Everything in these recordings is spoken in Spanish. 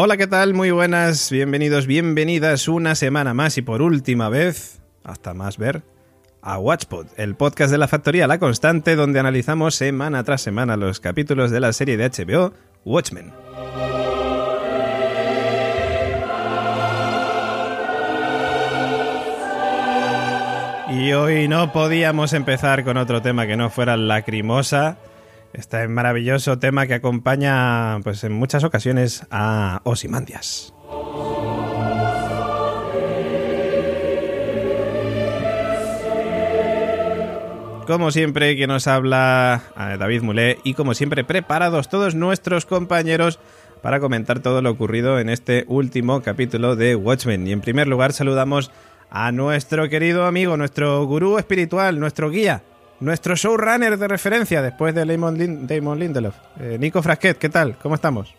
Hola, ¿qué tal? Muy buenas, bienvenidos, bienvenidas una semana más y por última vez, hasta más ver, a Watchpod, el podcast de la Factoría La Constante donde analizamos semana tras semana los capítulos de la serie de HBO Watchmen. Y hoy no podíamos empezar con otro tema que no fuera lacrimosa. Este maravilloso tema que acompaña, pues en muchas ocasiones, a Osimandias. Como siempre, que nos habla David Mulé y como siempre, preparados todos nuestros compañeros para comentar todo lo ocurrido en este último capítulo de Watchmen. Y en primer lugar, saludamos a nuestro querido amigo, nuestro gurú espiritual, nuestro guía, nuestro showrunner de referencia después de Damon, Lindelof. Eh, Nico Frasquet, ¿qué tal? ¿Cómo estamos?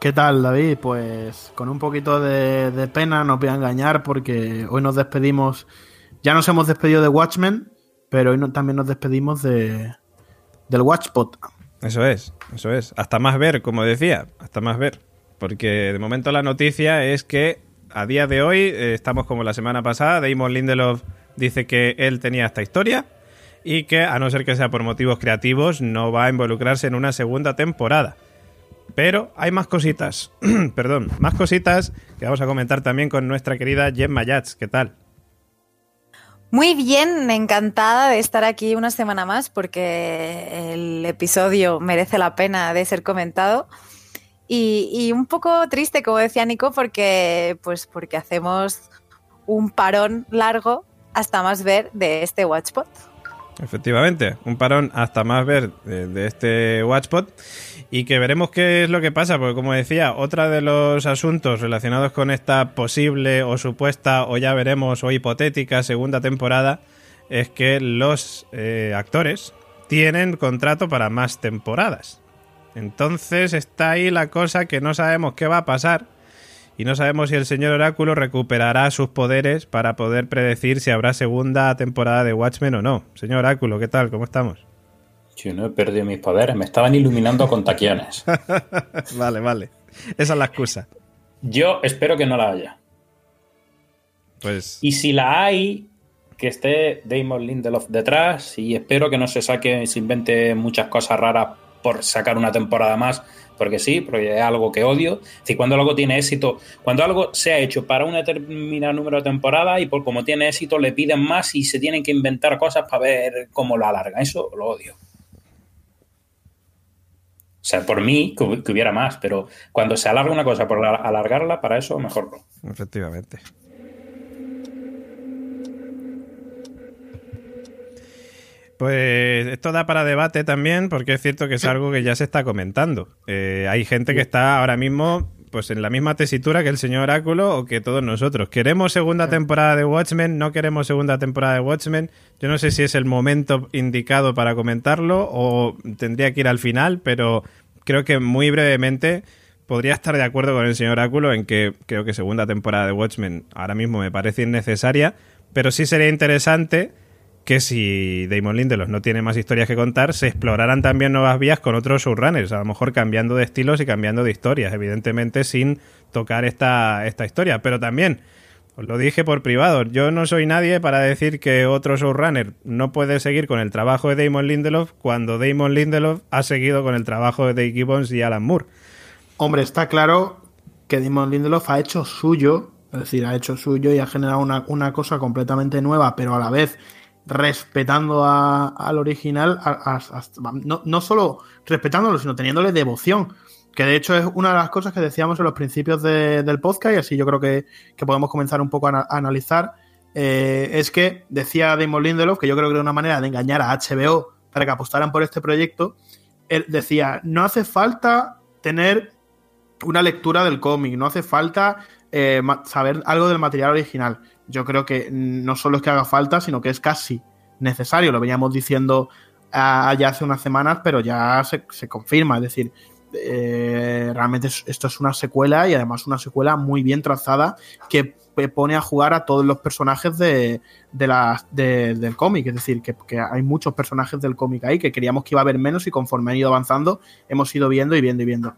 ¿Qué tal, David? Pues con un poquito de, pena, no voy a engañar, porque hoy nos despedimos. Ya nos hemos despedido de Watchmen, pero hoy también nos despedimos de, del Watchpot. Eso es, eso es. Hasta más ver, como decía, hasta más ver. Porque de momento la noticia es que a día de hoy eh, estamos como la semana pasada. Damon Lindelof dice que él tenía esta historia y que, a no ser que sea por motivos creativos, no va a involucrarse en una segunda temporada. Pero hay más cositas, perdón, más cositas que vamos a comentar también con nuestra querida Gemma Yats. ¿Qué tal? Muy bien, encantada de estar aquí una semana más porque el episodio merece la pena de ser comentado. Y, un poco triste, como decía Nico, porque, pues porque hacemos un parón largo hasta más ver de este Watchpot. Efectivamente, un parón hasta más ver de, este Watchpot y que veremos qué es lo que pasa, porque como decía, otra de los asuntos relacionados con esta posible o supuesta o ya veremos o hipotética segunda temporada es que los eh, actores tienen contrato para más temporadas. Entonces está ahí la cosa que no sabemos qué va a pasar y no sabemos si el señor Oráculo recuperará sus poderes para poder predecir si habrá segunda temporada de Watchmen o no. Señor Oráculo, ¿qué tal? ¿Cómo estamos? Yo no he perdido mis poderes, me estaban iluminando con taquiones. vale, vale. Esa es la excusa. Yo espero que no la haya. Pues. Y si la hay, que esté Damon Lindelof detrás y espero que no se saque, se invente muchas cosas raras por sacar una temporada más, porque sí, porque es algo que odio. Si cuando algo tiene éxito, cuando algo se ha hecho para un determinado número de temporadas y por como tiene éxito le piden más y se tienen que inventar cosas para ver cómo lo alarga. Eso lo odio. O sea, por mí que hubiera más, pero cuando se alarga una cosa por alargarla, para eso mejor no. Efectivamente. Pues esto da para debate también, porque es cierto que es algo que ya se está comentando. Eh, hay gente que está ahora mismo pues en la misma tesitura que el señor Oráculo o que todos nosotros. ¿Queremos segunda temporada de Watchmen? ¿No queremos segunda temporada de Watchmen? Yo no sé si es el momento indicado para comentarlo o tendría que ir al final, pero creo que muy brevemente podría estar de acuerdo con el señor Oráculo en que creo que segunda temporada de Watchmen ahora mismo me parece innecesaria, pero sí sería interesante que si Damon Lindelof no tiene más historias que contar, se exploraran también nuevas vías con otros subrunners, a lo mejor cambiando de estilos y cambiando de historias, evidentemente sin tocar esta, esta historia. Pero también, os lo dije por privado, yo no soy nadie para decir que otro showrunner no puede seguir con el trabajo de Damon Lindelof cuando Damon Lindelof ha seguido con el trabajo de Dave Gibbons y Alan Moore. Hombre, está claro que Damon Lindelof ha hecho suyo, es decir, ha hecho suyo y ha generado una, una cosa completamente nueva, pero a la vez respetando al original, no, no, solo respetándolo, sino teniéndole devoción. Que de hecho es una de las cosas que decíamos en los principios del podcast, y así yo creo que, podemos comenzar un poco a, analizar. Eh, es que decía Damon Lindelof, que yo creo que era una manera de engañar a HBO para que apostaran por este proyecto. Él decía: no hace falta tener una lectura del cómic, no hace falta eh, saber algo del material original yo creo que no solo es que haga falta, sino que es casi necesario. Lo veníamos diciendo ah, ya hace unas semanas, pero ya se, confirma. Es decir, eh, realmente esto es una secuela y además una secuela muy bien trazada que pone a jugar a todos los personajes de, del cómic. Es decir, que, que, hay muchos personajes del cómic ahí que queríamos que iba a haber menos y conforme han ido avanzando hemos ido viendo y viendo y viendo.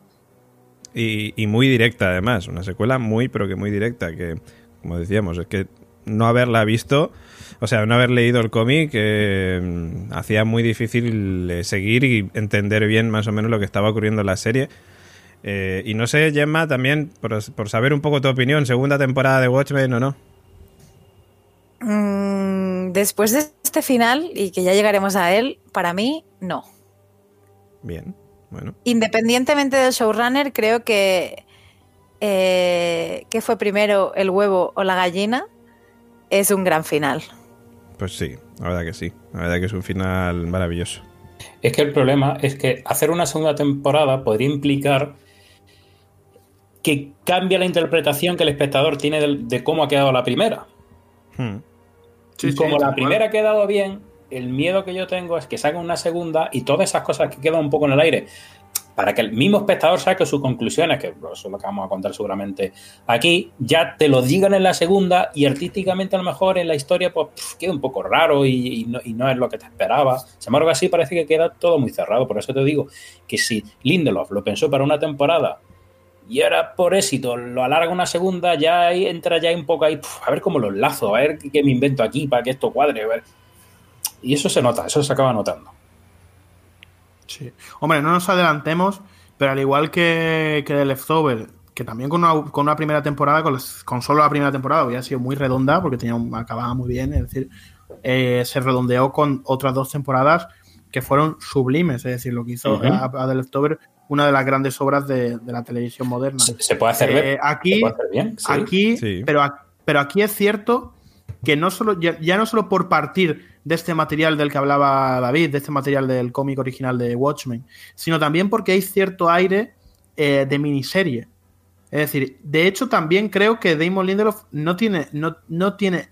y muy directa además, una secuela muy pero que muy directa, que como decíamos, es que no haberla visto, o sea, no haber leído el cómic eh, hacía muy difícil eh, seguir y entender bien más o menos lo que estaba ocurriendo en la serie. Eh, y no sé, Gemma, también, por, por, saber un poco tu opinión, segunda temporada de Watchmen o no. Mm, después de este final, y que ya llegaremos a él, para mí, no. Bien, bueno. Independientemente del showrunner, creo que eh, que fue primero el huevo o la gallina, es un gran final. Pues sí, la verdad que sí. La verdad que es un final maravilloso. Es que el problema es que hacer una segunda temporada podría implicar que cambia la interpretación que el espectador tiene de, de cómo ha quedado la primera. Hmm. Sí, y como sí, la primera ha quedado bien, el miedo que yo tengo es que salga una segunda y todas esas cosas que quedan un poco en el aire, para que el mismo espectador saque sus conclusiones, que eso es lo que vamos a contar seguramente aquí, ya te lo digan en la segunda y artísticamente a lo mejor en la historia pues queda un poco raro y, no, es lo que te esperaba. Sin embargo, así parece que queda todo muy cerrado. Por eso te digo que si Lindelof lo pensó para una temporada y ahora por éxito lo alarga una segunda, ya ahí entra ya un poco ahí, a ver cómo lo enlazo, a ver qué me invento aquí para que esto cuadre. Y eso se nota, eso se acaba notando. Sí. Hombre, no nos adelantemos, pero al igual que, que The Leftover, que también con una, con una primera temporada, con, con, solo la primera temporada, había sido muy redonda, porque tenía un, acababa muy bien, es decir, eh, se redondeó con otras dos temporadas que fueron sublimes, es decir, lo que hizo uh -huh. a, a The Leftover una de las grandes obras de, de la televisión moderna. Se, se puede hacer, eh, aquí, puede hacer bien. Sí. Aquí, sí. Pero, pero aquí es cierto que no solo, ya, ya, no solo por partir de este material del que hablaba David, de este material del cómic original de Watchmen, sino también porque hay cierto aire eh, de miniserie. Es decir, de hecho también creo que Damon Lindelof no tiene, no, no tiene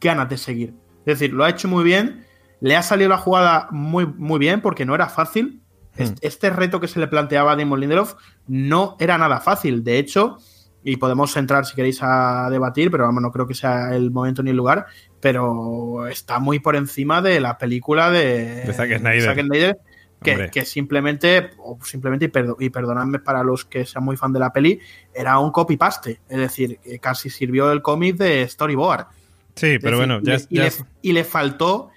ganas de seguir. Es decir, lo ha hecho muy bien, le ha salido la jugada muy, muy bien porque no era fácil. Hmm. Este reto que se le planteaba a Damon Lindelof no era nada fácil. De hecho, y podemos entrar si queréis a debatir, pero vamos, no creo que sea el momento ni el lugar, pero está muy por encima de la película de, de Zack Snyder, Zack Snyder que, que, simplemente, o simplemente y, perdo, y, perdonadme para los que sean muy fan de la peli, era un copy-paste, es decir, casi sirvió el cómic de storyboard. Sí, pero decir, bueno, ya, y, ya... Le, y le faltó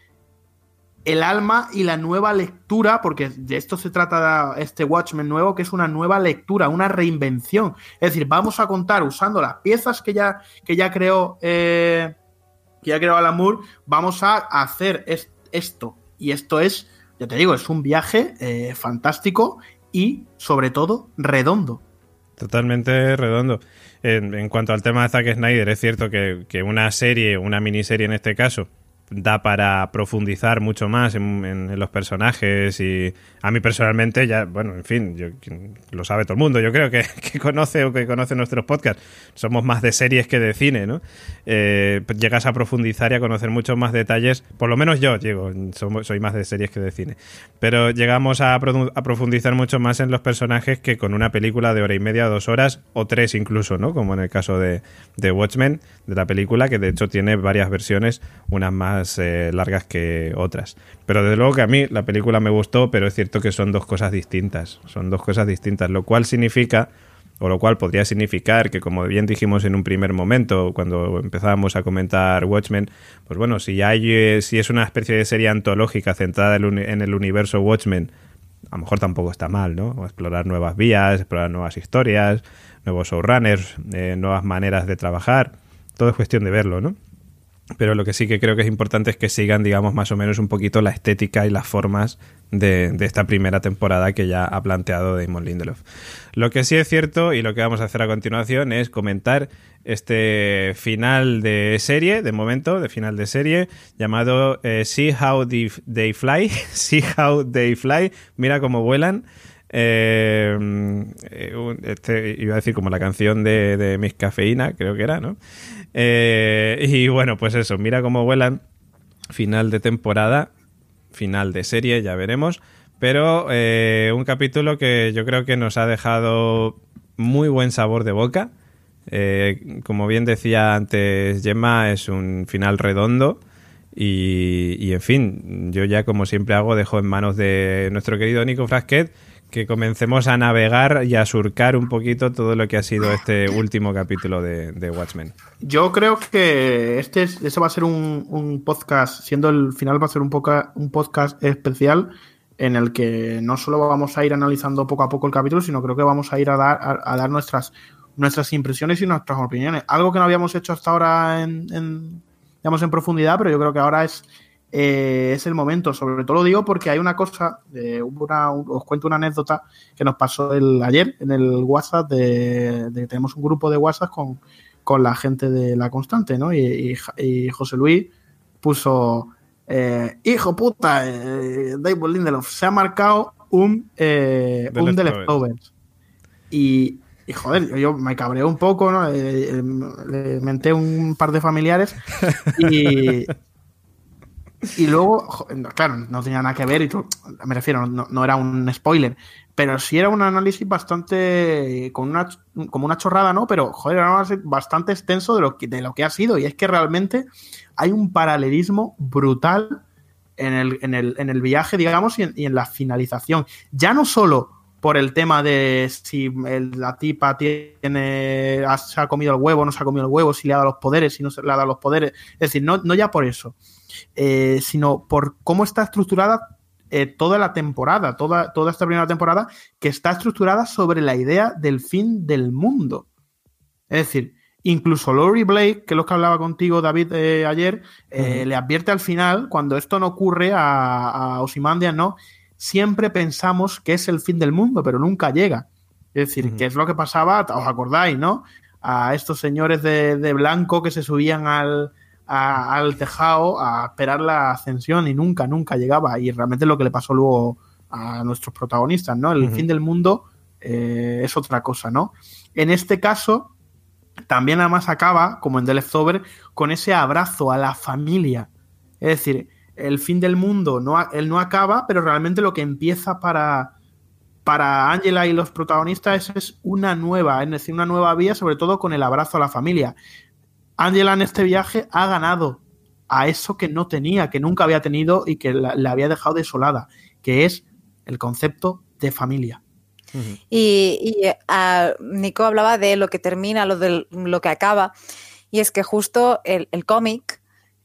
el alma y la nueva lectura, porque de esto se trata este Watchmen nuevo, que es una nueva lectura, una reinvención. Es decir, vamos a contar usando las piezas que ya, que ya creó eh, que ya creó Alan Moore, vamos a hacer es, esto. Y esto es, ya te digo, es un viaje eh, fantástico y sobre todo redondo. Totalmente redondo. En, en, cuanto al tema de Zack Snyder, es cierto que, que una serie, una miniserie en este caso, da para profundizar mucho más en, los personajes y a mí personalmente ya, bueno, en fin, lo sabe todo el mundo, yo creo que, que, conoce o que conoce nuestros podcasts, somos más de series que de cine, ¿no? Eh, llegas a profundizar y a conocer muchos más detalles, por lo menos yo llego, soy, soy más de series que de cine, pero llegamos a, a, profundizar mucho más en los personajes que con una película de hora y media, dos horas o tres incluso, ¿no? Como en el caso de, de Watchmen, de la película, que de hecho tiene varias versiones, unas más eh, largas que otras. Pero desde luego que a mí la película me gustó, pero es cierto que son dos cosas distintas. Son dos cosas distintas, lo cual significa, o lo cual podría significar que, como bien dijimos en un primer momento, cuando empezábamos a comentar Watchmen, pues bueno, si hay, eh, si es una especie de serie antológica centrada en el universo Watchmen, a lo mejor tampoco está mal, ¿no? Explorar nuevas vías, explorar nuevas historias, nuevos showrunners, eh, nuevas maneras de trabajar. Todo es cuestión de verlo, ¿no? Pero lo que sí que creo que es importante es que sigan, digamos, más o menos un poquito la estética y las formas de, esta primera temporada que ya ha planteado Damon Lindelof. Lo que sí es cierto y lo que vamos a hacer a continuación es comentar este final de serie, de momento, de final de serie, llamado eh, See How They, they Fly, See How They Fly, mira cómo vuelan. Eh, este, iba a decir como la canción de, de Miss Cafeína, creo que era, ¿no? Eh, y bueno, pues eso, mira cómo vuelan. Final de temporada, final de serie, ya veremos. Pero eh, un capítulo que yo creo que nos ha dejado muy buen sabor de boca. Eh, como bien decía antes Gemma, es un final redondo. Y, y, en fin, yo ya como siempre hago, dejo en manos de nuestro querido Nico Frasquet que comencemos a navegar y a surcar un poquito todo lo que ha sido este último capítulo de, Watchmen. Yo creo que este, este va a ser un, podcast, siendo el final va a ser un, un podcast especial en el que no solo vamos a ir analizando poco a poco el capítulo, sino creo que vamos a ir a dar, a, dar nuestras, nuestras impresiones y nuestras opiniones. Algo que no habíamos hecho hasta ahora en, en, digamos, en profundidad, pero yo creo que ahora es, eh, es el momento. Sobre todo lo digo porque hay una cosa, eh, una, os cuento una anécdota que nos pasó el, ayer en el WhatsApp de, tenemos un grupo de WhatsApp con, con la gente de la constante, ¿no? Y, y José Luis puso eh, hijo puta, eh, David Lindelof se ha marcado un, eh, un The Leftovers. Y, y, joder, yo, me cabreé un poco, ¿no? Le menté un par de familiares y, y luego, claro, no tenía nada que ver, y me refiero, no, era un spoiler, pero sí era un análisis bastante, con una, como una chorrada, ¿no? Pero, joder, era bastante extenso de lo, que, de lo que ha sido, y es que realmente hay un paralelismo brutal en el, en el, en el viaje, digamos, y en, la finalización. Ya no solo por el tema de si la tipa tiene, se ha comido el huevo, no se ha comido el huevo, si le ha dado los poderes, si no se le ha dado los poderes. Es decir, no, no ya por eso, eh, sino por cómo está estructurada eh, toda la temporada, toda, toda esta primera temporada, que está estructurada sobre la idea del fin del mundo. Es decir, Incluso Laurie Blake, que es lo que hablaba contigo, David, eh, ayer, le advierte al final, cuando esto no ocurre a, a Osimandias, ¿no? Siempre pensamos que es el fin del mundo, pero nunca llega. Es decir, que es lo que pasaba, os acordáis, ¿no? A estos señores de, blanco que se subían al, al tejado a esperar la ascensión y nunca, nunca llegaba. Y realmente lo que le pasó luego a nuestros protagonistas, ¿no? El fin del mundo eh, es otra cosa, ¿no? En este caso, también además acaba, como en The Leftover, con ese abrazo a la familia. Es decir, el fin del mundo, no, él no acaba, pero realmente lo que empieza para, para Angela y los protagonistas es, una nueva, es decir, una nueva vía, sobre todo con el abrazo a la familia. Angela en este viaje ha ganado a eso que no tenía, que nunca había tenido y que la había dejado desolada, que es el concepto de familia. Y, ah, Nico hablaba de lo que termina, lo, de, lo que acaba. Y es que justo el, cómic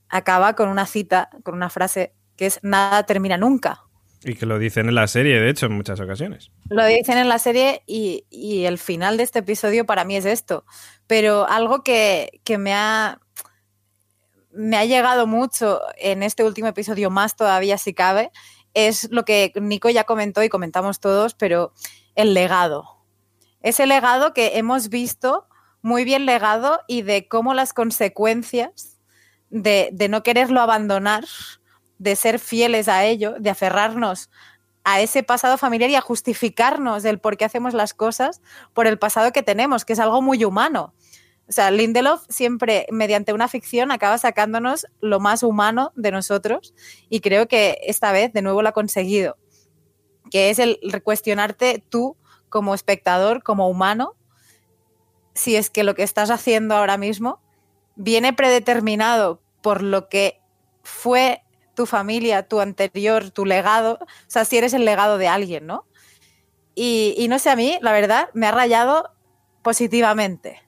acaba con una cita, con una frase que es nada termina nunca. Y que lo dicen en la serie, de hecho, en muchas ocasiones. Lo dicen en la serie y, el final de este episodio para mí es esto. Pero algo que, que, me ha me ha llegado mucho en este último episodio, más todavía si cabe, es lo que Nico ya comentó y comentamos todos, pero el legado. Ese legado que hemos visto muy bien legado y de cómo las consecuencias de, no quererlo abandonar, de ser fieles a ello, de aferrarnos a ese pasado familiar y a justificarnos del por qué hacemos las cosas por el pasado que tenemos, que es algo muy humano. O sea, Lindelof siempre, mediante una ficción, acaba sacándonos lo más humano de nosotros y creo que esta vez de nuevo lo ha conseguido que es el cuestionarte tú como espectador, como humano, si es que lo que estás haciendo ahora mismo viene predeterminado por lo que fue tu familia, tu anterior, tu legado, o sea, si eres el legado de alguien, ¿no? Y, no sé, a mí, la verdad, me ha rayado positivamente.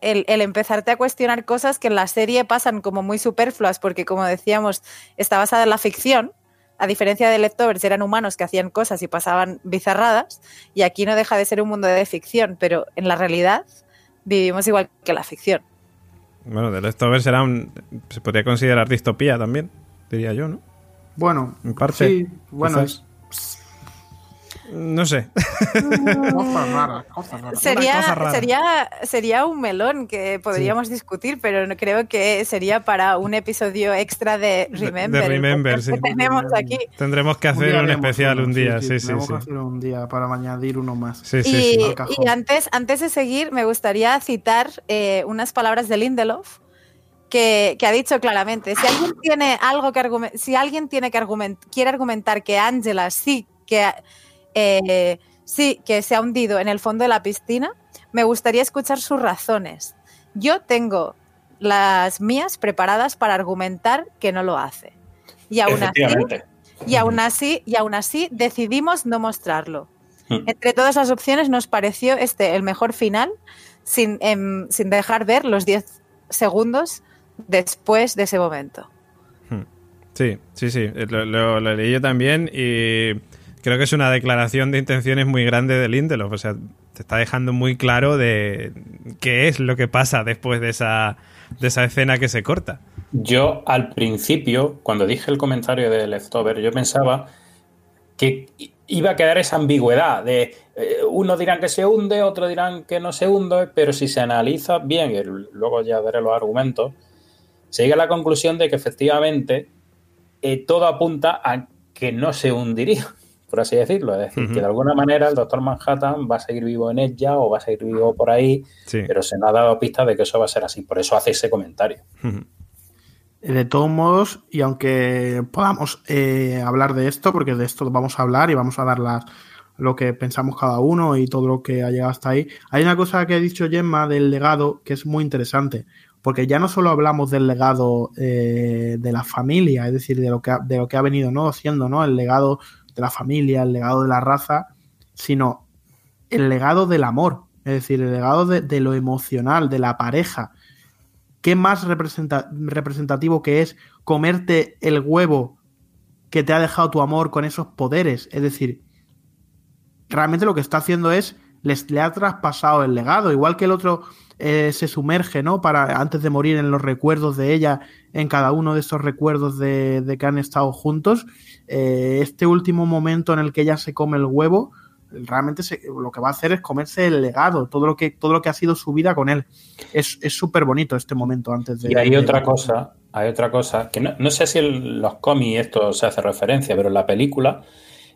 El, empezarte a cuestionar cosas que en la serie pasan como muy superfluas, porque como decíamos, está basada en la ficción, a diferencia de Leftovers, eran humanos que hacían cosas y pasaban bizarradas, y aquí no deja de ser un mundo de ficción, pero en la realidad vivimos igual que la ficción. Bueno, de Leftovers era un, se podría considerar distopía también, diría yo, ¿no? Bueno, en parte, sí, bueno, es, no sé. Sería, sería, sería un melón que podríamos discutir, pero creo que sería para un episodio extra de Remember. De, Remember, sí. tenemos aquí. Tendremos que hacer un especial un día, sí, sí. Tenemos que hacer un día para añadir uno más. y, y antes, antes de seguir, me gustaría citar eh, unas palabras de Lindelof. Que, que, ha dicho claramente, si alguien tiene algo que si alguien tiene que argument quiere argumentar que Angela sí que eh, sí, que se ha hundido en el fondo de la piscina, me gustaría escuchar sus razones. Yo tengo las mías preparadas para argumentar que no lo hace. Y aún así, y aún así, y aún así decidimos no mostrarlo. Entre todas las opciones nos pareció este el mejor final, sin, em, sin dejar ver los 10 segundos después de ese momento. Sí, sí, sí, lo, lo, lo leí yo también y creo que es una declaración de intenciones muy grande de Lindelof. O sea, te está dejando muy claro de qué es lo que pasa después de esa, de esa escena que se corta. Yo al principio, cuando dije el comentario de Leftover, yo pensaba que iba a quedar esa ambigüedad de eh, uno dirán que se hunde, otro dirán que no se hunde, pero si se analiza bien, y luego ya daré los argumentos, se llega a la conclusión de que efectivamente eh, todo apunta a que no se hundiría por así decirlo. Es decir, que de alguna manera el Doctor Manhattan va a seguir vivo en ella o va a seguir vivo por ahí, pero se nos ha dado pista de que eso va a ser así. Por eso hace ese comentario. De todos modos, y aunque podamos eh, hablar de esto, porque de esto vamos a hablar y vamos a dar las, lo que pensamos cada uno y todo lo que ha llegado hasta ahí, hay una cosa que ha dicho Gemma del legado que es muy interesante porque ya no solo hablamos del legado eh, de la familia, es decir, de lo que ha, de lo que ha venido ¿no? siendo ¿no? el legado de la familia, el legado de la raza, sino el legado del amor, es decir, el legado de, lo emocional, de la pareja. ¿Qué más representativo que es comerte el huevo que te ha dejado tu amor con esos poderes? Es decir, realmente lo que está haciendo es, le ha traspasado el legado, igual que el otro eh, se sumerge, ¿no? Para antes de morir en los recuerdos de ella, en cada uno de esos recuerdos de, de que han estado juntos. Eh, este último momento en el que ella se come el huevo, realmente lo que va a hacer es comerse el legado, todo lo que, todo lo que ha sido su vida con él. Es súper bonito este momento antes de. Y hay otra cosa, hay otra cosa, que no, sé si en los cómics esto se hace referencia, pero en la película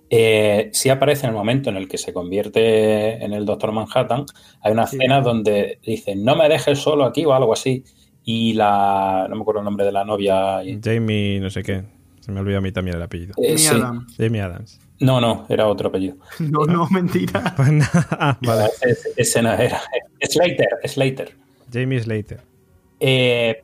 eh, sí aparece en el momento en el que se convierte en el Doctor Manhattan. Hay una escena donde dice, no me dejes solo aquí o algo así. Y la. No me acuerdo el nombre de la novia. Jamie, no sé qué. Se me olvidó a mí también el apellido. Eh, Jamie Adams. Jamie Adams. No, no, era otro apellido. No, no, mentira. Pues ah, vale. Ese, no era. Slater, Slater. Jamie Slater. Eh,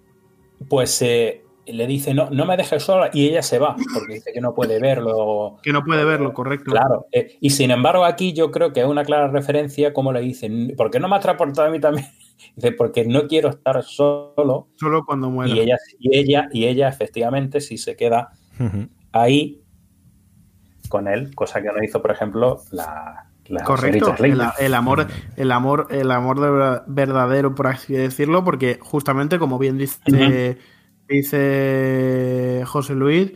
pues eh, le dice, no, no me dejes sola, y ella se va, porque dice que no puede verlo. Que no puede verlo, correcto. Claro. y sin embargo, aquí yo creo que es una clara referencia, como le dicen, ¿por qué no me has transportado a mí también? Dice, porque no quiero estar solo. Solo cuando muera. Y ella, y ella, y ella efectivamente, si se queda ahí con él, cosa que no hizo, por ejemplo, la, Correcto, el, amor, el amor, el amor verdadero, por así decirlo, porque justamente, como bien dice, dice José Luis,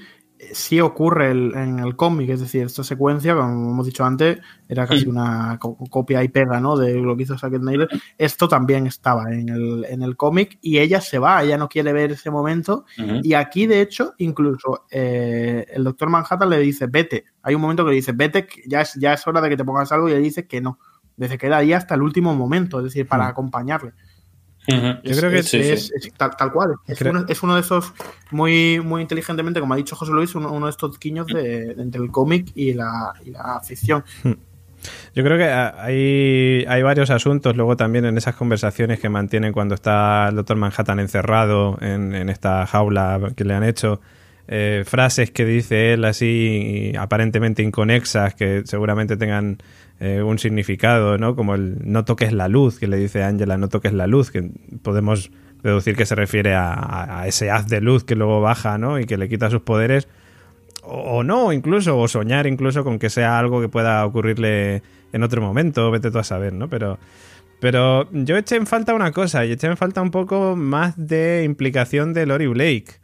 sí ocurre en el cómic, es decir, esta secuencia, como hemos dicho antes, era casi una copia y pega, ¿no? De lo que hizo Sackett Naylor. Esto también estaba en el, en el cómic y ella se va, ella no quiere ver ese momento. Y aquí, de hecho, incluso eh, el doctor Manhattan le dice, vete. Hay un momento que le dice, vete, ya es, ya es hora de que te pongas algo y ella dice que no. Desde que era ahí hasta el último momento, es decir, para acompañarle. Yo creo que es, tal, cual. Es uno, de esos muy, muy inteligentemente, como ha dicho José Luis, uno, de estos quiños de, entre el cómic y la, y la ficción. Hmm. Yo creo que hay, hay varios asuntos luego también en esas conversaciones que mantienen cuando está el Doctor Manhattan encerrado en, en esta jaula que le han hecho. Eh, frases que dice él así aparentemente inconexas que seguramente tengan eh, un significado, ¿no? Como el no toques la luz, que le dice Ángela, no toques la luz, que podemos deducir que se refiere a, ese haz de luz que luego baja, ¿no? Y que le quita sus poderes. O, no, incluso, o soñar incluso con que sea algo que pueda ocurrirle en otro momento, vete tú a saber, ¿no? Pero, pero yo eché en falta una cosa, y eché en falta un poco más de implicación de Lori Blake.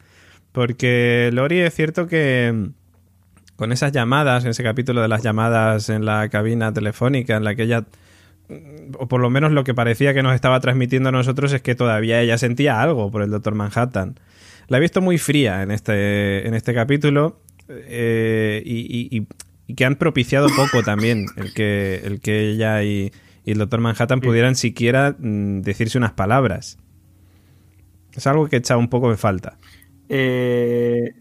Porque Lori es cierto que con esas llamadas, en ese capítulo de las llamadas en la cabina telefónica, en la que ella, o por lo menos lo que parecía que nos estaba transmitiendo a nosotros es que todavía ella sentía algo por el Doctor Manhattan. La he visto muy fría en este, en este capítulo eh, y, que han propiciado poco también el que, el que ella y, el Doctor Manhattan pudieran siquiera mm, decirse unas palabras. Es algo que echa un poco de falta. Eh,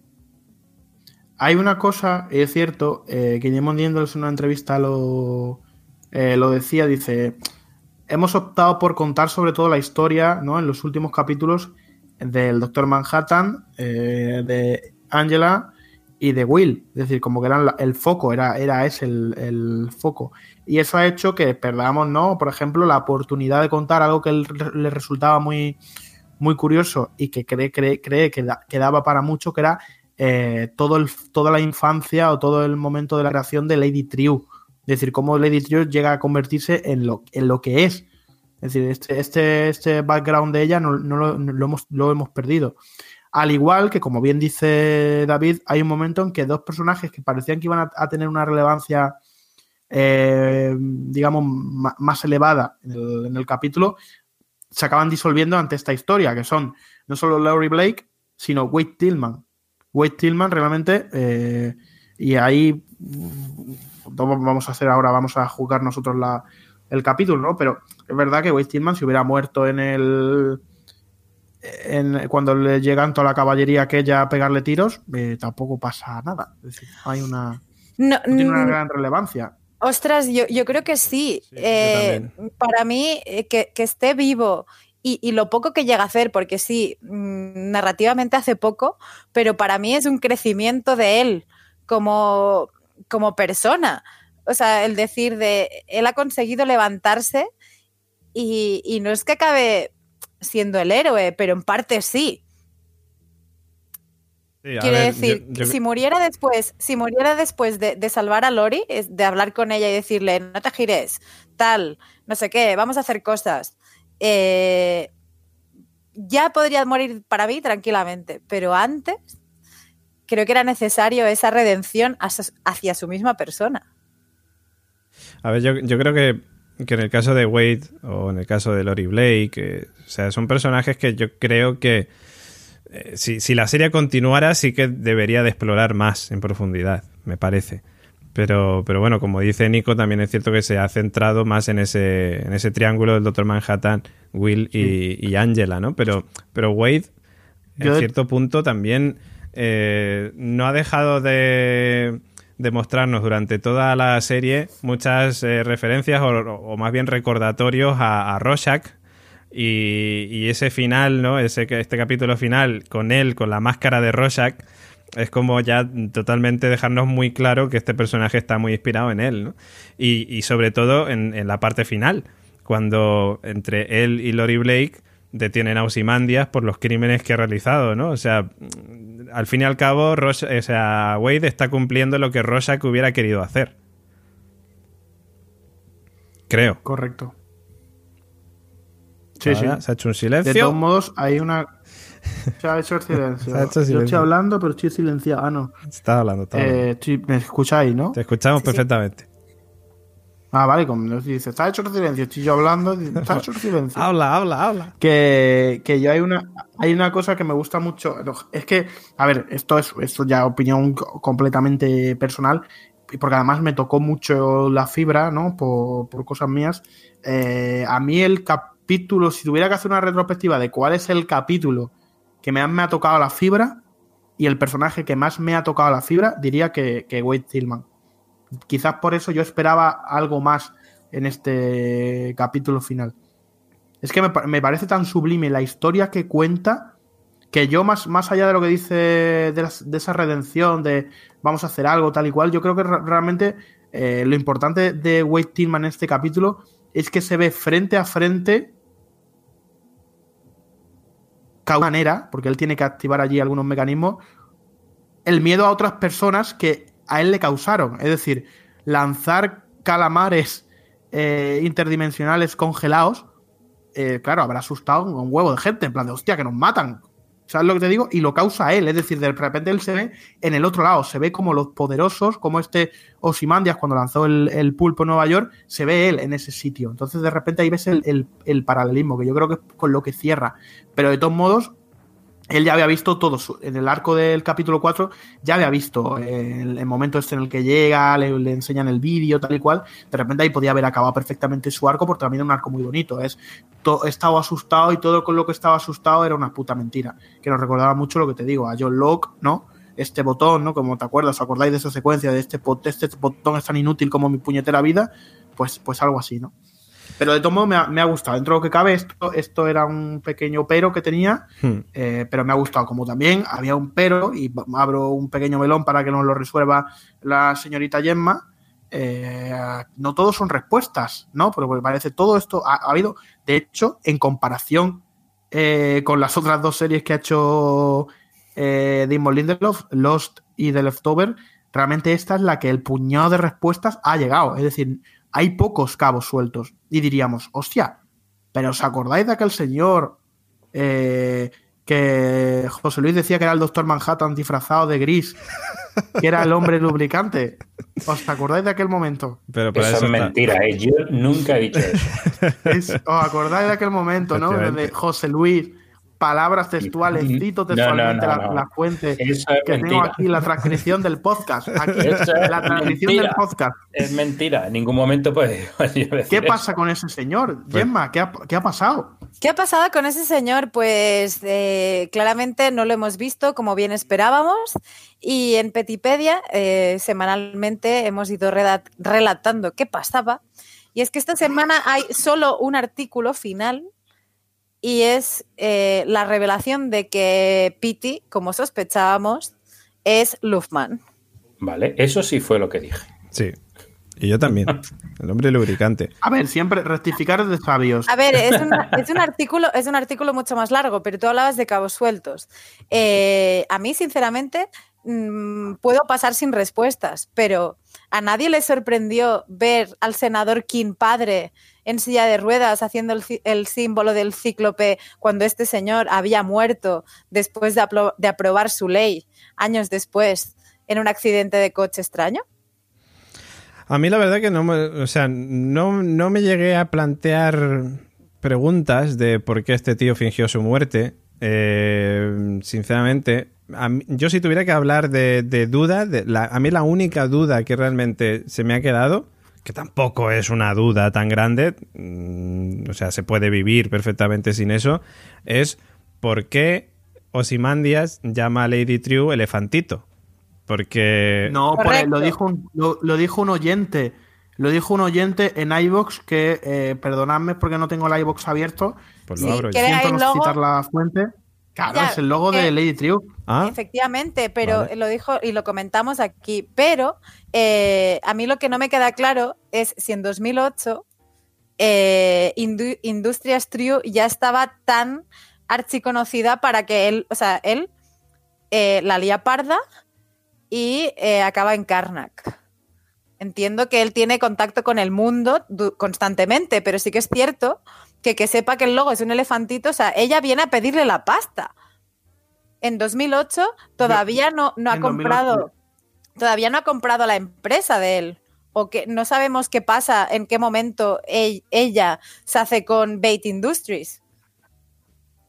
hay una cosa, es cierto, eh, que Jimon en una entrevista lo, eh, lo decía, dice, hemos optado por contar sobre todo la historia, ¿no? En los últimos capítulos del Doctor Manhattan, eh, de Angela y de Will. Es decir, como que eran el foco, era, era ese el, foco. Y eso ha hecho que perdamos, ¿no? Por ejemplo, la oportunidad de contar algo que le resultaba muy, muy curioso y que cree, cree, cree que, daba para mucho, que era eh, todo el, toda la infancia o todo el momento de la creación de Lady Triu. Es decir, cómo Lady Triu llega a convertirse en lo, en lo que es. Es decir, este, este, este background de ella no, lo, hemos, lo hemos perdido. Al igual que, como bien dice David, hay un momento en que dos personajes que parecían que iban a, tener una relevancia, eh, digamos, más elevada en el, capítulo, se acaban disolviendo ante esta historia, que son no solo Laurie Blake, sino Wade Tillman. Wade Tillman realmente, eh, y ahí vamos a hacer ahora, vamos a jugar nosotros el capítulo, ¿no? Pero es verdad que Wade Tillman, si hubiera muerto en el cuando le llegan toda la caballería aquella a pegarle tiros, eh, tampoco pasa nada. Es decir, hay una. No, tiene una mm, gran relevancia. Ostras, yo, creo que sí. Eh, para mí, eh, que, esté vivo y, lo poco que llega a hacer, porque sí, mm, narrativamente hace poco, pero para mí es un crecimiento de él como, como persona. O sea, el decir de él ha conseguido levantarse y, y no es que acabe siendo el héroe, pero en parte sí. Quiere decir, si muriera después, si muriera después de, salvar a Lori, de hablar con ella y decirle, no te gires, tal, no sé qué, vamos a hacer cosas, eh, ya podría morir para mí tranquilamente, pero antes creo que era necesario esa redención hacia su misma persona. A ver, yo, creo que que en el caso de Wade o en el caso de Lori Blake, eh, o sea, son personajes que yo creo que eh, si, la serie continuara sí que debería de explorar más en profundidad, me parece. Pero, pero bueno, como dice Nico, también es cierto que se ha centrado más en ese, en ese triángulo del Doctor Manhattan, Will y, Angela, ¿no? Pero, pero Wade, en cierto punto, también eh, no ha dejado de demostrarnos durante toda la serie muchas eh, referencias o, más bien recordatorios a, a Rorschach y, ese final, ¿no? Ese, este capítulo final con él, con la máscara de Rorschach, es como ya totalmente dejarnos muy claro que este personaje está muy inspirado en él, ¿no? Y, sobre todo en, en, la parte final, cuando entre él y Lori Blake detienen a Osimandias por los crímenes que ha realizado, ¿no? O sea, al fin y al cabo, o sea, Wade está cumpliendo lo que Rorschach hubiera querido hacer. Creo. Correcto. Sí, sí. Se ha hecho un silencio. De todos modos, hay una. Se ha hecho el silencio. Yo estoy hablando, pero estoy silenciado. Ah, no. Estás hablando, está eh, Me escucháis, ¿no? Te escuchamos perfectamente. Ah, vale, como dice, está hecho el silencio, estoy yo hablando, está hecho el silencio. habla, habla, habla. Que, que yo hay una, hay una cosa que me gusta mucho. Es que, a ver, esto es esto ya opinión completamente personal, porque además me tocó mucho la fibra, ¿no? Por, por cosas mías. Eh, a mí el capítulo, si tuviera que hacer una retrospectiva de cuál es el capítulo que me, me ha tocado la fibra y el personaje que más me ha tocado la fibra, diría que, que Wade Tillman quizás por eso yo esperaba algo más en este capítulo final. Es que me, parece tan sublime la historia que cuenta que yo más, más allá de lo que dice de, esa redención, de vamos a hacer algo tal y cual, yo creo que realmente eh, lo importante de Wade Tillman en este capítulo es que se ve frente a frente manera, porque él tiene que activar allí algunos mecanismos, el miedo a otras personas que a él le causaron. Es decir, lanzar calamares eh, interdimensionales congelados, eh, claro, habrá asustado un huevo de gente, en plan de hostia, que nos matan. ¿Sabes lo que te digo? Y lo causa él, es decir, de repente él se ve en el otro lado, se ve como los poderosos, como este Osimandias cuando lanzó el, pulpo en Nueva York, se ve él en ese sitio. Entonces de repente ahí ves el, el paralelismo, que yo creo que es con lo que cierra. Pero de todos modos, él ya había visto todo, en el arco del capítulo 4 ya había visto eh, el, momento este en el que llega, le, enseñan el vídeo, tal y cual, de repente ahí podía haber acabado perfectamente su arco porque también era un arco muy bonito, es estaba asustado y todo con lo que estaba asustado era una puta mentira, que nos recordaba mucho lo que te digo, a John Locke, ¿no? Este botón, ¿no? Como te acuerdas, ¿os acordáis de esa secuencia de este, este botón es tan inútil como mi puñetera vida? Pues, pues algo así, ¿no? Pero de todo modo me ha, me ha gustado. Dentro de lo que cabe, esto, esto era un pequeño pero que tenía, Hmm. eh, pero me ha gustado. Como también había un pero, y abro un pequeño melón para que nos lo resuelva la señorita Gemma. eh, no todos son respuestas, ¿no? Porque porque parece todo esto ha, ha habido, de hecho, en comparación eh, con las otras dos series que ha hecho eh, Damon Lindelof, Lost y The Leftover, realmente esta es la que el puñado de respuestas ha llegado. Es decir, hay pocos cabos sueltos. Y diríamos, hostia, pero ¿os acordáis de aquel señor eh, que José Luis decía que era el doctor Manhattan disfrazado de gris, que era el hombre lubricante? ¿Os acordáis de aquel momento? Pero para Eso eso, es está- mentira, ¿eh? Yo nunca he dicho eso. Es- ¿Os acordáis de aquel momento, no? De José Luis, palabras textuales, cito No, no, textualmente no, la, no. la fuente. Es Que tengo aquí la transcripción del podcast. Aquí, la transcripción mentira. del podcast. Es mentira. En ningún momento puede ¿Qué eso. pasa con ese señor? Pues- Gemma, ¿qué ha, qué ha pasado? ¿Qué ha pasado con ese señor? Pues eh, claramente no lo hemos visto como bien esperábamos y en Petipedia eh, semanalmente hemos ido relatando qué pasaba. Y es que esta semana hay solo un artículo final y es eh, la revelación de que Pity, como sospechábamos, es Luffman. Vale, eso sí fue lo que dije. Sí. Y yo también. El hombre lubricante. A ver, siempre rectificar de sabios. A ver, es un, es un artículo, es un artículo mucho más largo, pero tú hablabas de cabos sueltos. Eh, a mí, sinceramente, mm, puedo pasar sin respuestas, pero a nadie le sorprendió ver al senador King padre en silla de ruedas haciendo el, el símbolo del cíclope cuando este señor había muerto después de, de aprobar su ley años después en un accidente de coche extraño. A mí la verdad que no me, o sea, no, no me llegué a plantear preguntas de por qué este tío fingió su muerte. Eh, sinceramente, yo si tuviera que hablar de, duda, a mí la única duda que realmente se me ha quedado, que tampoco es una duda tan grande, mm, o sea, se puede vivir perfectamente sin eso, es por qué Osimandias llama a Lady True elefantito. Porque... No, lo, dijo un, lo, lo dijo un oyente. Lo dijo un oyente en iBox que, eh, perdonadme porque no tengo el iBox abierto. Pues lo Sí, abro yo. el no citar la fuente. Claro, Ya, es el logo de eh, Lady True. Ah, Efectivamente, pero Vale. lo dijo y lo comentamos aquí. Pero eh, a mí lo que no me queda claro es si en 2008 eh, Indu- Industrias True ya estaba tan archiconocida para que él, o sea, él eh, la lía parda y acaba en Karnak. Entiendo que él tiene contacto con el mundo constantemente, pero sí que es cierto que que sepa que el logo es un elefantito, o sea, ella viene a pedirle la pasta. En 2008 todavía no, no ha en 2008. comprado, todavía no ha comprado la empresa de él. O que no sabemos qué pasa, en qué momento ell- ella se hace con Bait Industries.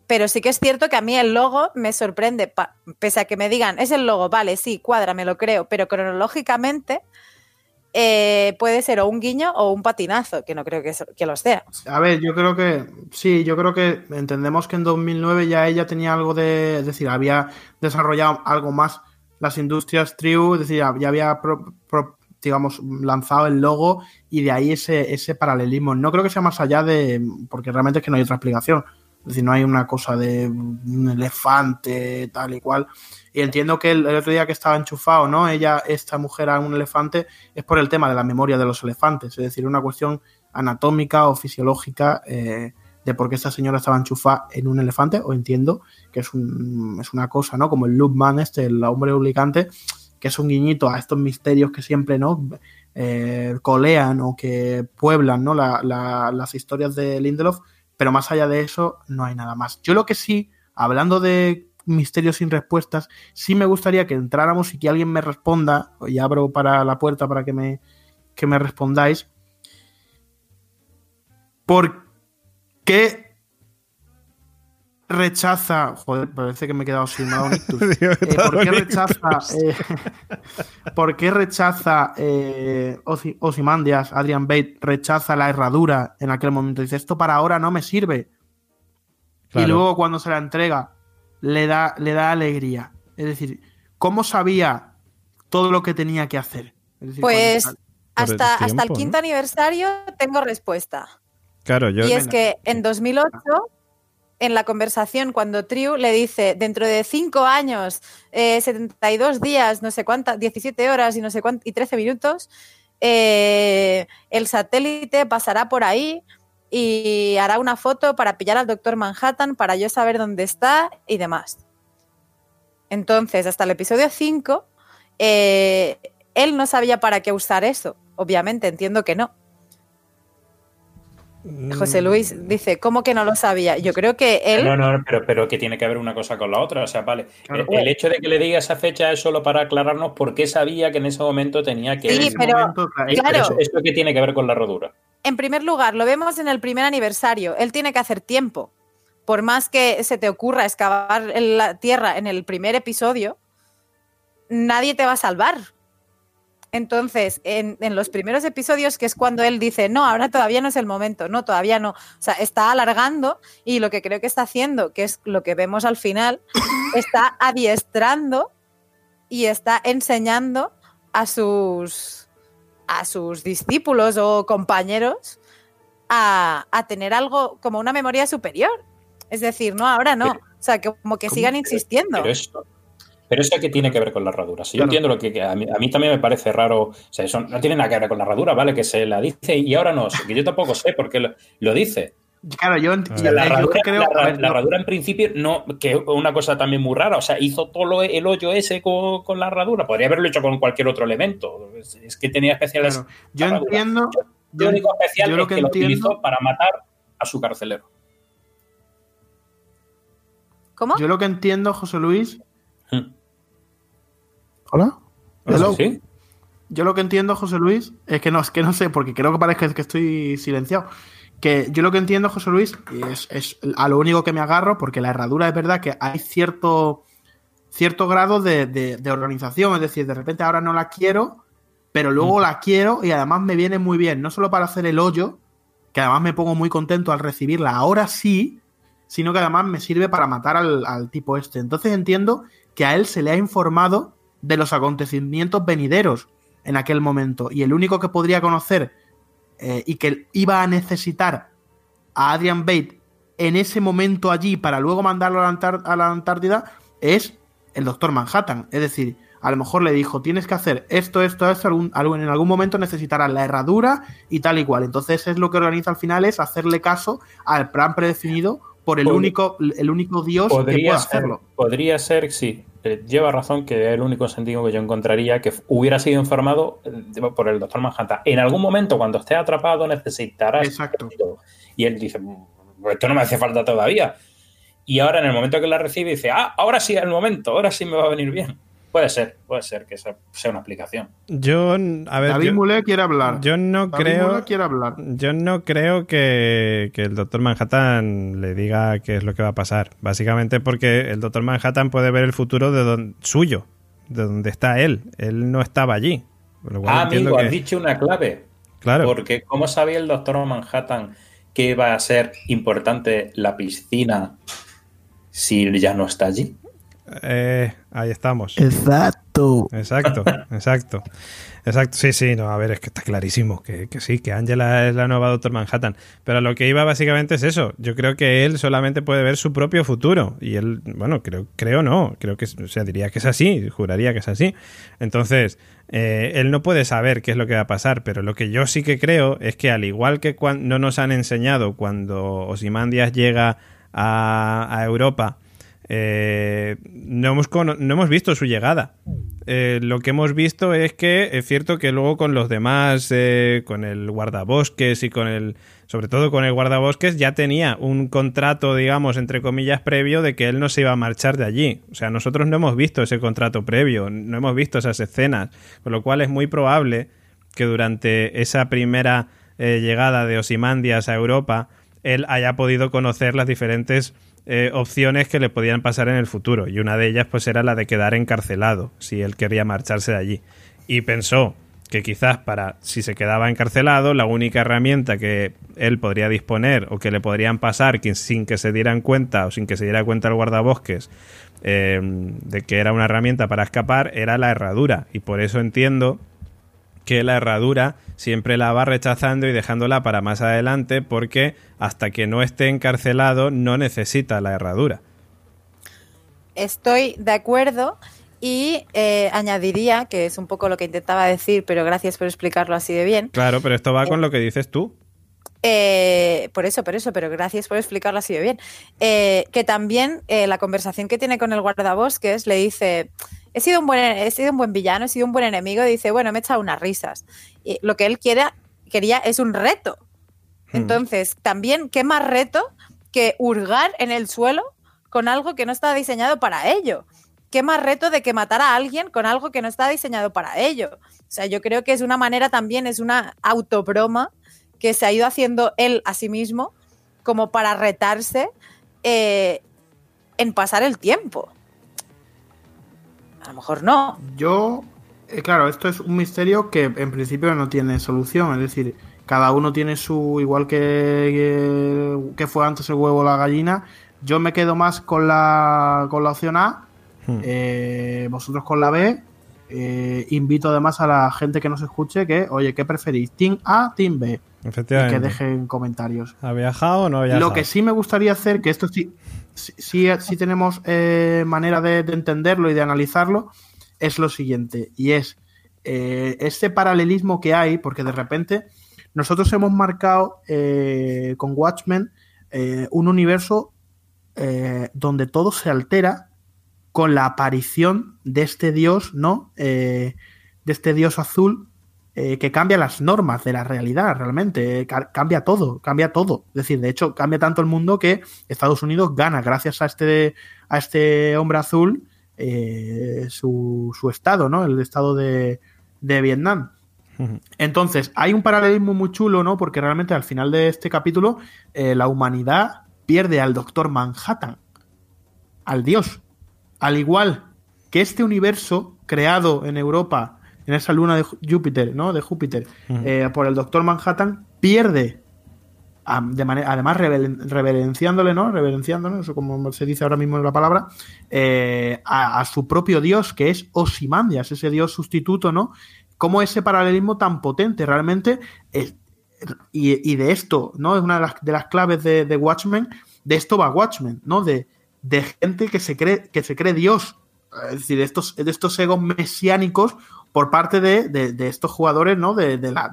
Pero sí que es cierto que a mí el logo me sorprende, pese a que me digan, es el logo, vale, sí, cuadra, me lo creo, pero cronológicamente eh, puede ser o un guiño o un patinazo, que no creo que, eso- que lo sea. A ver, yo creo que sí, yo creo que entendemos que en 2009 ya ella tenía algo de, es decir, había desarrollado algo más las industrias True, es decir, ya había, pro- digamos, lanzado el logo y de ahí ese, ese paralelismo. No creo que sea más allá de, porque realmente es que no hay otra explicación. Es decir, no hay una cosa de un elefante, tal y cual. Y entiendo que el, otro día que estaba enchufado, ¿no? Ella, esta mujer a un elefante, es por el tema de la memoria de los elefantes. Es decir, una cuestión anatómica o fisiológica eh, de por qué esta señora estaba enchufada en un elefante, o entiendo que es, un, es una cosa, ¿no? Como el Loopman, este, el hombre obligante, que es un guiñito a estos misterios que siempre, ¿no? Eh, colean o que pueblan, ¿no? La- la- las historias de Lindelof, pero más allá de eso, no hay nada más. Yo lo que sí, hablando de misterios sin respuestas, sí me gustaría que entráramos y que alguien me responda, y abro para la puerta para que me, que me respondáis, ¿por qué rechaza, joder, parece que me he quedado sin nada, un ictus. Eh, ¿Por qué rechaza, eh, ¿por qué rechaza eh, Ozymandias, Adrian Bate, rechaza la herradura en aquel momento? Dice, esto para ahora no me sirve. Claro. Y luego cuando se la entrega, le da, le da alegría. Es decir, ¿cómo sabía todo lo que tenía que hacer? Es decir, Pues cuando- Por el hasta, hasta el quinto ¿no? aniversario tengo respuesta. Claro, yo. Y es que en 2008, en la conversación, cuando Triu le dice, dentro de 5 años, eh, 72 días, no sé cuántas, 17 horas y no sé cuántas, y 13 minutos, eh, el satélite pasará por ahí y hará una foto para pillar al doctor Manhattan, para yo saber dónde está y demás. Entonces, hasta el episodio 5, eh, él no sabía para qué usar eso. Obviamente, entiendo que no. José Luis dice, ¿cómo que no lo sabía? Yo creo que él... No, no, pero, pero que tiene que ver una cosa con la otra. O sea, vale. Claro. El, el hecho de que le diga esa fecha es solo para aclararnos por qué sabía que en ese momento tenía que. Sí, pero- momento, claro, esto que tiene que ver con la rodura. En primer lugar, lo vemos en el primer aniversario. Él tiene que hacer tiempo. Por más que se te ocurra excavar en la tierra en el primer episodio, nadie te va a salvar. Entonces, en, en los primeros episodios, que es cuando él dice, no, ahora todavía no es el momento, no, todavía no. O sea, está alargando y lo que creo que está haciendo, que es lo que vemos al final, está adiestrando y está enseñando a sus, a sus discípulos o compañeros a, a tener algo como una memoria superior. Es decir, no, ahora no. O sea, que como que sigan insistiendo. Pero pero eso que tiene que ver con la herradura. Si yo Claro. entiendo lo que que a mí, a mí también me parece raro. O sea, eso no tiene nada que ver con la herradura, ¿vale? Que se la dice y ahora no. Que yo tampoco sé por qué lo, lo dice. Claro, yo, ent- O O sea, la, yo herradura, creo. la, ver, la yo- herradura en principio, no, que es una cosa también muy rara. O sea, hizo todo lo- el hoyo ese con, con la herradura. Podría haberlo hecho con cualquier otro elemento. Es, es que tenía especiales. claro, yo entiendo. Lo Yo, único especial yo lo es que que, lo utilizó para matar a su carcelero. ¿Cómo? yo lo que entiendo, José Luis. Hmm. Hola. Hello. ¿Sí? Yo lo que entiendo, José Luis, es que no, es que no sé, porque creo que parece que estoy silenciado. Que yo lo que entiendo, José Luis, y es, es a lo único que me agarro, porque la herradura es verdad que hay cierto, cierto grado de, de- de organización. Es decir, de repente ahora no la quiero, pero luego la quiero y además me viene muy bien, no solo para hacer el hoyo, que además me pongo muy contento al recibirla ahora sí, sino que además me sirve para matar al, al tipo este. Entonces entiendo que a él se le ha informado de los acontecimientos venideros en aquel momento. Y el único que podría conocer eh, y que iba a necesitar a Adrian Bate en ese momento allí para luego mandarlo a la, Antar- a la Antártida es el Doctor Manhattan. Es decir, a lo mejor le dijo, tienes que hacer esto, esto, esto, algún, algún- en algún momento necesitarás la herradura y tal y cual. Entonces es lo que organiza al final es hacerle caso al plan predefinido por el Pod- único, el único dios que puede Podría ser, hacerlo. podría ser, sí. Eh, Lleva razón que es el único sentido que yo encontraría que hubiera sido informado eh, por el doctor Manhattan. En algún momento, cuando esté atrapado, necesitarás. Exacto. Y él dice: "Mm, Esto no me hace falta todavía. Y ahora, en el momento que la recibe, dice: Ah, ahora sí es el momento, ahora sí me va a venir bien. Puede ser, puede ser que esa sea una explicación. Yo, a ver, David yo, quiere hablar. yo no David creo. Quiere hablar. Yo no creo que, que el Doctor Manhattan le diga qué es lo que va a pasar. Básicamente porque el Doctor Manhattan puede ver el futuro de don- suyo, de donde está él. Él no estaba allí. Por lo cual Ah, amigo, que- has dicho una clave. Claro. Porque, ¿cómo sabía el doctor Manhattan que iba a ser importante la piscina si ya no está allí? Eh, ahí estamos. Exacto. Exacto, exacto. Exacto, sí, sí, no, a ver, es que está clarísimo que, que sí, que Angela es la nueva Doctor Manhattan. Pero lo que iba básicamente es eso. Yo creo que él solamente puede ver su propio futuro. Y él, bueno, creo, creo no, creo que, o sea, diría que es así, juraría que es así. Entonces, eh, él no puede saber qué es lo que va a pasar, pero lo que yo sí que creo es que al igual que cuando no nos han enseñado cuando Osimandias llega a, a Europa, eh, no, hemos no hemos visto su llegada. Eh, lo que hemos visto es que es cierto que luego con los demás, eh, con el guardabosques y con el, sobre todo con el guardabosques, ya tenía un contrato, digamos, entre comillas, previo de que él no se iba a marchar de allí. O sea, nosotros no hemos visto ese contrato previo, no hemos visto esas escenas, con lo cual es muy probable que durante esa primera eh, llegada de Osimandias a Europa, él haya podido conocer las diferentes eh, opciones que le podían pasar en el futuro. Y una de ellas, pues, era la de quedar encarcelado, si él quería marcharse de allí. Y pensó que quizás para, si se quedaba encarcelado, la única herramienta que él podría disponer o que le podrían pasar sin que se dieran cuenta o sin que se diera cuenta el guardabosques eh, de que era una herramienta para escapar, era la herradura. Y por eso entiendo que la herradura siempre la va rechazando y dejándola para más adelante porque hasta que no esté encarcelado no necesita la herradura. Estoy de acuerdo y eh, añadiría, que es un poco lo que intentaba decir, pero gracias por explicarlo así de bien. Claro, pero esto va con lo que dices tú. Eh, por eso, por eso, pero gracias por explicarlo así de bien. Eh, que también la conversación que tiene con el guardabosques le dice, he sido un buen, he sido un buen villano, he sido un buen enemigo, y dice, bueno, me he echado unas risas. Y lo que él quiere, quería es un reto. Hmm. Entonces, también, ¿qué más reto que hurgar en el suelo con algo que no está diseñado para ello? ¿Qué más reto de que matar a alguien con algo que no está diseñado para ello? O sea, yo creo que es una manera también, es una autobroma que se ha ido haciendo él a sí mismo como para retarse eh, en pasar el tiempo. A lo mejor no. Yo, eh, claro, esto es un misterio que en principio no tiene solución. Es decir, cada uno tiene su. Igual que, que, fue antes el huevo o la gallina. Yo me quedo más con la, con la opción A. Hmm. Eh, vosotros con la B. Eh, invito además a la gente que nos escuche que, oye, ¿qué preferís? ¿Team A, Team B? Efectivamente. que dejen comentarios. ¿Ha viajado o no ha viajado? Lo que sí me gustaría hacer, que esto sí, sí, tenemos eh, manera de, entenderlo y de analizarlo, es lo siguiente, y es eh, este paralelismo que hay, porque de repente nosotros hemos marcado eh, con Watchmen un universo donde todo se altera con la aparición de este dios, ¿no? de este dios azul eh, que cambia las normas de la realidad realmente, cambia todo, cambia todo. Es decir, de hecho, cambia tanto el mundo que Estados Unidos gana gracias a este, a este hombre azul eh, su, estado, ¿no? El estado de, Vietnam. Entonces, hay un paralelismo muy chulo, ¿no? Porque realmente al final de este capítulo, eh, la humanidad pierde al Doctor Manhattan, al Dios. Al igual que este universo creado en Europa en esa luna de Júpiter, ¿no? De Júpiter, eh, por el Doctor Manhattan, pierde, de además reverenciándole, ¿no? Reverenciándole, eso como se dice ahora mismo en la palabra, eh, a, su propio dios, que es Osimandias, ese dios sustituto, ¿no? Cómo ese paralelismo tan potente realmente y, de esto, ¿no? Es una de las, claves de, Watchmen, de esto va Watchmen, ¿no? De, de gente que se cree, que se cree Dios. Es decir, de estos, de estos egos mesiánicos por parte de, estos jugadores, ¿no? De, la,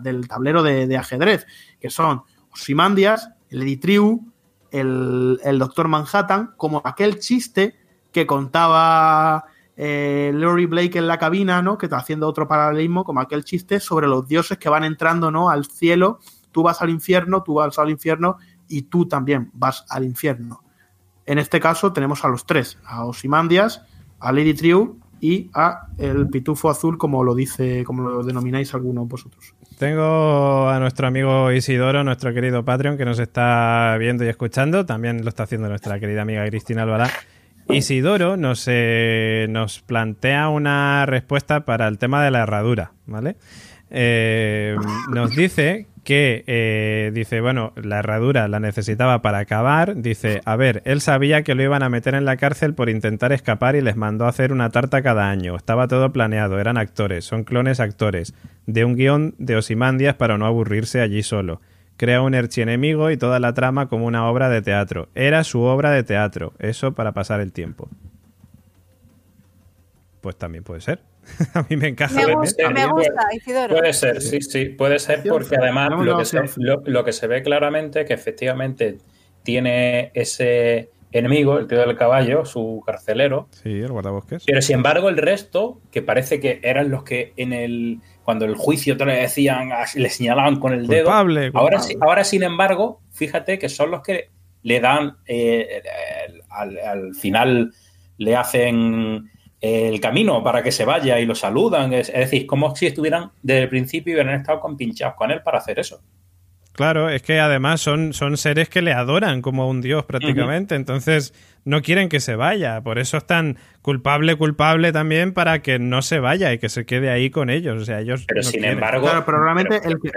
del tablero de, ajedrez, que son Osimandias, el Editriu, el, el Doctor Manhattan, como aquel chiste que contaba eh, Laurie Blake en la cabina, ¿no? Que está haciendo otro paralelismo, como aquel chiste sobre los dioses que van entrando, ¿no? Al cielo, tú vas al infierno, tú vas al infierno y tú también vas al infierno. En este caso tenemos a los tres, a Osimandias, a Lady Triu y a el pitufo azul, como lo dice, como lo denomináis algunos vosotros. Tengo a nuestro amigo Isidoro, nuestro querido Patreon, que nos está viendo y escuchando. También lo está haciendo nuestra querida amiga Cristina Alvará. Isidoro nos, eh, nos plantea una respuesta para el tema de la herradura, ¿vale? Eh, nos dice que eh, dice, bueno, la herradura la necesitaba para acabar. Dice, a ver, él sabía que lo iban a meter en la cárcel por intentar escapar y les mandó a hacer una tarta cada año. Estaba todo planeado, eran actores, son clones actores, de un guion de Osimandias para no aburrirse allí solo. Crea un archienemigo y toda la trama como una obra de teatro. Era su obra de teatro, eso para pasar el tiempo. Pues también puede ser. a mí me encaja. Me gusta, me gusta Isidoro. Puede ser, sí, sí, puede ser porque además lo que, se, lo, que se ve claramente que efectivamente tiene ese enemigo, el tío del caballo, su carcelero. Sí, el guardabosques. Pero sin embargo, el resto, que parece que eran los que en el. Cuando el juicio te le decían, le señalaban con el dedo. Ahora, ahora, sin embargo, fíjate que son los que le dan. Eh, al, al, final le hacen el camino para que se vaya y lo saludan. Es, decir, como si estuvieran desde el principio y hubieran estado compinchados con él para hacer eso. Claro, es que además son, son seres que le adoran como un dios prácticamente, entonces no quieren que se vaya, por eso es tan culpable, culpable también para que no se vaya y que se quede ahí con ellos, o sea, ellos Pero sin embargo, pero,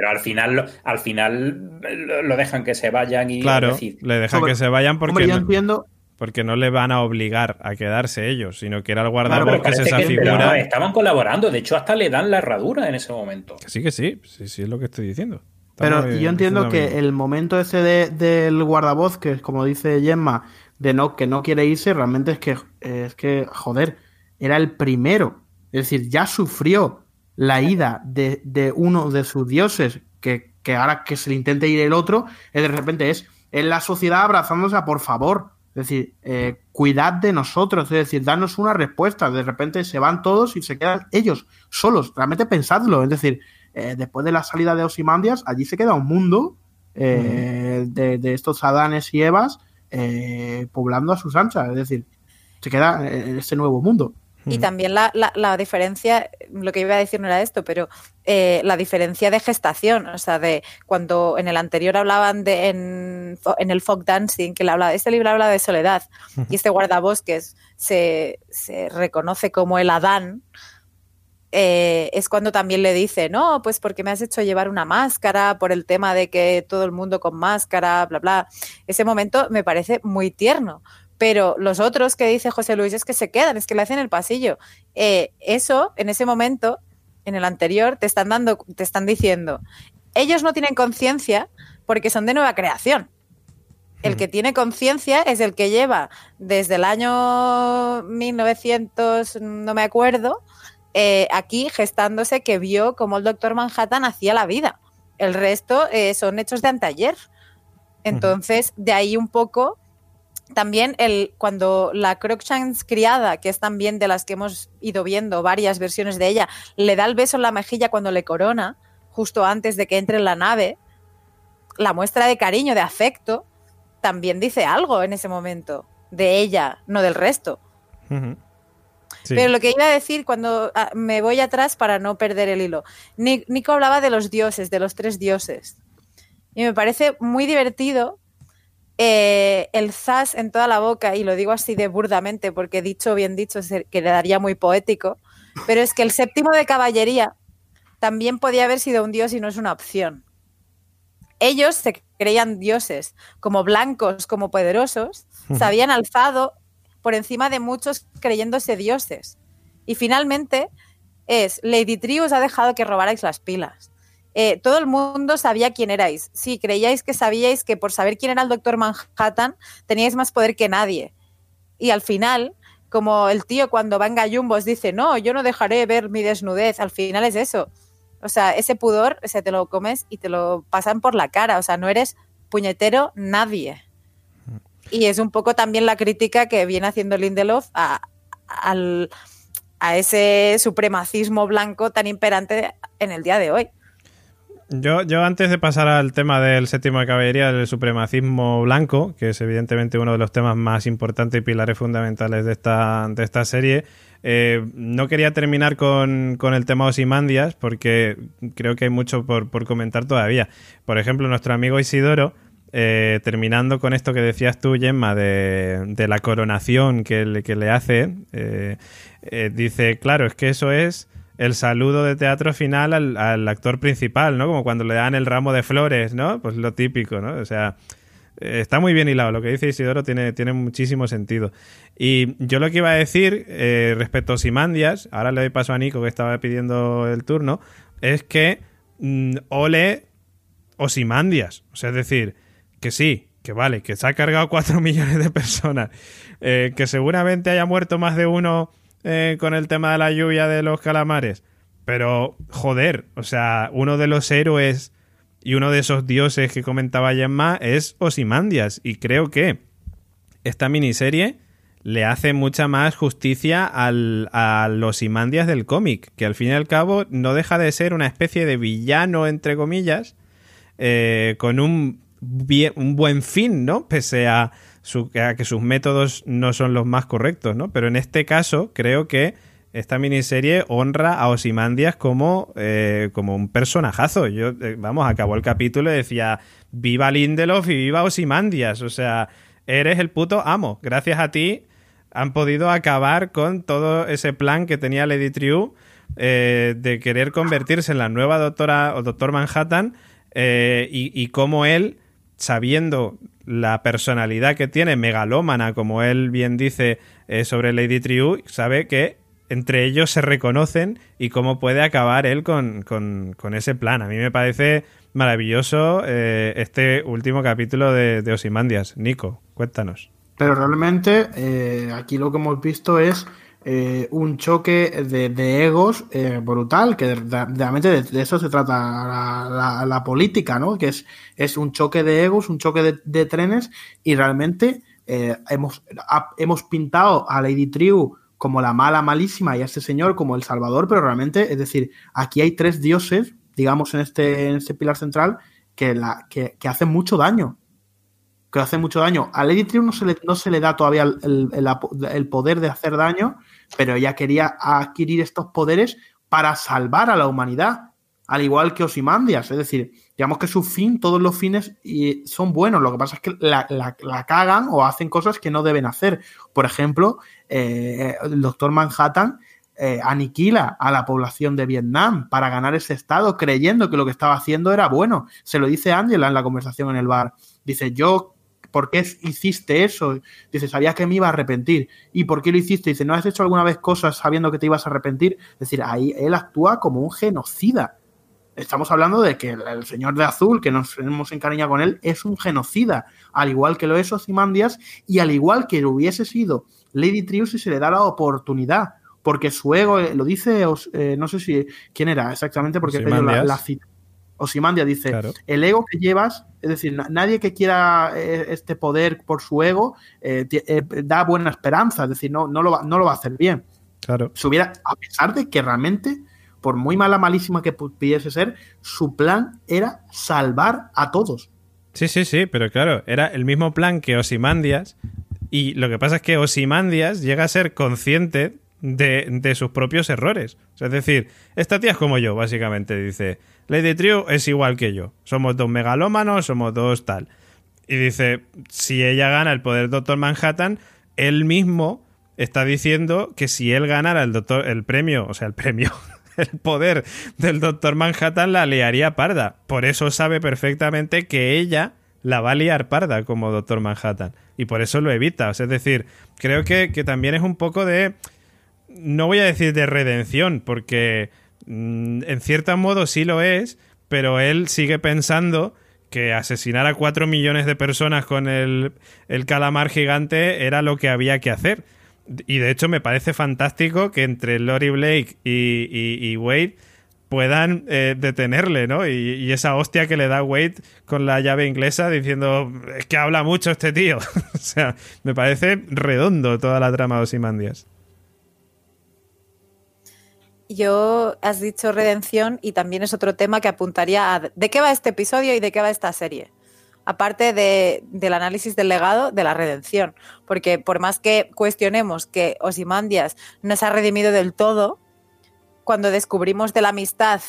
al final al final lo dejan que se vayan y claro, le dejan que se vayan porque yo entiendo porque no le van a obligar a quedarse ellos, sino que era el Claro, guardabosques pero esa que figura. estaban colaborando, de hecho hasta le dan la herradura en ese momento. Que sí, que sí, sí, sí es lo que estoy diciendo. Pero Estamos, yo entiendo que el momento ese de- del guardabosques, como dice Gemma, de no que no quiere irse, realmente es que es que joder, era el primero. Es decir, ya sufrió la ida de, de uno de sus dioses, que, que ahora que se le intente ir el otro, es de repente es, es la sociedad abrazándose a por favor. Es decir, eh, cuidad de nosotros, es decir, darnos una respuesta. De repente se van todos y se quedan ellos solos. Realmente pensadlo. Es decir, eh, después de la salida de Osimandias, allí se queda un mundo eh, de, de estos Adanes y Evas eh, poblando a sus anchas. Es decir, se queda en ese nuevo mundo. Y también la, la- la diferencia, lo que iba a decir no era esto, pero eh, la diferencia de gestación, o sea, de cuando en el anterior hablaban de en, en el folk dancing, que le hablaba, este libro habla de soledad, y este guardabosques se, se reconoce como el Adán, eh, es cuando también le dice, no, pues porque me has hecho llevar una máscara por el tema de que todo el mundo con máscara, bla, bla. Ese momento me parece muy tierno. Pero los otros que dice José Luis es que se quedan, es que le hacen el pasillo. Eh, eso, en ese momento, en el anterior, te están dando, te están diciendo, ellos no tienen conciencia porque son de nueva creación. El que tiene conciencia es el que lleva desde el año 1900, no me acuerdo, eh, aquí gestándose que vio cómo el doctor Manhattan hacía la vida. El resto eh, son hechos de anteayer. Entonces, de ahí un poco también el cuando la Crookshanks criada, que es también de las que hemos ido viendo varias versiones de ella, le da el beso en la mejilla cuando le corona, justo antes de que entre en la nave, la muestra de cariño, de afecto, también dice algo en ese momento de ella, no del resto. Sí. Pero lo que iba a decir cuando ah, me voy atrás para no perder el hilo. Ni- Nico hablaba de los dioses, de los tres dioses. Y me parece muy divertido eh, el zas en toda la boca, y lo digo así de burdamente porque dicho bien dicho quedaría muy poético, pero es que el séptimo de caballería también podía haber sido un dios y no es una opción. Ellos se creían dioses, como blancos, como poderosos, se habían alzado por encima de muchos creyéndose dioses. Y finalmente es, Lady Tri os ha dejado que robarais las pilas. Eh, todo el mundo sabía quién erais. Sí, creíais que sabíais que por saber quién era el doctor Manhattan teníais más poder que nadie. Y al final, como el tío cuando va en gallumbos dice, no, yo no dejaré ver mi desnudez, al final es eso. O sea, ese pudor se te lo comes y te lo pasan por la cara. O sea, no eres puñetero nadie. Y es un poco también la crítica que viene haciendo Lindelof a ese supremacismo blanco tan imperante en el día de hoy. Yo, yo antes de pasar al tema del séptimo de caballería, del supremacismo blanco, que es evidentemente uno de los temas más importantes y pilares fundamentales de esta, de esta serie, eh, no quería terminar con, con el tema Osimandias, porque creo que hay mucho por, por comentar todavía. Por ejemplo, nuestro amigo Isidoro, eh, terminando con esto que decías tú, Gemma, de, de la coronación que le, que le hace, eh, eh, dice, claro, es que eso es el saludo de teatro final al, actor principal, ¿no? Como cuando le dan el ramo de flores, ¿no? Pues lo típico, ¿no? O sea, eh, está muy bien hilado. Lo que dice Isidoro tiene, tiene muchísimo sentido. Y yo lo que iba a decir eh, respecto a Simandias, ahora le doy paso a Nico que estaba pidiendo el turno, es que mm, ole Osimandias. O sea, es decir, que sí, que vale, que se ha cargado 4 millones de personas, eh, que seguramente haya muerto más de uno eh, con el tema de la lluvia de los calamares. Pero, joder, o sea, uno de los héroes y uno de esos dioses que comentaba Gemma es Osimandias. Y creo que esta miniserie le hace mucha más justicia al, a los Osimandias del cómic, que al fin y al cabo no deja de ser una especie de villano, entre comillas, eh, con un, bien- un buen fin, ¿no? Pese a, su- a que sus métodos no son los más correctos, ¿no? Pero en este caso creo que esta miniserie honra a Osimandias como, eh, como un personajazo. Yo, eh, vamos, acabó el capítulo y decía, viva Lindelof y viva Osimandias. O sea, eres el puto amo. Gracias a ti han podido acabar con todo ese plan que tenía Lady Triu eh, de querer convertirse en la nueva doctora o doctor Manhattan y, y cómo él sabiendo la personalidad que tiene, megalómana, como él bien dice eh, sobre Lady Triu, sabe que entre ellos se reconocen y cómo puede acabar él con, ese plan. A mí me parece maravilloso eh, este último capítulo de, de Osimandias. Nico, cuéntanos. Pero realmente eh, aquí lo que hemos visto es eh, un choque de, egos brutal, que realmente de, eso se trata la, política, ¿no? Que es, es un choque de egos, un choque de, trenes y realmente hemos, hemos pintado a Lady Triu como la mala malísima y a este señor como el salvador, pero realmente, es decir, aquí hay tres dioses, digamos, en este, en este pilar central, que, la, que, hacen mucho daño. Que hacen mucho daño. A Lady no se le, no se le da todavía el, poder de hacer daño, pero ella quería adquirir estos poderes para salvar a la humanidad, al igual que Osimandias. Es decir, digamos que su fin, todos los fines son buenos. Lo que pasa es que la, la cagan o hacen cosas que no deben hacer. Por ejemplo, eh, el doctor Manhattan eh, aniquila a la población de Vietnam para ganar ese estado, creyendo que lo que estaba haciendo era bueno. Se lo dice Angela en la conversación en el bar. Dice, yo, ¿por qué hiciste eso? Dice, sabía que me iba a arrepentir. ¿Y por qué lo hiciste? Dice, ¿no has hecho alguna vez cosas sabiendo que te ibas a arrepentir? Es decir, ahí él actúa como un genocida. Estamos hablando de que el, señor de azul, que nos hemos encariñado con él, es un genocida, al igual que lo es Ozymandias y al igual que lo hubiese sido Lady Trius si se le da la oportunidad. Porque su ego, eh, lo dice, eh, no sé si quién era exactamente, porque la, la cita. Osimandia dice, el ego que llevas, es decir, nadie que quiera eh, este poder por su ego da buena esperanza, es decir, no, no, lo va, no lo va a hacer bien. Claro. Si hubiera, a pesar de que realmente, por muy mala, malísima que pudiese ser, su plan era salvar a todos. Sí, sí, sí, pero claro, era el mismo plan que Osimandias, y lo que pasa es que Osimandias llega a ser consciente de, sus propios errores. es decir, esta tía es como yo, básicamente. Dice, Lady Trio es igual que yo. Somos dos megalómanos, somos dos tal. Y dice, si ella gana el poder Doctor Manhattan, él mismo está diciendo que si él ganara el, doctor, el premio, o sea, el premio, el poder del Doctor Manhattan, la liaría parda. Por eso sabe perfectamente que ella la va a liar parda como Doctor Manhattan y por eso lo evita. Es decir, creo que, también es un poco de... No voy a decir de redención, porque mm, en cierto modo sí lo es, pero él sigue pensando que asesinar a cuatro millones de personas con el, el calamar gigante era lo que había que hacer. Y de hecho me parece fantástico que entre Lori Blake y, y Wade puedan eh, detenerle, ¿no? Y, esa hostia que le da Wade con la llave inglesa diciendo, es que habla mucho este tío. o sea, me parece redondo toda la trama de Osimandias. Yo has dicho redención y también es otro tema que apuntaría a de qué va este episodio y de qué va esta serie. Aparte del análisis del legado de la redención. Porque por más que cuestionemos que Osimandias no se ha redimido del todo, cuando descubrimos de la amistad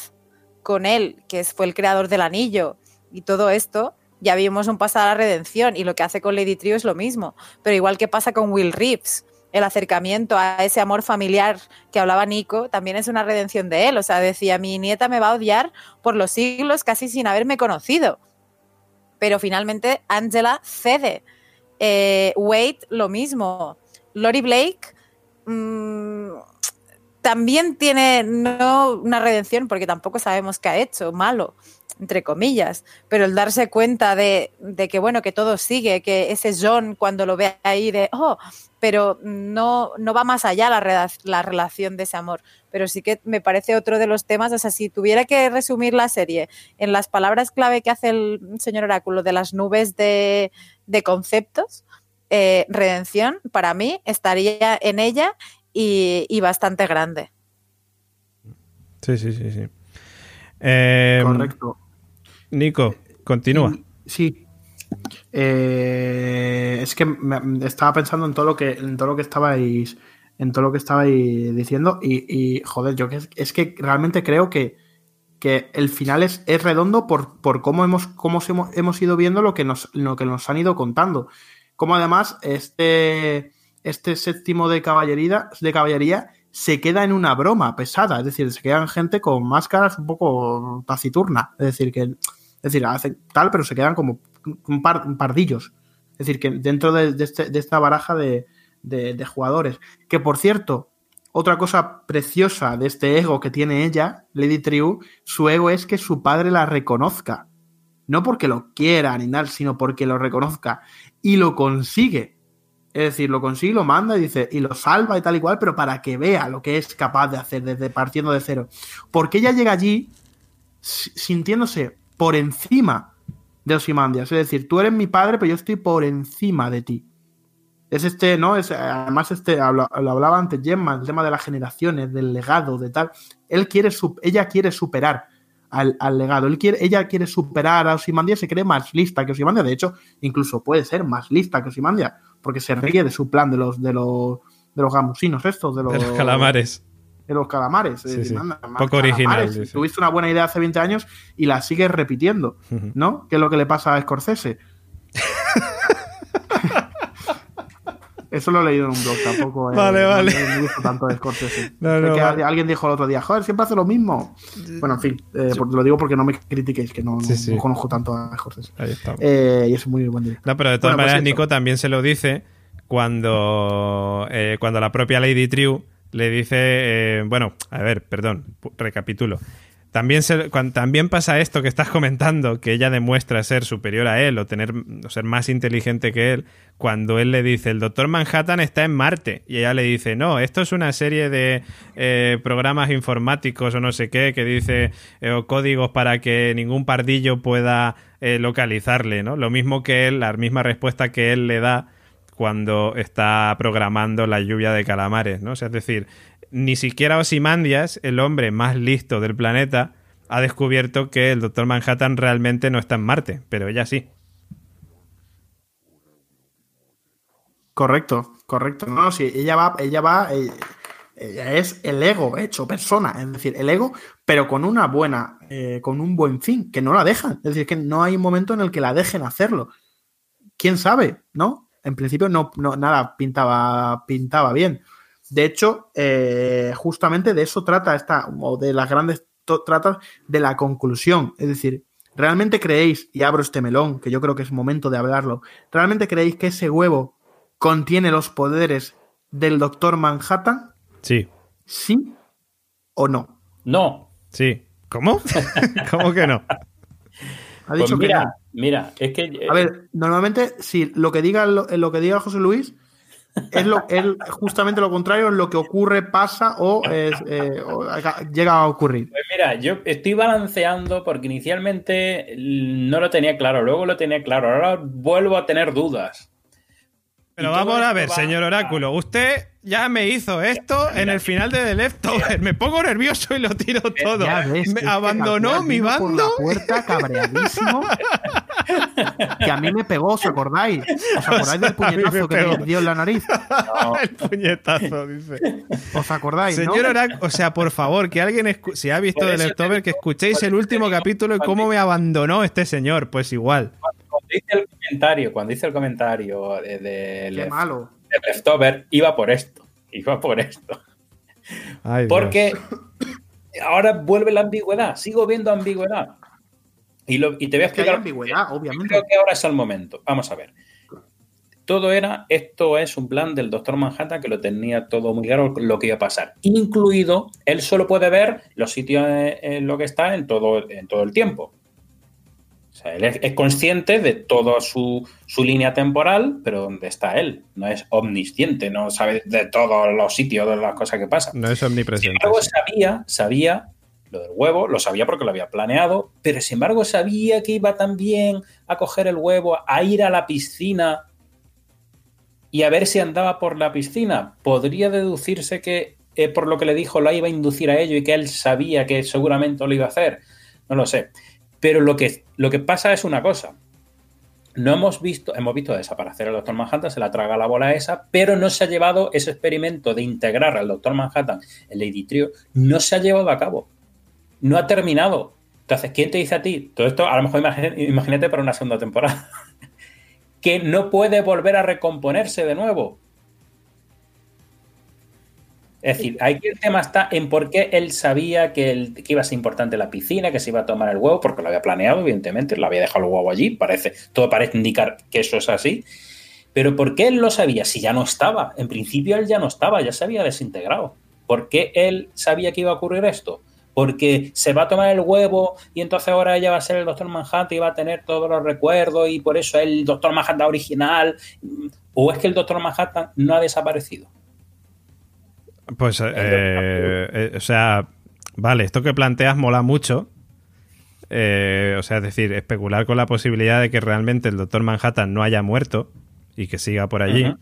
con él, que fue el creador del anillo y todo esto, ya vimos un paso a la redención y lo que hace con Lady Trio es lo mismo. Pero igual que pasa con Will Reeves, el acercamiento a ese amor familiar que hablaba Nico también es una redención de él. O sea, decía, mi nieta me va a odiar por los siglos casi sin haberme conocido. Pero finalmente Angela cede. Eh, Wade, lo mismo. Lori Blake, mmm, también tiene no una redención, porque tampoco sabemos qué ha hecho, malo, entre comillas, pero el darse cuenta de, que, bueno, que todo sigue, que ese John cuando lo ve ahí de, oh, pero no, no va más allá la, la relación de ese amor. Pero sí que me parece otro de los temas, o sea, si tuviera que resumir la serie en las palabras clave que hace el señor Oráculo de las nubes de, conceptos, eh, redención, para mí estaría en ella y, bastante grande. Sí, sí, sí, sí. Em, Correcto. Nico, continúa. Sí. Eh, es que estaba pensando en todo lo que en todo lo que estabais en todo lo que estabais diciendo y, joder, yo que es, que realmente creo que, que el final es, es redondo por, por, cómo hemos cómo hemos ido viendo lo que nos lo que nos han ido contando. Como además este este séptimo de caballería, de caballería se queda en una broma pesada, es decir, se quedan gente con máscaras un poco taciturna, es decir, que es decir, hacen tal, pero se quedan como un, par, pardillos. Es decir, que dentro de, este, esta baraja de, de, jugadores. Que por cierto, otra cosa preciosa de este ego que tiene ella, Lady Triu, su ego es que su padre la reconozca. No porque lo quiera ni nada, sino porque lo reconozca. Y lo consigue. Es decir, lo consigue, lo manda y dice, y lo salva y tal y cual, pero para que vea lo que es capaz de hacer desde partiendo de cero. Porque ella llega allí sintiéndose por encima de Osimandias. Es decir, tú eres mi padre, pero yo estoy por encima de ti. Es este, ¿no? Es, además, este, lo, hablaba antes Gemma, el tema de las generaciones, del legado, de tal. Él quiere, ella quiere superar al, legado. Él quiere, ella quiere superar a Osimandia, se cree más lista que Osimandia. De hecho, incluso puede ser más lista que Osimandia porque se ríe de su plan de los de los de los gamusinos estos, de los, calamares. De los calamares. Poco original. Tuviste una buena idea hace 20 años y la sigues repitiendo, ¿no? ¿Qué es lo que le pasa a Scorsese? Eso lo he leído en un blog, tampoco. Vale, vale. No me gusta tanto de Scorsese. Alguien dijo el otro día, joder, siempre hace lo mismo. Bueno, en fin, eh, lo digo porque no me critiquéis, que no, conozco tanto a Scorsese. Ahí está. Eh, y es muy buen día. No, pero de todas pues maneras, Nico también se lo dice cuando, eh, cuando la propia Lady Triu le dice, bueno, a ver, perdón, recapitulo. También, también pasa esto que estás comentando, que ella demuestra ser superior a él o, tener, o ser más inteligente que él, cuando él le dice, el doctor Manhattan está en Marte. Y ella le dice, no, esto es una serie de eh, programas informáticos o no sé qué, que dice, eh, o códigos para que ningún pardillo pueda eh, localizarle, ¿no? Lo mismo que él, la misma respuesta que él le da cuando está programando la lluvia de calamares, ¿no? O sea, es decir, ni siquiera Osimandias, el hombre más listo del planeta, ha descubierto que el Doctor Manhattan realmente no está en Marte, pero ella sí. Correcto, correcto. No, sí, ella va, ella va, eh, ella es el ego hecho persona, es decir, el ego, pero con una buena, eh, con un buen fin, que no la dejan. Es decir, que no hay un momento en el que la dejen hacerlo. ¿Quién sabe? ¿No? En principio no, no nada pintaba, pintaba bien. De hecho, eh, justamente de eso trata esta, o de las grandes trata de la conclusión. Es decir, ¿realmente creéis, y abro este melón, que yo creo que es momento de hablarlo, ¿realmente creéis que ese huevo contiene los poderes del Doctor Manhattan? Sí. ¿Sí o no? No. Sí. ¿Cómo? ¿Cómo que no? Ha dicho pues mira, que Mira, es que. A ver, normalmente, si lo que diga, lo que diga José Luis es, lo, justamente lo contrario, es lo que ocurre, pasa o, eh, llega a ocurrir. Pues mira, yo estoy balanceando porque inicialmente no lo tenía claro, luego lo tenía claro, ahora vuelvo a tener dudas. Pero vamos a ver, señor Oráculo, usted ya me hizo esto en el final de The Leftover. Me pongo nervioso y lo tiro todo. me abandonó mi bando. Por la puerta cabreadísimo. que a mí me pegó, ¿os acordáis? ¿Os acordáis del puñetazo que me dio en la nariz? el puñetazo, dice. ¿Os acordáis? Señor Oráculo, o sea, por favor, que alguien, si ha visto The Leftover, que escuchéis el último capítulo y cómo me abandonó este señor. Pues igual dice el comentario, cuando dice el comentario de, de, malo. Leftover, iba por esto. Iba por esto. Porque ahora vuelve la ambigüedad. Sigo viendo ambigüedad. Y, y te voy a explicar. ambigüedad, obviamente. Creo que ahora es el momento. Vamos a ver. Todo era, esto es un plan del doctor Manhattan que lo tenía todo muy claro lo que iba a pasar. Incluido, él solo puede ver los sitios en, lo que está en todo, en todo el tiempo él es, consciente de toda su, línea temporal, pero ¿dónde está él? No es omnisciente, no sabe de todos los sitios, de las cosas que pasan. No es omnipresente. Sin embargo, sabía, sabía lo del huevo, lo sabía porque lo había planeado, pero sin embargo sabía que iba también a coger el huevo, a ir a la piscina y a ver si andaba por la piscina. Podría deducirse que eh, por lo que le dijo lo iba a inducir a ello y que él sabía que seguramente lo iba a hacer. No lo sé. Pero lo que, lo que pasa es una cosa. No hemos visto, hemos visto desaparecer al Doctor Manhattan, se la traga la bola esa, pero no se ha llevado ese experimento de integrar al Doctor Manhattan en Lady Trio, no se ha llevado a cabo. No ha terminado. Entonces, ¿quién te dice a ti? Todo esto, a lo mejor imagínate para una segunda temporada. que no puede volver a recomponerse de nuevo. Es decir, aquí el tema está en por qué él sabía que, que, iba a ser importante la piscina, que se iba a tomar el huevo, porque lo había planeado, evidentemente, lo había dejado el huevo allí, parece, todo parece indicar que eso es así. Pero ¿por qué él lo sabía si ya no estaba? En principio él ya no estaba, ya se había desintegrado. ¿Por qué él sabía que iba a ocurrir esto? Porque se va a tomar el huevo y entonces ahora ella va a ser el Doctor Manhattan y va a tener todos los recuerdos y por eso es el Doctor Manhattan original. ¿O es que el Doctor Manhattan no ha desaparecido? Pues, eh, eh, o sea, vale, esto que planteas mola mucho. Eh, o sea, es decir, especular con la posibilidad de que realmente el Doctor Manhattan no haya muerto y que siga por allí. Uh -huh.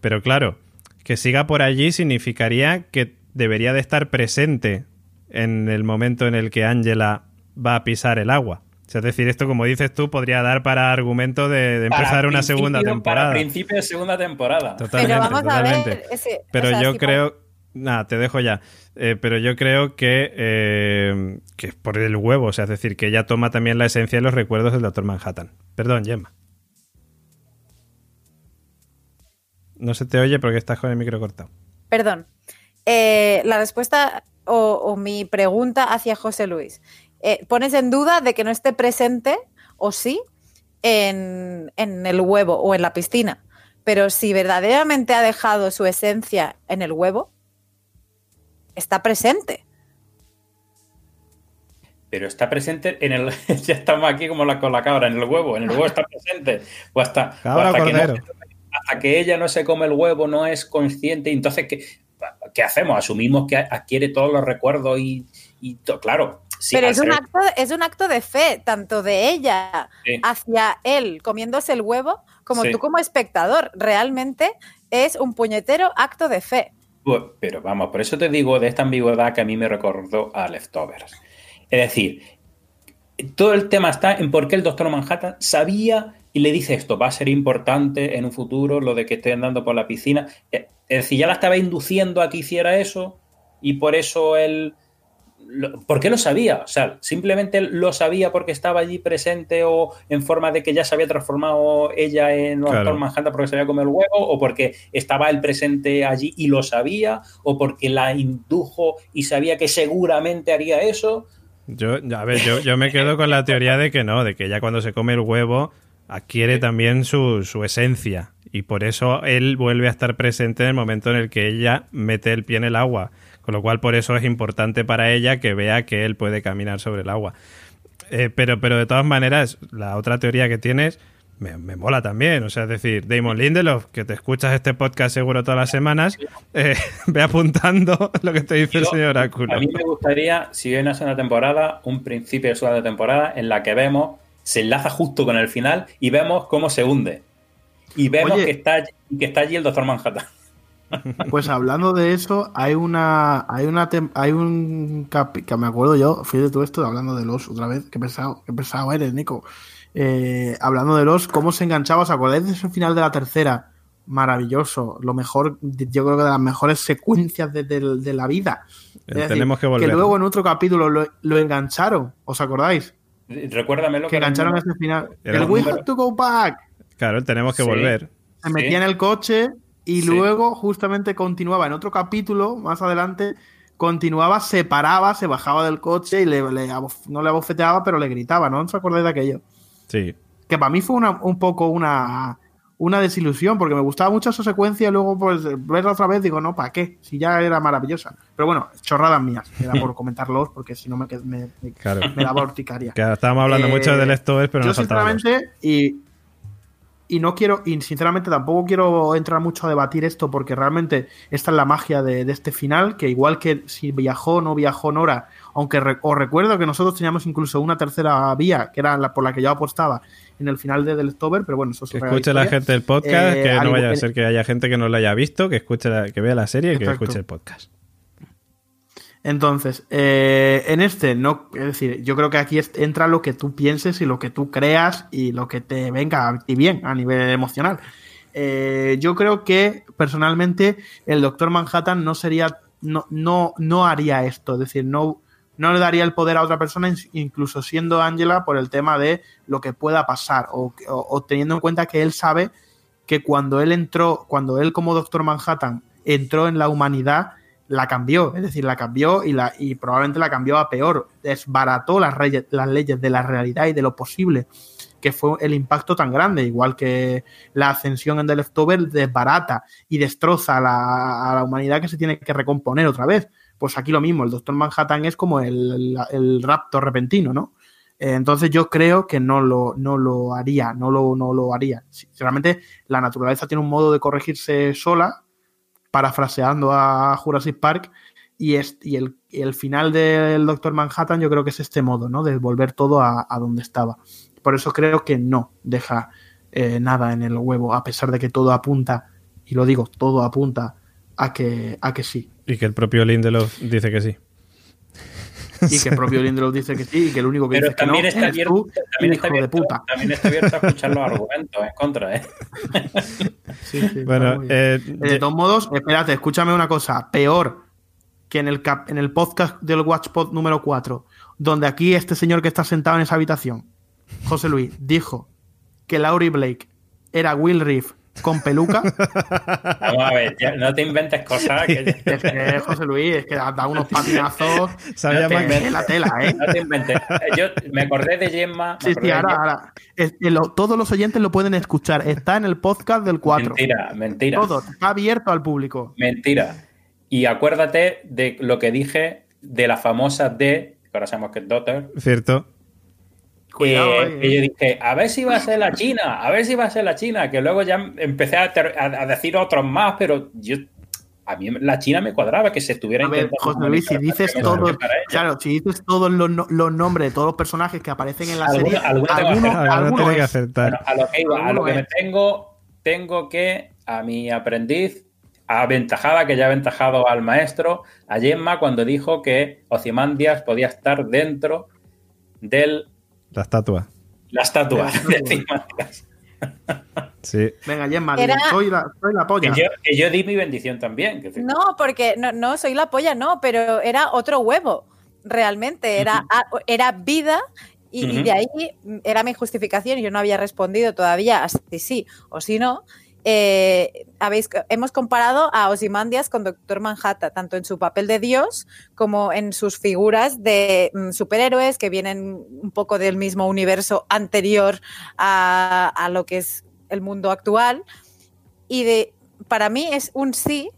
Pero claro, que siga por allí significaría que debería de estar presente en el momento en el que Angela va a pisar el agua. O sea, es decir, esto, como dices tú, podría dar para argumento de, de empezar una segunda temporada. Para principio de segunda temporada. Totalmente, Pero vamos totalmente. a ver. Ese, Pero o sea, yo si creo. Nada, te dejo ya. Eh, pero yo creo que, eh, que es por el huevo. O sea, es decir, que ella toma también la esencia de los recuerdos del Doctor Manhattan. Perdón, Gemma. No se te oye porque estás con el micro cortado. Perdón. Eh, la respuesta o, o, mi pregunta hacia José Luis. ¿Pones en duda de que no esté presente o sí en, en, el huevo o en la piscina? Pero si verdaderamente ha dejado su esencia en el huevo, está presente. Pero está presente en el. ya estamos aquí como la, con la cabra, en el huevo. En el huevo está presente. O hasta, cabra o hasta cordero. Que no, hasta que ella no se come el huevo, no es consciente. Entonces, ¿qué, qué hacemos? Asumimos que adquiere todos los recuerdos y, y to, claro. Sí, Pero es un, acto, es un acto de fe, tanto de ella sí. hacia él comiéndose el huevo, como sí. tú como espectador. Realmente es un puñetero acto de fe. Pero vamos, por eso te digo de esta ambigüedad que a mí me recordó a Leftovers. Es decir, todo el tema está en por qué el Doctor Manhattan sabía y le dice esto, va a ser importante en un futuro lo de que esté andando por la piscina. Es decir, ya la estaba induciendo a que hiciera eso y por eso él... ¿Por qué lo sabía? O sea, simplemente lo sabía porque estaba allí presente o en forma de que ya se había transformado ella en claro. Doctor Manhattan porque se había comido el huevo o porque estaba él presente allí y lo sabía o porque la indujo y sabía que seguramente haría eso. Yo, a ver, yo, yo me quedo con la teoría de que no, de que ella cuando se come el huevo adquiere también su, su, esencia y por eso él vuelve a estar presente en el momento en el que ella mete el pie en el agua, con lo cual por eso es importante para ella que vea que él puede caminar sobre el agua. Eh, pero, pero de todas maneras, la otra teoría que tienes me, me, mola también, o sea, es decir, Damon Lindelof, que te escuchas este podcast seguro todas las semanas, eh, ve apuntando lo que te dice Yo, el señor Oráculo. A mí me gustaría, si viene una temporada, un principio de segunda temporada en la que vemos se enlaza justo con el final y vemos cómo se hunde. Y vemos Oye, que, está, que está allí el Doctor Manhattan. Pues hablando de eso, hay una. Hay una hay un capi, que me acuerdo yo, fui de todo esto hablando de los otra vez, qué pesado, qué pesado eres, Nico. Eh, hablando de los, cómo se enganchaba, ¿os acordáis de ese final de la tercera? Maravilloso, lo mejor, yo creo que de las mejores secuencias de, de, de la vida. Eh, tenemos que volver. Que luego en otro capítulo lo, lo engancharon, ¿os acordáis? Recuérdamelo. Que engancharon ese final. El We have to go back. Claro, tenemos que sí. volver. Se metía sí. en el coche y sí. luego justamente continuaba en otro capítulo, más adelante, continuaba, se paraba, se bajaba del coche y le, le, no le abofeteaba, pero le gritaba, ¿no? ¿No os acordáis de aquello? Sí. Que para mí fue una, un poco una, una desilusión, porque me gustaba mucho esa secuencia y luego pues verla otra vez digo, no, ¿para qué? Si ya era maravillosa. Pero bueno, chorradas mías, era por comentarlos, porque si no me, me, me, claro. me daba horticaria. Claro, estábamos hablando eh, mucho de Leftovers, pero yo nos sinceramente, y, y no quiero, y sinceramente tampoco quiero entrar mucho a debatir esto, porque realmente esta es la magia de, de este final, que igual que si viajó o no viajó Nora, aunque re, os recuerdo que nosotros teníamos incluso una tercera vía, que era la por la que yo apostaba en el final de The Leftover, pero bueno, eso es Que escuche la gente el podcast, eh, que no vaya a ser que haya gente que no lo haya visto, que escuche la, que vea la serie y que escuche el podcast. Entonces, eh, en este, no, es decir, yo creo que aquí entra lo que tú pienses y lo que tú creas y lo que te venga a ti bien a nivel emocional. Eh, yo creo que personalmente el Doctor Manhattan no sería, no, no, no haría esto, es decir, no, no le daría el poder a otra persona, incluso siendo Angela, por el tema de lo que pueda pasar, o, o, o, teniendo en cuenta que él sabe que cuando él entró, cuando él como Doctor Manhattan entró en la humanidad, la cambió, es decir, la cambió y, la, y probablemente la cambió a peor, desbarató las, las leyes de la realidad y de lo posible, que fue el impacto tan grande, igual que la ascensión en The Leftover desbarata y destroza a la, a la humanidad que se tiene que recomponer otra vez. Pues aquí lo mismo, el Doctor Manhattan es como el, el rapto repentino, ¿no? Eh, entonces yo creo que no lo, no lo haría, no lo, no lo haría. Sinceramente, la naturaleza tiene un modo de corregirse sola, parafraseando a Jurassic Park, y, es, y, el, el, final del Doctor Manhattan yo creo que es este modo, ¿no? De volver todo a, a donde estaba. Por eso creo que no deja eh, nada en el huevo, a pesar de que todo apunta, y lo digo, todo apunta a que, a que sí. Y que el propio Lindelof dice que sí. Y que el propio Lindelof dice que sí, y que el único que Pero dice que no también está es abierto, tú, también hijo está de abierto, puta. también está abierto a escuchar los argumentos en contra, ¿eh? Sí, sí, está Bueno, eh, De todos modos, espérate, escúchame una cosa. Peor que en el, cap- en el podcast del Watchpod número 4, donde aquí este señor que está sentado en esa habitación, José Luis, dijo que Laurie Blake era Will Reef con peluca. Vamos a ver, ya, no te inventes cosas que es que José Luis, es que da da unos patinazos. Sabía No te que la tela, ¿eh? no te inventes. Yo me acordé de Gemma. Sí, sí, ahora, ahora. Es- eh, lo- todos los oyentes lo pueden escuchar. Está en el podcast del 4. Mentira, mentira. Todo, está abierto al público. Mentira. Y acuérdate de lo que dije de la famosa D, que ahora sabemos que es Daughter, Cierto. Cuidado, que, eh. que yo dije, a ver si va a ser la China, a ver si va a ser la China, que luego ya empecé a, ter- a- a decir otros más, pero yo a mí la China me cuadraba que se estuviera A ver, José Luis, si dices todos, claro, si dices todos los, no- los nombres de todos los personajes que aparecen en la Alguno- serie, alguno alguno, alguno que acertar. Bueno, a lo que iba, a lo Alguno que me tengo, tengo que a mi aprendiz, aventajada, que ya ha aventajado al maestro, a Gemma, cuando dijo que Ozymandias podía estar dentro de La estatua. la estatua. Sí. Venga, Gemma, Era- soy, la, soy la Que polla. yo, que yo di mi bendición también. que- No, porque no, no soy la polla, no, pero era otro huevo, realmente. Era, a- era vida y, de ahí era mi justificación. Yo no había respondido todavía a si sí o si no. Eh, habéis, hemos comparado a Ozymandias con Doctor Manhattan, tanto en su papel de Dios como en sus figuras de mm, superhéroes que vienen un poco del mismo universo anterior a, a lo que es el mundo actual. Y de, para mí es un sí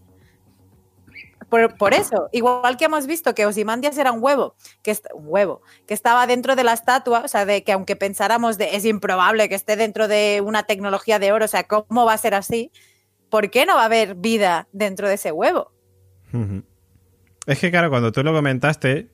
por, por eso, igual que hemos visto que Ozymandias era un huevo, que est- un huevo, que estaba dentro de la estatua, o sea, de que aunque pensáramos de es improbable que esté dentro de una tecnología de oro, o sea, ¿cómo va a ser así? ¿Por qué no va a haber vida dentro de ese huevo? Es que, claro, cuando tú lo comentaste,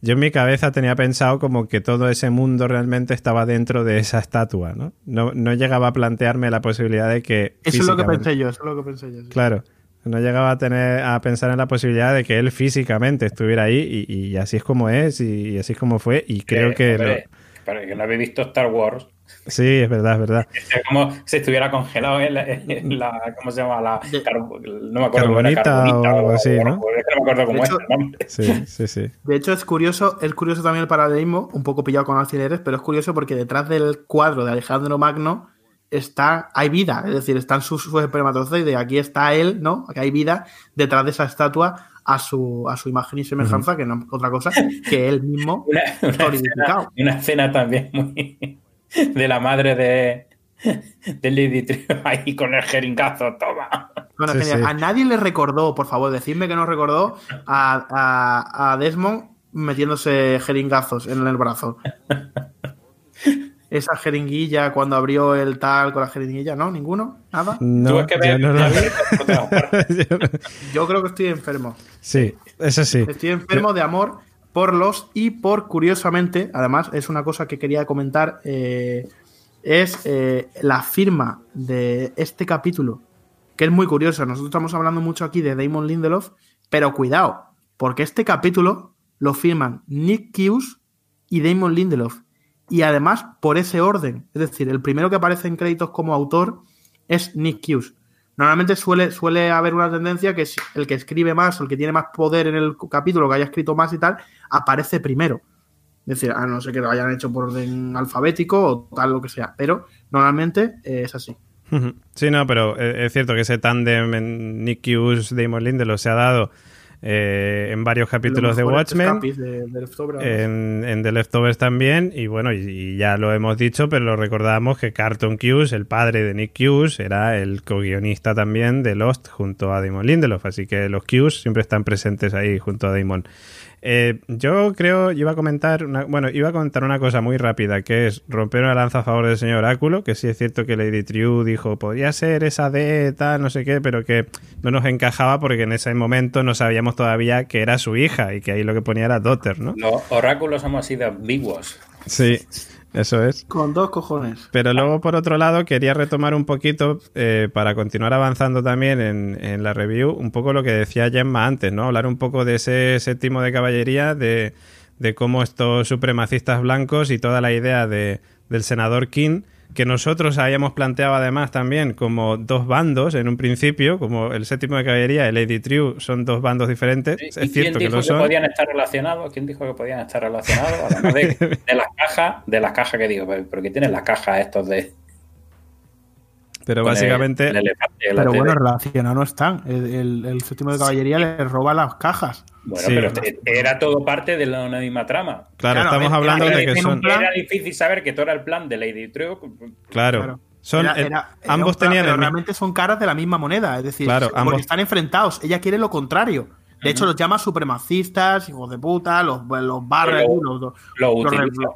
yo en mi cabeza tenía pensado como que todo ese mundo realmente estaba dentro de esa estatua, ¿no? No, no llegaba a plantearme la posibilidad de que. Eso es lo que pensé yo, eso es lo que pensé yo. sí. Claro. No llegaba a tener a pensar en la posibilidad de que él físicamente estuviera ahí y, y así es como es y, y así es como fue y creo Eh, que hombre, Pero yo no había visto Star Wars. lo- sí es verdad es verdad Es como si estuviera congelado en la, en la- ¿cómo se llama? La, no me acuerdo cómo era, Carbonita o algo así, ¿no? No me acuerdo cómo De es nombre. sí sí sí De hecho, es curioso, es curioso también el paralelismo, un poco pillado con alfileres, pero es curioso porque detrás del cuadro de Alejandro Magno está, hay vida, es decir, están sus, sus espermatozoides, aquí está él, ¿no? Aquí hay vida detrás de esa estatua a su, a su imagen y semejanza, que no es otra cosa que él mismo Una, una escena, una escena también muy de la madre de, de Lady Trio ahí con el jeringazo, toma. Bueno, Sí, genial. sí. A nadie le recordó, por favor, decidme que no recordó a, a- a Desmond metiéndose jeringazos en el brazo. Esa jeringuilla cuando abrió el tal con la jeringuilla, ¿no? ¿Ninguno? ¿Nada? no, lo- Yo creo que estoy enfermo. sí eso sí Estoy enfermo de amor por los y por, curiosamente, además, es una cosa que quería comentar, eh, es eh, la firma de este capítulo, que es muy curiosa. Nosotros estamos hablando mucho aquí de Damon Lindelof, pero cuidado, porque este capítulo lo firman Nick Hughes y Damon Lindelof. Y además por ese orden. Es decir, el primero que aparece en créditos como autor es Nick Hughes. Normalmente suele, suele haber una tendencia que es el que escribe más o el que tiene más poder en el capítulo, que haya escrito más y tal, aparece primero. Es decir, a no ser que lo hayan hecho por orden alfabético o tal lo que sea. Pero normalmente eh, es así. Sí, no, pero eh, es cierto que ese tándem en Nick Hughes, Damon Lindelof se ha dado eh, en varios capítulos de Watchmen, en, en, The Leftovers también, y bueno, y, ya lo hemos dicho, pero lo recordamos que Carlton Cuse, el padre de Nick Cuse, era el co-guionista también de Lost junto a Damon Lindelof, así que los Cuse siempre están presentes ahí junto a Damon. Eh, yo creo, iba a comentar, una, bueno, iba a comentar una cosa muy rápida, que es romper una lanza a favor del señor Oráculo, que sí es cierto que Lady True dijo, podría ser esa de tal, no sé qué, pero que no nos encajaba porque en ese momento no sabíamos todavía que era su hija y que ahí lo que ponía era Daughter, ¿no? Los oráculos hemos sido ambiguos. Sí. Eso es. Con dos cojones. Pero luego, por otro lado, quería retomar un poquito, eh, para continuar avanzando también en, la review, un poco lo que decía Gemma antes, ¿no? Hablar un poco de ese séptimo de caballería, de, de cómo estos supremacistas blancos y toda la idea de, del senador King que nosotros habíamos planteado además también como dos bandos en un principio, como el séptimo de caballería y el Lady True son dos bandos diferentes. es cierto que, lo son. podían estar relacionados? ¿Quién dijo que podían estar relacionados? Además de, las cajas, de las cajas que digo, porque tienen las cajas estos de pero básicamente. pero bueno, relacionados no están. El, séptimo de caballería le roba las cajas. Bueno, pero era todo parte de la misma trama. Claro, estamos hablando de que son. Era difícil saber que todo era el plan de Lady True. Claro. Son, ambos tenían. Pero realmente son caras de la misma moneda. Es decir, porque están enfrentados. Ella quiere lo contrario. De hecho, los llama supremacistas, hijos de puta, los, los barres, los, los, los,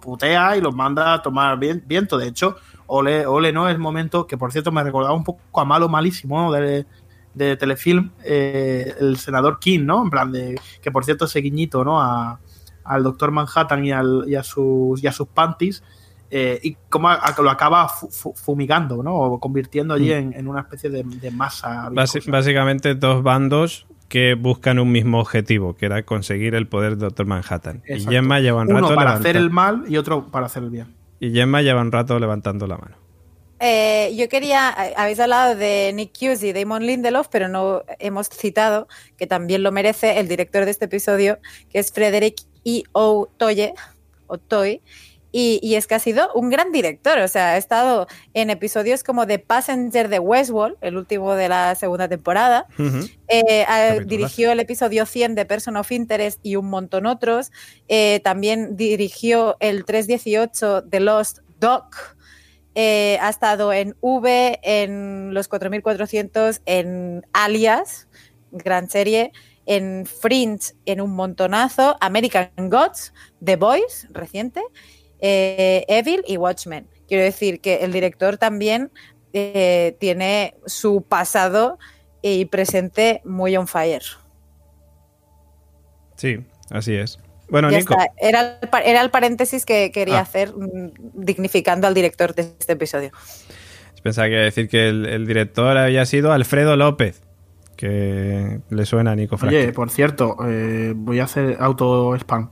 putea y los manda a tomar viento. De hecho, Ole, Ole, ¿no? Es momento que, por cierto, me recordaba un poco a malo malísimo de, de telefilm, eh, el senador King, ¿no? En plan de, que por cierto ese guiñito, ¿no? A, al doctor Manhattan y, al, y, a, sus, y a sus panties. Eh, y cómo lo acaba fumigando, ¿no? O convirtiendo allí mm. en, una especie de, masa. básicamente dos bandos que buscan un mismo objetivo, que era conseguir el poder del Doctor Manhattan. Y Gemma lleva un rato Uno para hacer el mal y otro para hacer el bien. Y Gemma lleva un rato levantando la mano. Eh, yo quería, habéis hablado de Nick Hughes y Damon Lindelof, pero no hemos citado, que también lo merece el director de este episodio, que es Frederick E. O. Toye, o Toy, y, es que ha sido un gran director, o sea, ha estado en episodios como The Passenger de Westworld, el último de la segunda temporada, eh, dirigió el episodio 100 de Person of Interest y un montón otros, eh, también dirigió el 318 de Lost Doc, eh, ha estado en V, en Los 4400, en Alias, gran serie, en Fringe, en un montonazo, American Gods, The Boys, reciente, eh, Evil y Watchmen. Quiero decir que el director también eh, tiene su pasado y presente muy on fire. Sí, así es. Bueno, Nico. Era, el paréntesis que quería ah. hacer mm, dignificando al director de este episodio. Pensaba que decir que el, director había sido Alfredo López, que le suena a Nico Oye, por cierto, eh, voy a hacer auto spam.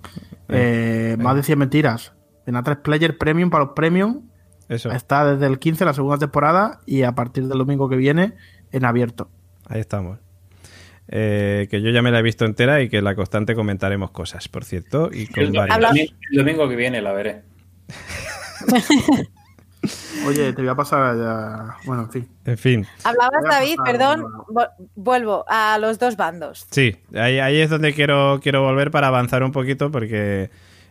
más de 100 mentiras. En A3 Player Premium para los Premium. Eso. Está desde el 15 la segunda temporada y a partir del domingo que viene en abierto. Ahí estamos. Eh, que yo ya me la he visto entera y que la constante comentaremos cosas, por cierto. Y el, domingo que viene la veré. Oye, te voy a pasar ya. Bueno, en fin. En fin. Hablabas, David, perdón, vuelvo a los dos bandos. Sí, ahí, ahí es donde quiero, quiero volver para avanzar un poquito porque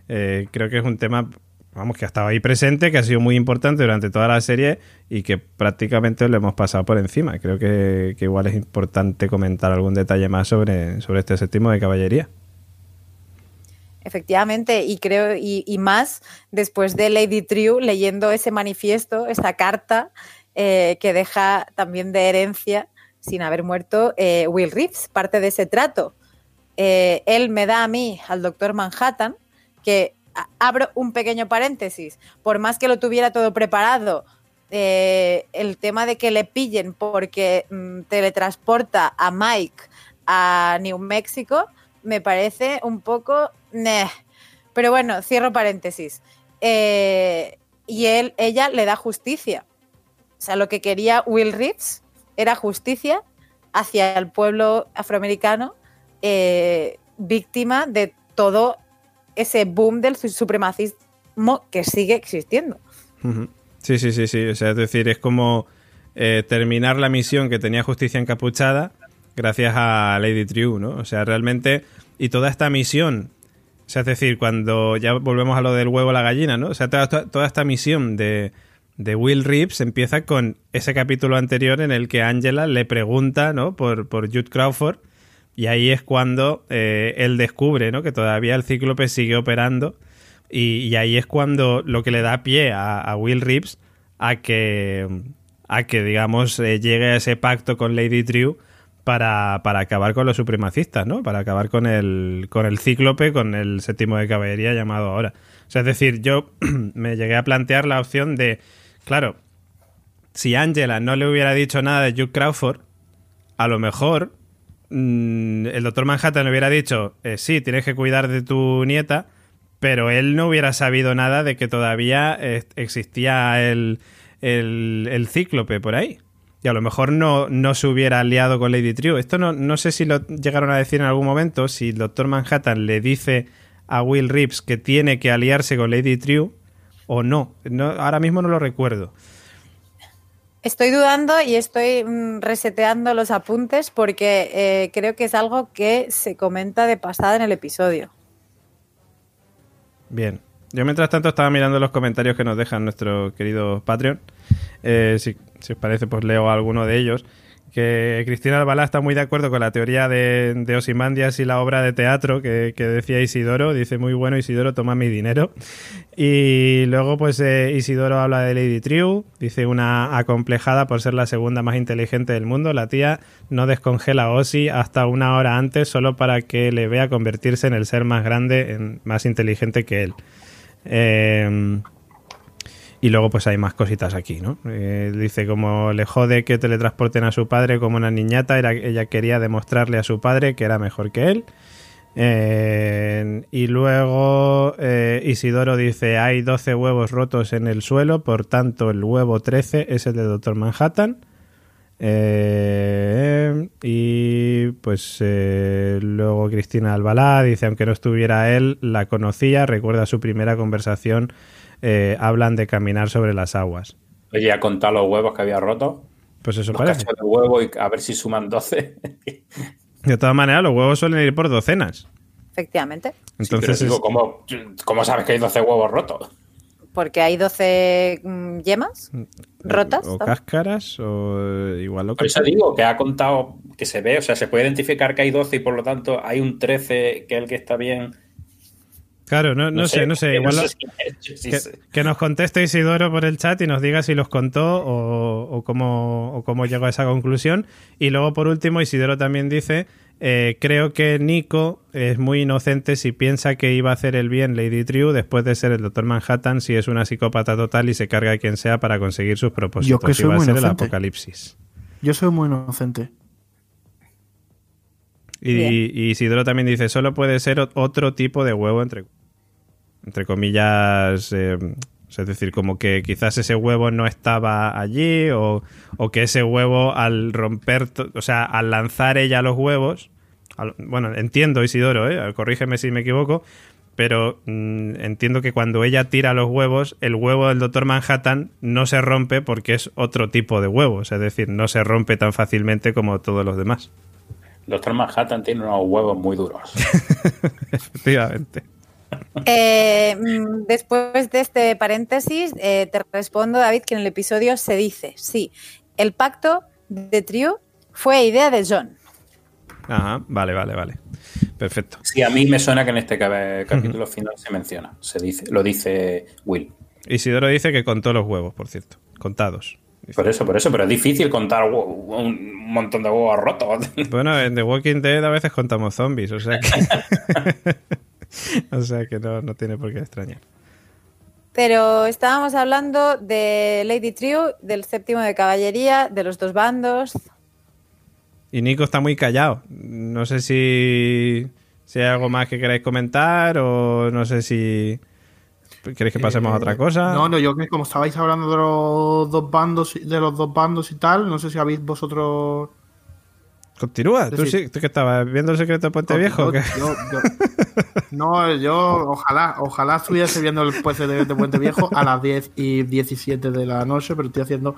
eh, creo que es un tema, vamos, que ha estado ahí presente, que ha sido muy importante durante toda la serie y que prácticamente lo hemos pasado por encima. Creo que, igual es importante comentar algún detalle más sobre, sobre este séptimo de caballería. Efectivamente, y creo, y, más después de Lady True leyendo ese manifiesto, esa carta eh, que deja también de herencia, sin haber muerto, eh, Will Reeves, parte de ese trato. él me da a mí, al doctor Manhattan, que abro un pequeño paréntesis, por más que lo tuviera todo preparado, eh, el tema de que le pillen porque mm, teletransporta a Mike a New Mexico me parece un poco... Pero bueno, cierro paréntesis. Eh, y él, ella le da justicia. O sea, lo que quería Will Reeves era justicia hacia el pueblo afroamericano eh, víctima de todo ese boom del supremacismo que sigue existiendo. Sí, sí, sí, sí. O sea, es decir, es como eh, terminar la misión que tenía Justicia Encapuchada gracias a Lady True, ¿no? O sea, realmente, y toda esta misión, o sea, es decir, cuando ya volvemos a lo del huevo la gallina, ¿no? O sea, toda, toda esta misión de, de Will Reeves empieza con ese capítulo anterior en el que Angela le pregunta, ¿no? Por, por Jude Crawford, y ahí es cuando eh, él descubre, ¿no? Que todavía el cíclope sigue operando, y, y ahí es cuando lo que le da pie a, a Will Reeves a que, a que digamos, eh, llegue a ese pacto con Lady True para, para, acabar con los supremacistas, ¿no? Para acabar con el, con el cíclope, con el séptimo de caballería llamado ahora. O sea, es decir, yo me llegué a plantear la opción de, claro, si Angela no le hubiera dicho nada de Hugh Crawford, a lo mejor mmm, el doctor Manhattan le hubiera dicho, eh, sí, tienes que cuidar de tu nieta, pero él no hubiera sabido nada de que todavía existía el, el, el, cíclope por ahí. Y a lo mejor no, no se hubiera aliado con Lady True. Esto no, no sé si lo llegaron a decir en algún momento, si el Doctor Manhattan le dice a Will Reeves que tiene que aliarse con Lady True o no ahora mismo no lo recuerdo. Estoy dudando y estoy mm, reseteando los apuntes porque eh, creo que es algo que se comenta de pasada en el episodio. Bien. Yo mientras tanto estaba mirando los comentarios que nos dejan nuestro querido Patreon. Eh, si, si, os parece, pues leo alguno de ellos. Que Cristina Albalá está muy de acuerdo con la teoría de, de Osimandias y la obra de teatro que, decía Isidoro. Dice, muy bueno Isidoro, toma mi dinero. Y luego pues eh, Isidoro habla de Lady True. Dice una acomplejada por ser la segunda más inteligente del mundo. La tía no descongela a Osi hasta una hora antes solo para que le vea convertirse en el ser más grande, más inteligente que él. Eh, y luego pues hay más cositas aquí, ¿no? Eh, dice como le jode que teletransporten a su padre como una niñata, ella quería demostrarle a su padre que era mejor que él. Eh, y luego eh, Isidoro dice hay 12 huevos rotos en el suelo, por tanto el huevo 13 es el de Doctor Manhattan. Eh, y pues eh, luego Cristina Albalá dice, aunque no estuviera él, la conocía, recuerda su primera conversación, eh, hablan de caminar sobre las aguas. Oye, ¿ha contado los huevos que había roto? Pues eso los parece. de huevo y a ver si suman 12. de todas maneras, los huevos suelen ir por docenas. Efectivamente. Entonces, sí, digo, es... ¿cómo, ¿cómo sabes que hay 12 huevos rotos? porque hay 12 yemas rotas. O cáscaras, o igual lo que. Por eso digo que ha contado que se ve, o sea, se puede identificar que hay 12 y por lo tanto hay un 13 que es el que está bien. Claro, no, no, no sé, sé, no sé. Igual no lo, sé si sí, que, sí. que, nos conteste Isidoro por el chat y nos diga si los contó o, o, cómo, o cómo llegó a esa conclusión. Y luego, por último, Isidoro también dice eh, creo que Nico es muy inocente si piensa que iba a hacer el bien Lady True después de ser el Doctor Manhattan si es una psicópata total y se carga a quien sea para conseguir sus propósitos. Yo que soy iba muy a ser inocente. el apocalipsis. Yo soy muy inocente. Y, y, Isidoro también dice, solo puede ser otro tipo de huevo entre, entre comillas... Eh, es decir, como que quizás ese huevo no estaba allí o, o que ese huevo al romper, o sea, al lanzar ella los huevos, al, bueno, entiendo Isidoro, ¿eh? corrígeme si me equivoco, pero mmm, entiendo que cuando ella tira los huevos, el huevo del Doctor Manhattan no se rompe porque es otro tipo de huevos, es decir, no se rompe tan fácilmente como todos los demás. Doctor Manhattan tiene unos huevos muy duros. Efectivamente. Eh, después de este paréntesis, eh, te respondo, David, que en el episodio se dice, sí, el pacto de Trio fue idea de John. Ajá, vale, vale, vale. Perfecto. Sí, a mí me suena que en este capítulo final se menciona, se dice, lo dice Will. Isidoro dice que contó los huevos, por cierto, contados. Por eso, por eso, pero es difícil contar un montón de huevos rotos. Bueno, en The Walking Dead a veces contamos zombies, o sea que... o sea que no, no, tiene por qué extrañar. Pero estábamos hablando de Lady Trio, del séptimo de caballería, de los dos bandos. Y Nico está muy callado. No sé si, si hay algo más que queráis comentar o no sé si queréis que pasemos eh, a otra cosa. No, no, yo que como estabais hablando de los dos bandos, de los dos bandos y tal, no sé si habéis vosotros Continúa, ¿tú, sí, ¿tú que estabas viendo el secreto de Puente Viejo? Yo, yo, yo, no, yo ojalá, ojalá estuviese viendo el puente de, de, Puente Viejo a las 10 y 17 de la noche, pero estoy haciendo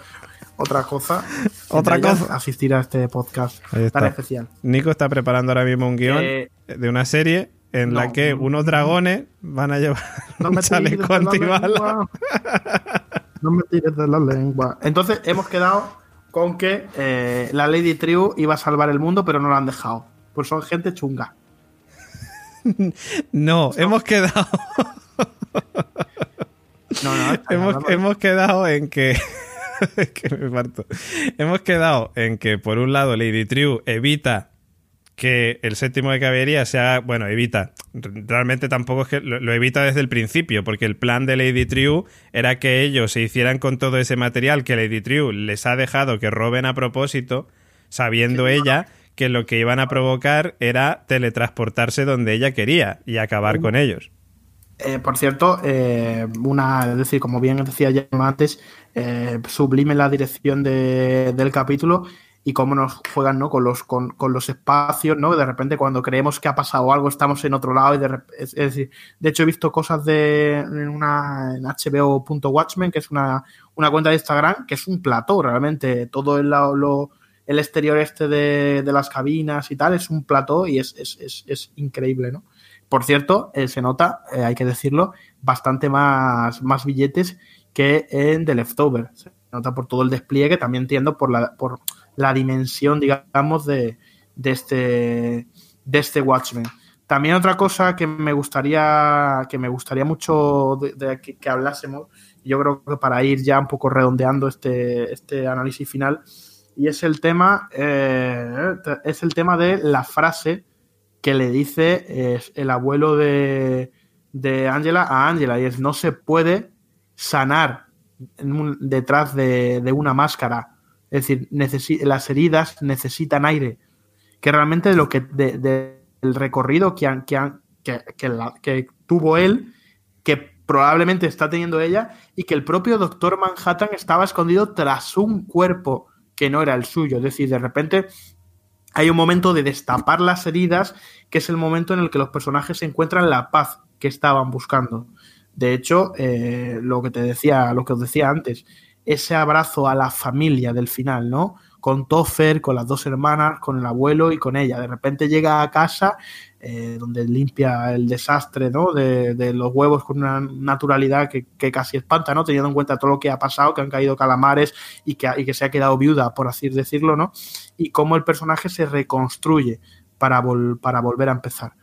otra cosa. Otra cosa. Asistir a este podcast tan especial. Nico está preparando ahora mismo un guion Eh, de una serie en la que no, unos dragones van a llevar No un me tires de chaleco antibala. No me tires de la lengua. Entonces hemos quedado con que eh, la Lady Triu iba a salvar el mundo, pero no lo han dejado. Pues son gente chunga. No, hemos quedado, No, no, hemos, hemos quedado en que. que me parto. Hemos quedado en que, por un lado, Lady Triu evita que el séptimo de caballería sea. Bueno, evita. Realmente tampoco es que lo, lo evita desde el principio, porque el plan de Lady Triu era que ellos se hicieran con todo ese material que Lady Triu les ha dejado que roben a propósito, sabiendo ella que lo que iban a provocar era teletransportarse donde ella quería y acabar con ellos. Eh, por cierto, eh, una, es decir, como bien decía ya antes, eh, sublime la dirección de- del capítulo y cómo nos juegan ¿no? con, los, con, con los espacios, ¿no? De repente cuando creemos que ha pasado algo estamos en otro lado y de es, es decir, de hecho he visto cosas de en una en hbo.watchmen, que es una, una cuenta de Instagram, que es un plató realmente, todo el, lo- el exterior este de, de las cabinas y tal es un plató y es, es, es, es increíble, ¿no? Por cierto, eh, se nota, eh, hay que decirlo, bastante más, más billetes que en The Leftover. Se nota por todo el despliegue, también entiendo por la, por la dimensión, digamos, de, de, este, de este Watchmen. También otra cosa que me gustaría, que me gustaría mucho de, que, hablásemos, yo creo que para ir ya un poco redondeando este, este análisis final, y es el tema, eh, es el tema de la frase que le dice eh, el abuelo de, de Angela a Angela, y es no se puede sanar detrás de, de una máscara. Es decir, las heridas necesitan aire. Que realmente lo que de- de- el recorrido que, han- que tuvo él, que probablemente está teniendo ella, y que el propio Doctor Manhattan estaba escondido tras un cuerpo que no era el suyo. Es decir, de repente hay un momento de destapar las heridas, que es el momento en el que los personajes encuentran la paz que estaban buscando. De hecho, eh, lo que te decía, lo que os decía antes, ese abrazo a la familia del final, ¿no? Con Toffer, con las dos hermanas, con el abuelo y con ella. De repente llega a casa eh, donde limpia el desastre, ¿no? De, los huevos con una naturalidad que, que casi espanta, ¿no? Teniendo en cuenta todo lo que ha pasado, que han caído calamares y que, y que se ha quedado viuda, por así decirlo, ¿no? Y cómo el personaje se reconstruye para, vol- para volver a empezar.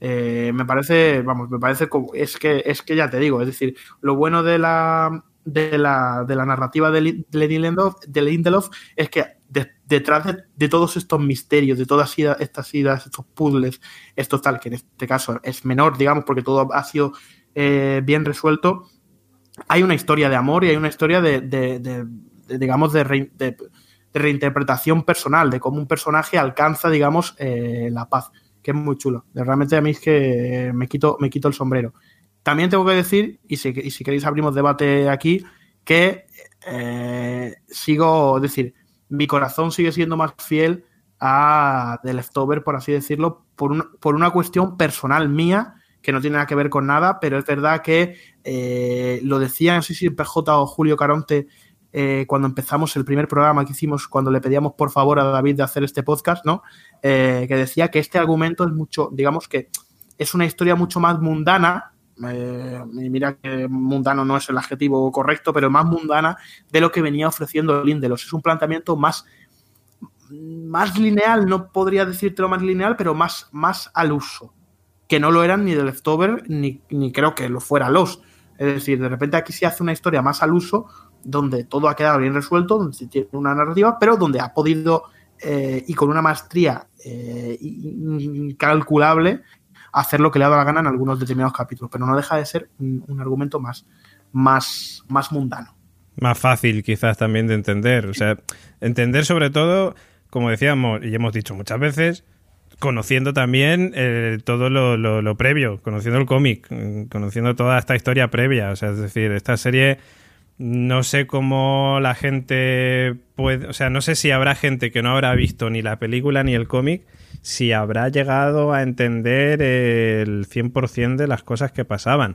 Eh, me parece, vamos, me parece como, es que, es que ya te digo, es decir, lo bueno de la de la, de la narrativa de, de Lindelof, de Lindelof es que de- detrás de, todos estos misterios, de todas estas idas, estos puzzles, esto tal, que en este caso es menor, digamos, porque todo ha sido eh, bien resuelto, hay una historia de amor y hay una historia de, digamos, re- de- reinterpretación personal, de cómo un personaje alcanza, digamos, eh, la paz, que es muy chulo. Realmente a mí es que me quito, me quito el sombrero. También tengo que decir, y si, y si queréis abrimos debate aquí, que eh, sigo, es decir, mi corazón sigue siendo más fiel a The Leftover, por así decirlo, por, un- por una cuestión personal mía, que no tiene nada que ver con nada, pero es verdad que eh, lo decía, no sé si PJ o Julio Caronte, eh, cuando empezamos el primer programa que hicimos, cuando le pedíamos por favor a David de hacer este podcast, ¿no? Que decía que este argumento es mucho, digamos que es una historia mucho más mundana, eh, mira que mundano no es el adjetivo correcto, pero más mundana de lo que venía ofreciendo Lindelos. Es un planteamiento más, más lineal, no podría decírtelo más lineal, pero más, más al uso, que no lo eran ni de Leftover, ni, ni creo que lo fuera los. Es decir, de repente aquí se hace una historia más al uso, donde todo ha quedado bien resuelto, donde se tiene una narrativa, pero donde ha podido, eh, y con una maestría eh, incalculable, hacer lo que le ha dado la gana en algunos determinados capítulos, pero no deja de ser un, un argumento más, más, más mundano. Más fácil quizás también de entender. O sea, entender sobre todo, como decíamos y hemos dicho muchas veces, conociendo también eh, todo lo, lo- lo previo, conociendo el cómic, mm, conociendo toda esta historia previa. O sea, es decir, esta serie no sé cómo la gente puede, o sea, no sé si habrá gente que no habrá visto ni la película ni el cómic, si habrá llegado a entender el 100% de las cosas que pasaban.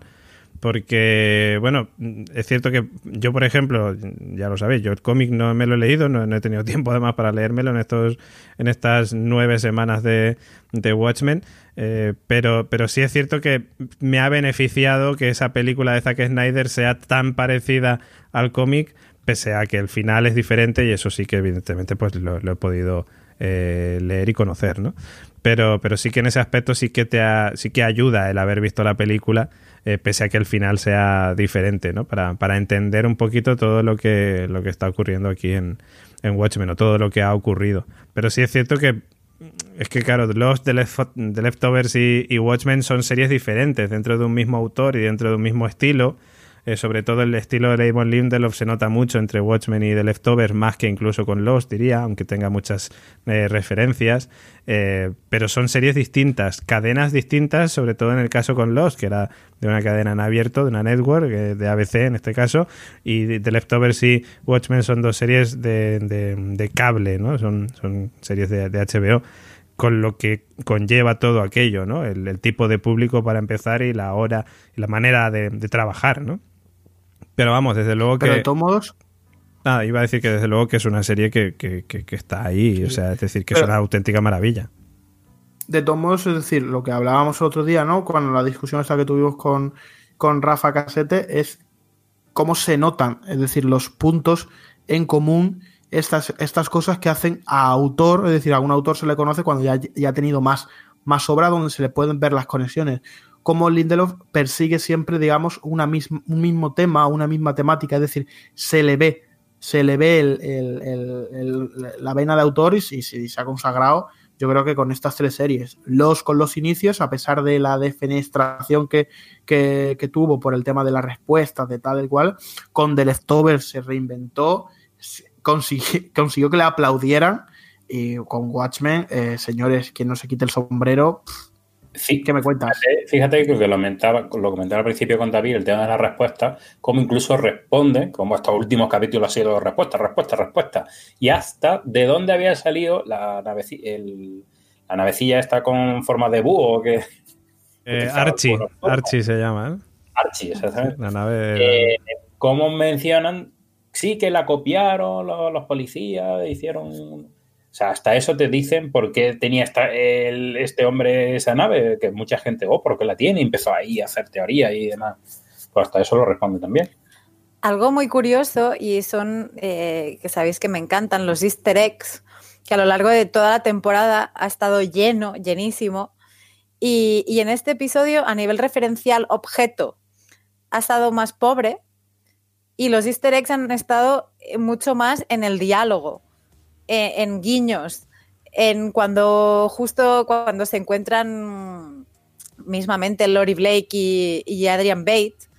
porque, bueno, es cierto que yo, por ejemplo, ya lo sabéis, yo el cómic no me lo he leído, no, he tenido tiempo además para leérmelo en, estos, en estas nueve semanas de, de Watchmen, eh, pero, pero sí es cierto que me ha beneficiado que esa película de Zack Snyder sea tan parecida al cómic, pese a que el final es diferente y eso sí que evidentemente pues lo, he podido eh, leer y conocer, ¿no? Pero, pero sí que en ese aspecto sí que te sí que ayuda el haber visto la película eh, pese a que el final sea diferente, ¿no? Para, para, entender un poquito todo lo que, lo que está ocurriendo aquí en, en Watchmen o todo lo que ha ocurrido. Pero sí es cierto que es que, claro, los de, Leftovers y, y, Watchmen son series diferentes dentro de un mismo autor y dentro de un mismo estilo. Eh, sobre todo el estilo de Damon Lindelof se nota mucho entre Watchmen y The Leftovers, más que incluso con Lost, diría, aunque tenga muchas eh, referencias. Eh, pero son series distintas, cadenas distintas, sobre todo en el caso con Lost, que era de una cadena en abierto, de una network, de ABC en este caso, y The Leftovers y Watchmen son dos series de, cable, ¿no? Son, son series de, HBO con lo que conlleva todo aquello, ¿no? El, tipo de público para empezar y la hora y la manera de, trabajar, ¿no? Pero vamos, desde luego que. Pero de todos modos. Nada, iba a decir que desde luego que es una serie que, está ahí, o sea, es decir, que es una auténtica maravilla. De todos modos, es decir, lo que hablábamos el otro día, ¿no? Cuando la discusión esta que tuvimos con, con Rafa Casete es cómo se notan, es decir, los puntos en común, estas, estas cosas que hacen a autor, es decir, a un autor se le conoce cuando ya, ya ha tenido más, más obra donde se le pueden ver las conexiones cómo Lindelof persigue siempre, digamos, un mismo tema, una misma temática, es decir, se le ve, se le ve la vena de autor y, se ha consagrado, yo creo que con estas tres series. Los con los inicios, a pesar de la defenestración que, tuvo por el tema de las respuestas, de tal y cual, con The Leftovers se reinventó, consiguió, que le aplaudieran y con Watchmen, eh, señores, que no se quite el sombrero. Sí, ¿Qué me cuentas? Fíjate, que lo comentaba, lo comentaba al principio con David, el tema de la respuesta, cómo incluso responde, como estos últimos capítulos ha sido respuesta, respuesta, respuesta, y hasta de dónde había salido la, navecilla, la navecilla esta con forma de búho que... Eh, Archie, Archie se llama, ¿eh? Archie, exactamente. La nave... Eh, cómo mencionan, sí que la copiaron los, los policías, hicieron o sea, hasta eso te dicen por qué tenía esta, este hombre esa nave, que mucha gente, oh, ¿por qué la tiene? Y empezó ahí a hacer teoría y demás. Pues hasta eso lo responde también. Algo muy curioso, y son, eh, que sabéis que me encantan, los easter eggs, que a lo largo de toda la temporada ha estado lleno, llenísimo. Y, y en este episodio, a nivel referencial objeto, ha estado más pobre. Y los easter eggs han estado mucho más en el diálogo eh, en guiños, en cuando justo cuando se encuentran mismamente Lori Blake y, Adrian Bates,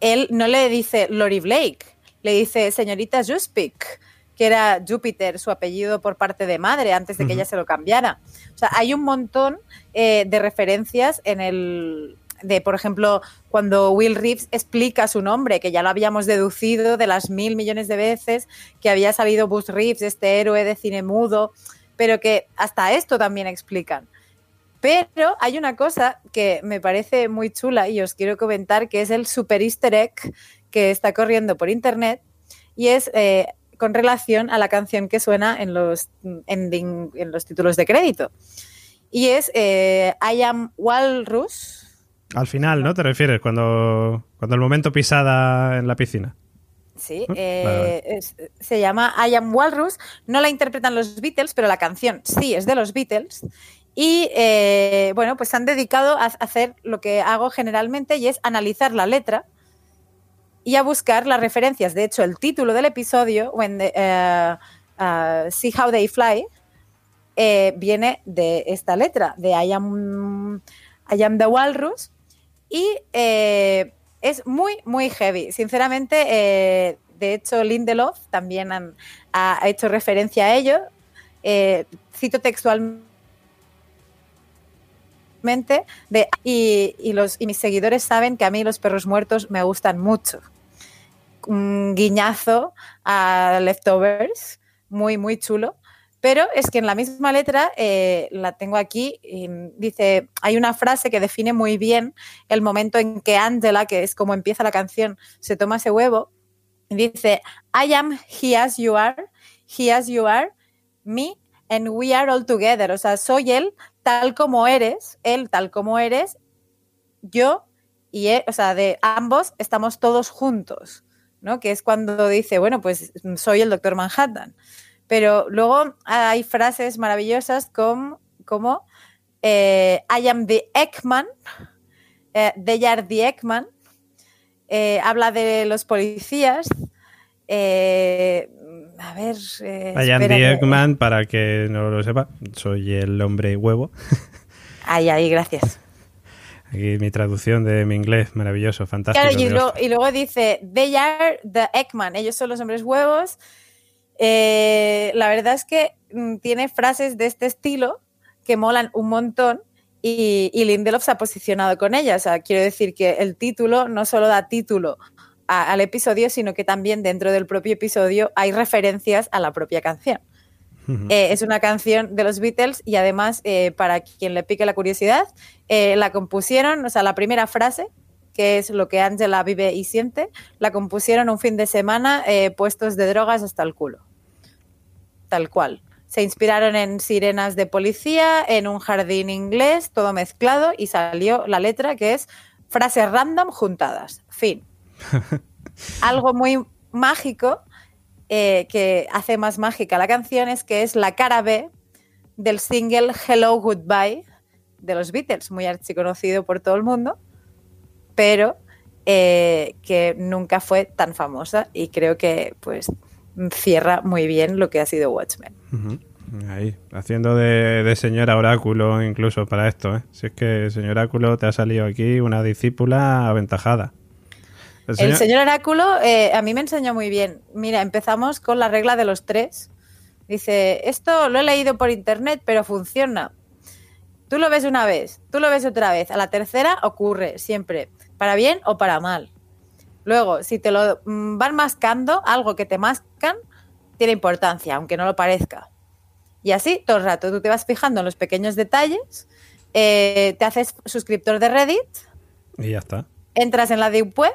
él no le dice Lori Blake, le dice señorita Juspik, que era Júpiter, su apellido por parte de madre, antes de que ella se lo cambiara. O sea, hay un montón eh, de referencias en el, de, por ejemplo, cuando Will Reeves explica su nombre, que ya lo habíamos deducido de las mil millones de veces que había salido Bruce Reeves, este héroe de cine mudo, pero que hasta esto también explican. Pero hay una cosa que me parece muy chula y os quiero comentar, que es el super easter egg que está corriendo por internet y es eh, con relación a la canción que suena en los, ending, en los títulos de crédito. Y es eh, I Am Walrus, al final, ¿no? ¿Te refieres? Cuando, cuando el momento pisada en la piscina. Sí, eh, se llama I Am Walrus. No la interpretan los Beatles, pero la canción sí es de los Beatles. Y eh, bueno, pues se han dedicado a hacer lo que hago generalmente y es analizar la letra y a buscar las referencias. De hecho, el título del episodio, When eh, uh, See How They Fly, viene de esta letra, de I Am, I am the Walrus y eh, es muy, muy heavy. Sinceramente, eh, de hecho, Lindelof también ha hecho referencia a ello. Eh, cito textualmente. Y, y mis seguidores saben que a mí los perros muertos me gustan mucho. Un guiñazo a Leftovers, muy, muy chulo. Pero es que en la misma letra, eh, la tengo aquí, dice, hay una frase que define muy bien el momento en que Angela, que es como empieza la canción, se toma ese huevo, y dice, I am he as you are, he as you are, me and we are all together. O sea, soy él tal como eres, él tal como eres, yo y él, o sea, de ambos estamos todos juntos, ¿no? Que es cuando dice, bueno, pues soy el doctor Manhattan. Pero luego hay frases maravillosas como, como eh, I am the Ekman, eh, they are the Ekman, eh, habla de los policías. Eh, a ver. Eh, I am the Ekman, para que no lo sepa, soy el hombre huevo. Ahí, ahí, gracias. Aquí mi traducción de mi inglés, maravilloso, fantástico. Claro, y, luego dice, they are the Ekman, ellos son los hombres huevos. Eh, la verdad es que mm, tiene frases de este estilo que molan un montón y, y, Lindelof se ha posicionado con ella. O sea, quiero decir que el título no solo da título al episodio, sino que también dentro del propio episodio hay referencias a la propia canción. Eh, es una canción de los Beatles y además, eh, para quien le pique la curiosidad, eh, la compusieron, o sea, la primera frase, que es lo que Angela vive y siente, la compusieron un fin de semana puestos de drogas hasta el culo tal cual. Se inspiraron en sirenas de policía, en un jardín inglés, todo mezclado y salió la letra que es frases random juntadas. Fin. Algo muy mágico eh, que hace más mágica la canción es que es la cara B del single Hello Goodbye de los Beatles, muy archiconocido por todo el mundo, pero eh, que nunca fue tan famosa y creo que pues cierra muy bien lo que ha sido Watchmen. Ahí, haciendo de, señora oráculo incluso para esto. ¿eh? Si es que señor oráculo te ha salido aquí una discípula aventajada. El señor, oráculo eh, a mí me enseñó muy bien. Mira, empezamos con la regla de los tres. Dice, esto lo he leído por internet, pero funciona. Tú lo ves una vez, tú lo ves otra vez. A la tercera ocurre siempre, para bien o para mal. Luego, si te lo mm, van mascando, algo que te mascan, tiene importancia, aunque no lo parezca. Y así todo el rato, tú te vas fijando en los pequeños detalles, eh, te haces suscriptor de Reddit. Y ya está. Entras en la Deep Web.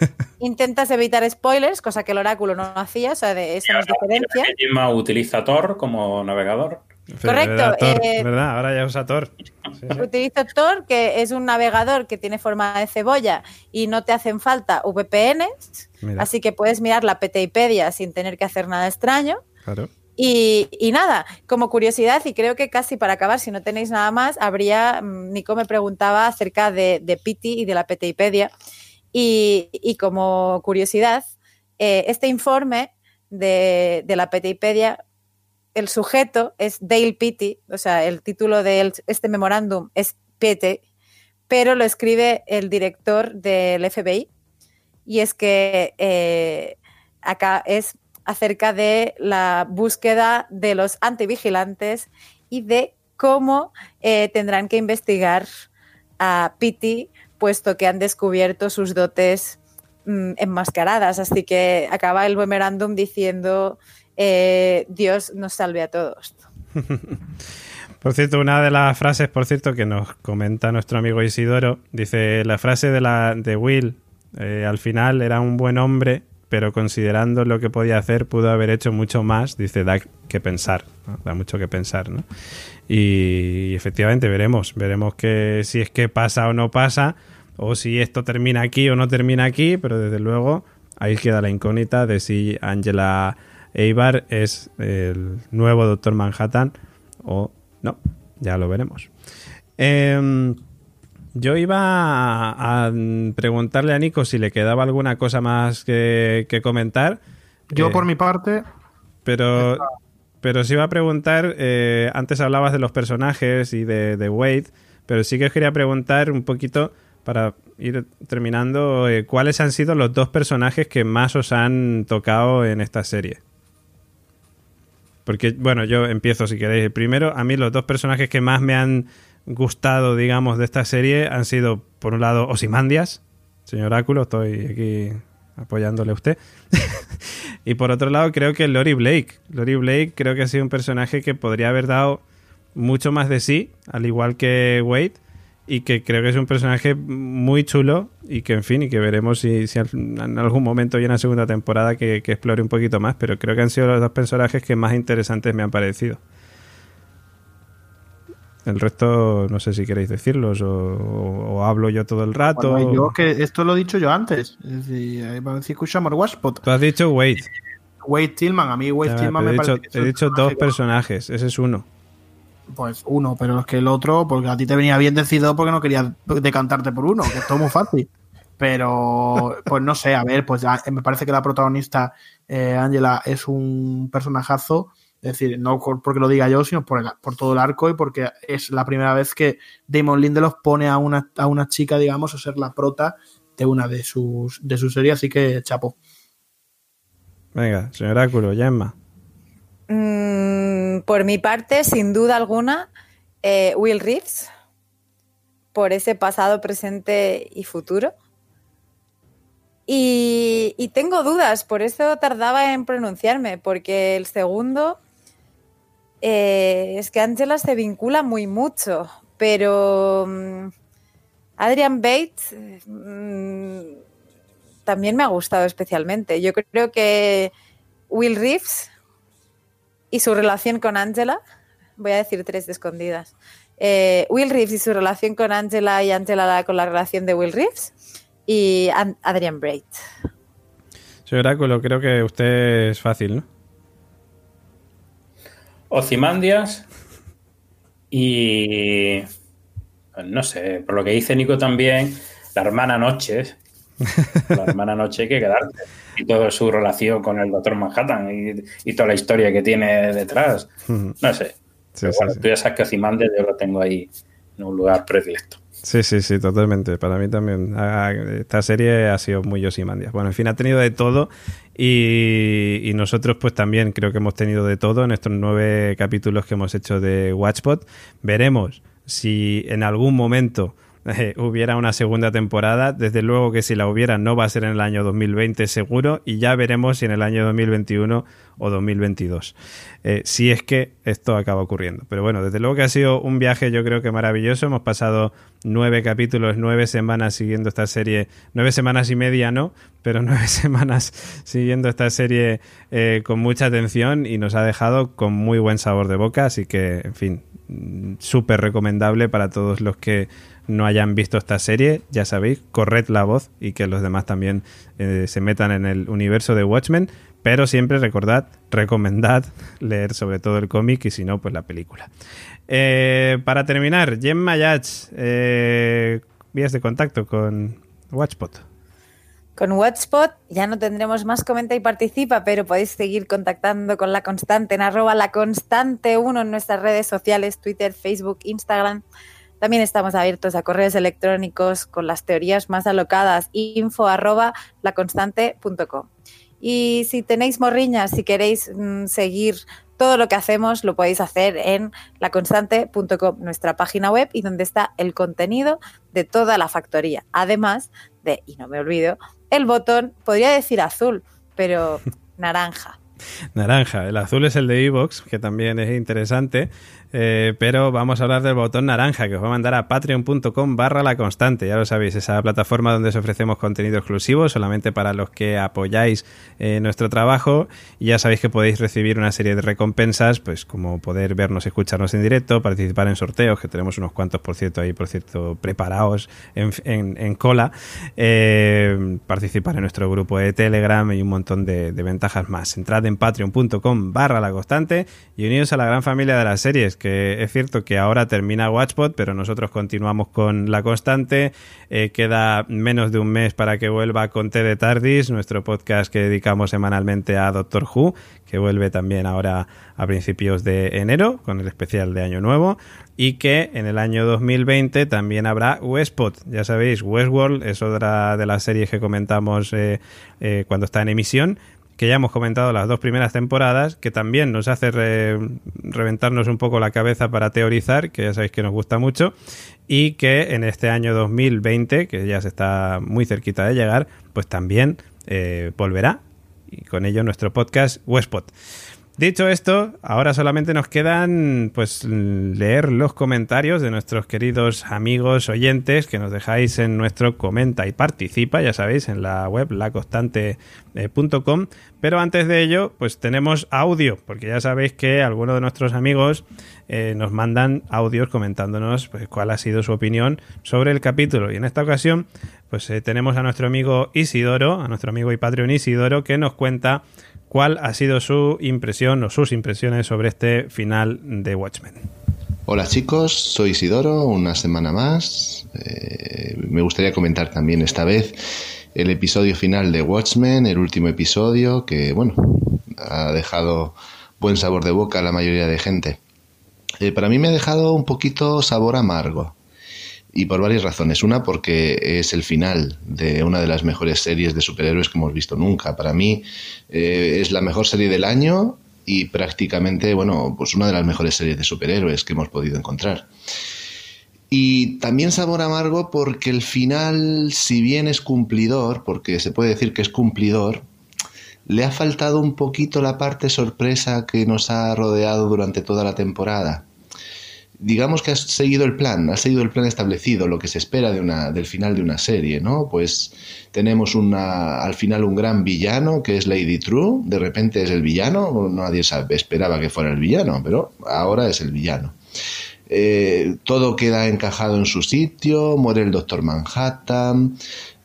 intentas evitar spoilers, cosa que el oráculo no hacía, o sea, de eso nos diferencia. utiliza Tor como navegador. Correcto. Eh, ¿Verdad? Ahora ya usa Tor. Utilizo Tor, que es un navegador que tiene forma de cebolla y no te hacen falta VPNs, así que puedes mirar la PTIpedia sin tener que hacer nada extraño. Claro. Y, nada, como curiosidad, y creo que casi para acabar, si no tenéis nada más, habría, mm, Nico me preguntaba acerca de, de Piti y de la PTIpedia. Y, y como curiosidad, eh, este informe de, de la PTIpedia el sujeto es Dale Pitti, o sea, el título de este memorándum es Pete, pero lo escribe el director del FBI. Y es que eh, acá es acerca de la búsqueda de los antivigilantes y de cómo eh, tendrán que investigar a Pitti, puesto que han descubierto sus dotes mm, enmascaradas. Así que acaba el memorándum diciendo eh, Dios nos salve a todos. Por cierto, una de las frases, por cierto, que nos comenta nuestro amigo Isidoro, dice, la frase de, la, de Will, eh, al final era un buen hombre, pero considerando lo que podía hacer, pudo haber hecho mucho más, dice, da que pensar, da mucho que pensar, ¿no? Y, y, efectivamente veremos, veremos que si es que pasa o no pasa, o si esto termina aquí o no termina aquí, pero desde luego ahí queda la incógnita de si Angela Eibar es el nuevo Doctor Manhattan o no, ya lo veremos. Em, yo iba a, preguntarle a Nico si le quedaba alguna cosa más que, comentar. Yo, por eh, mi parte. Pero, pero sí iba a preguntar. Eh, antes hablabas de los personajes y de, de, Wade, pero sí que os quería preguntar un poquito para ir terminando. Eh, ¿Cuáles han sido los dos personajes que más os han tocado en esta serie? Porque, bueno, yo empiezo si queréis. Primero, a mí los dos personajes que más me han gustado, digamos, de esta serie han sido, por un lado, Osimandias, señor Áculo, estoy aquí apoyándole a usted. Y por otro lado, creo que Lori Blake. Lori Blake creo que ha sido un personaje que podría haber dado mucho más de sí, al igual que Wade, y que creo que es un personaje muy chulo y que, en fin, y que veremos si, si en algún momento hay una segunda temporada que, que, explore un poquito más, pero creo que han sido los dos personajes que más interesantes me han parecido. El resto, no sé si queréis decirlos o, o, hablo yo todo el rato. Bueno, yo que esto lo he dicho yo antes. Es decir, si escuchamos Washpot. Tú has dicho Wade. Wade Tillman, a mí Wade Tillman me he dicho, parece He dicho dos personajes, ese es uno. Pues uno, pero es que el otro, porque a ti te venía bien decidido porque no querías decantarte por uno, que esto es muy fácil. Pero, pues no sé, a ver, pues ya, me parece que la protagonista, eh, Angela, es un personajazo. Es decir, no porque lo diga yo, sino por, el, por, todo el arco y porque es la primera vez que Damon Lindelof pone a una, a una chica, digamos, a ser la prota de una de sus, de sus series, así que chapo. Venga, señor Oráculo, Gemma. Mm, por mi parte, sin duda alguna, eh, Will Reeves, por ese pasado, presente y futuro. Y, tengo dudas, por eso tardaba en pronunciarme, porque el segundo eh, es que Angela se vincula muy mucho, pero um, Adrian Bates um, también me ha gustado especialmente. Yo creo que Will Reeves y su relación con Angela, voy a decir tres de escondidas. Eh, Will Reeves y su relación con Angela y Angela con la relación de Will Reeves y Adrian Braid. Señor Oráculo, creo que usted es fácil, ¿no? Ocimandias y no sé, por lo que dice Nico también, la hermana Noches. La hermana Noche hay que quedarte. Y toda su relación con el Doctor Manhattan y, y toda la historia que tiene detrás. No sé. Sí, bueno, sí, tú ya sabes que yo lo tengo ahí en un lugar predilecto. Sí, sí, sí, totalmente. Para mí también. Esta serie ha sido muy Osimandias. Bueno, en fin, ha tenido de todo y, y, nosotros pues también creo que hemos tenido de todo en estos nueve capítulos que hemos hecho de Watchpot. Veremos si en algún momento hubiera una segunda temporada. Desde luego que si la hubiera no va a ser en el año 2020 seguro y ya veremos si en el año 2021 o 2022. Eh, si es que esto acaba ocurriendo. Pero bueno, desde luego que ha sido un viaje yo creo que maravilloso. Hemos pasado nueve capítulos, nueve semanas siguiendo esta serie. Nueve semanas y media no, pero nueve semanas siguiendo esta serie eh, con mucha atención y nos ha dejado con muy buen sabor de boca. Así que, en fin, súper recomendable para todos los que no hayan visto esta serie, ya sabéis, corred la voz y que los demás también eh, se metan en el universo de Watchmen, pero siempre recordad, recomendad leer sobre todo el cómic y si no, pues la película. Eh, para terminar, Gemma Yach, eh, vías de contacto con Watchpot. Con Watchpot ya no tendremos más comenta y participa, pero podéis seguir contactando con la constante en arroba la constante 1 en nuestras redes sociales, Twitter, Facebook, Instagram. También estamos abiertos a correos electrónicos con las teorías más alocadas, info arroba laconstante.com. Y si tenéis morriñas, si queréis mmm, seguir todo lo que hacemos, lo podéis hacer en laconstante.com, nuestra página web, y donde está el contenido de toda la factoría. Además de, y no me olvido, el botón, podría decir azul, pero naranja. Naranja, el azul es el de Evox, que también es interesante, eh, pero vamos a hablar del botón naranja que os va a mandar a patreon.com barra la constante, ya lo sabéis, esa plataforma donde os ofrecemos contenido exclusivo solamente para los que apoyáis eh, nuestro trabajo. Y ya sabéis que podéis recibir una serie de recompensas, pues como poder vernos, escucharnos en directo, participar en sorteos, que tenemos unos cuantos por cierto ahí, por cierto, preparados en, en, cola, eh, participar en nuestro grupo de Telegram y un montón de, de ventajas más. Entrad en patreon.com barra la constante y unidos a la gran familia de las series que es cierto que ahora termina Watchpot, pero nosotros continuamos con la constante. Eh, queda menos de un mes para que vuelva con T de Tardis, nuestro podcast que dedicamos semanalmente a Doctor Who, que vuelve también ahora a principios de enero con el especial de Año Nuevo. Y que en el año 2020 también habrá Westpot. Ya sabéis, Westworld es otra de las series que comentamos eh, eh, cuando está en emisión que ya hemos comentado las dos primeras temporadas, que también nos hace re, reventarnos un poco la cabeza para teorizar, que ya sabéis que nos gusta mucho, y que en este año 2020, que ya se está muy cerquita de llegar, pues también eh, volverá y con ello nuestro podcast Westpot. Dicho esto, ahora solamente nos quedan pues leer los comentarios de nuestros queridos amigos oyentes que nos dejáis en nuestro comenta y participa, ya sabéis, en la web laconstante.com. Pero antes de ello, pues tenemos audio, porque ya sabéis que algunos de nuestros amigos eh, nos mandan audios comentándonos pues, cuál ha sido su opinión sobre el capítulo. Y en esta ocasión, pues eh, tenemos a nuestro amigo Isidoro, a nuestro amigo y Patreon Isidoro, que nos cuenta cuál ha sido su impresión o sus impresiones sobre este final de Watchmen. Hola chicos, soy Isidoro, una semana más. Eh, me gustaría comentar también esta vez el episodio final de Watchmen, el último episodio que, bueno, ha dejado buen sabor de boca a la mayoría de gente. Eh, para mí me ha dejado un poquito sabor amargo. Y por varias razones. Una, porque es el final de una de las mejores series de superhéroes que hemos visto nunca. Para mí eh, es la mejor serie del año y prácticamente, bueno, pues una de las mejores series de superhéroes que hemos podido encontrar. Y también sabor amargo porque el final, si bien es cumplidor, porque se puede decir que es cumplidor, le ha faltado un poquito la parte sorpresa que nos ha rodeado durante toda la temporada digamos que has seguido el plan, has seguido el plan establecido, lo que se espera de una, del final de una serie, ¿no? Pues tenemos una, al final un gran villano que es Lady True, de repente es el villano, nadie sabe, esperaba que fuera el villano, pero ahora es el villano. Eh, todo queda encajado en su sitio, muere el Doctor Manhattan,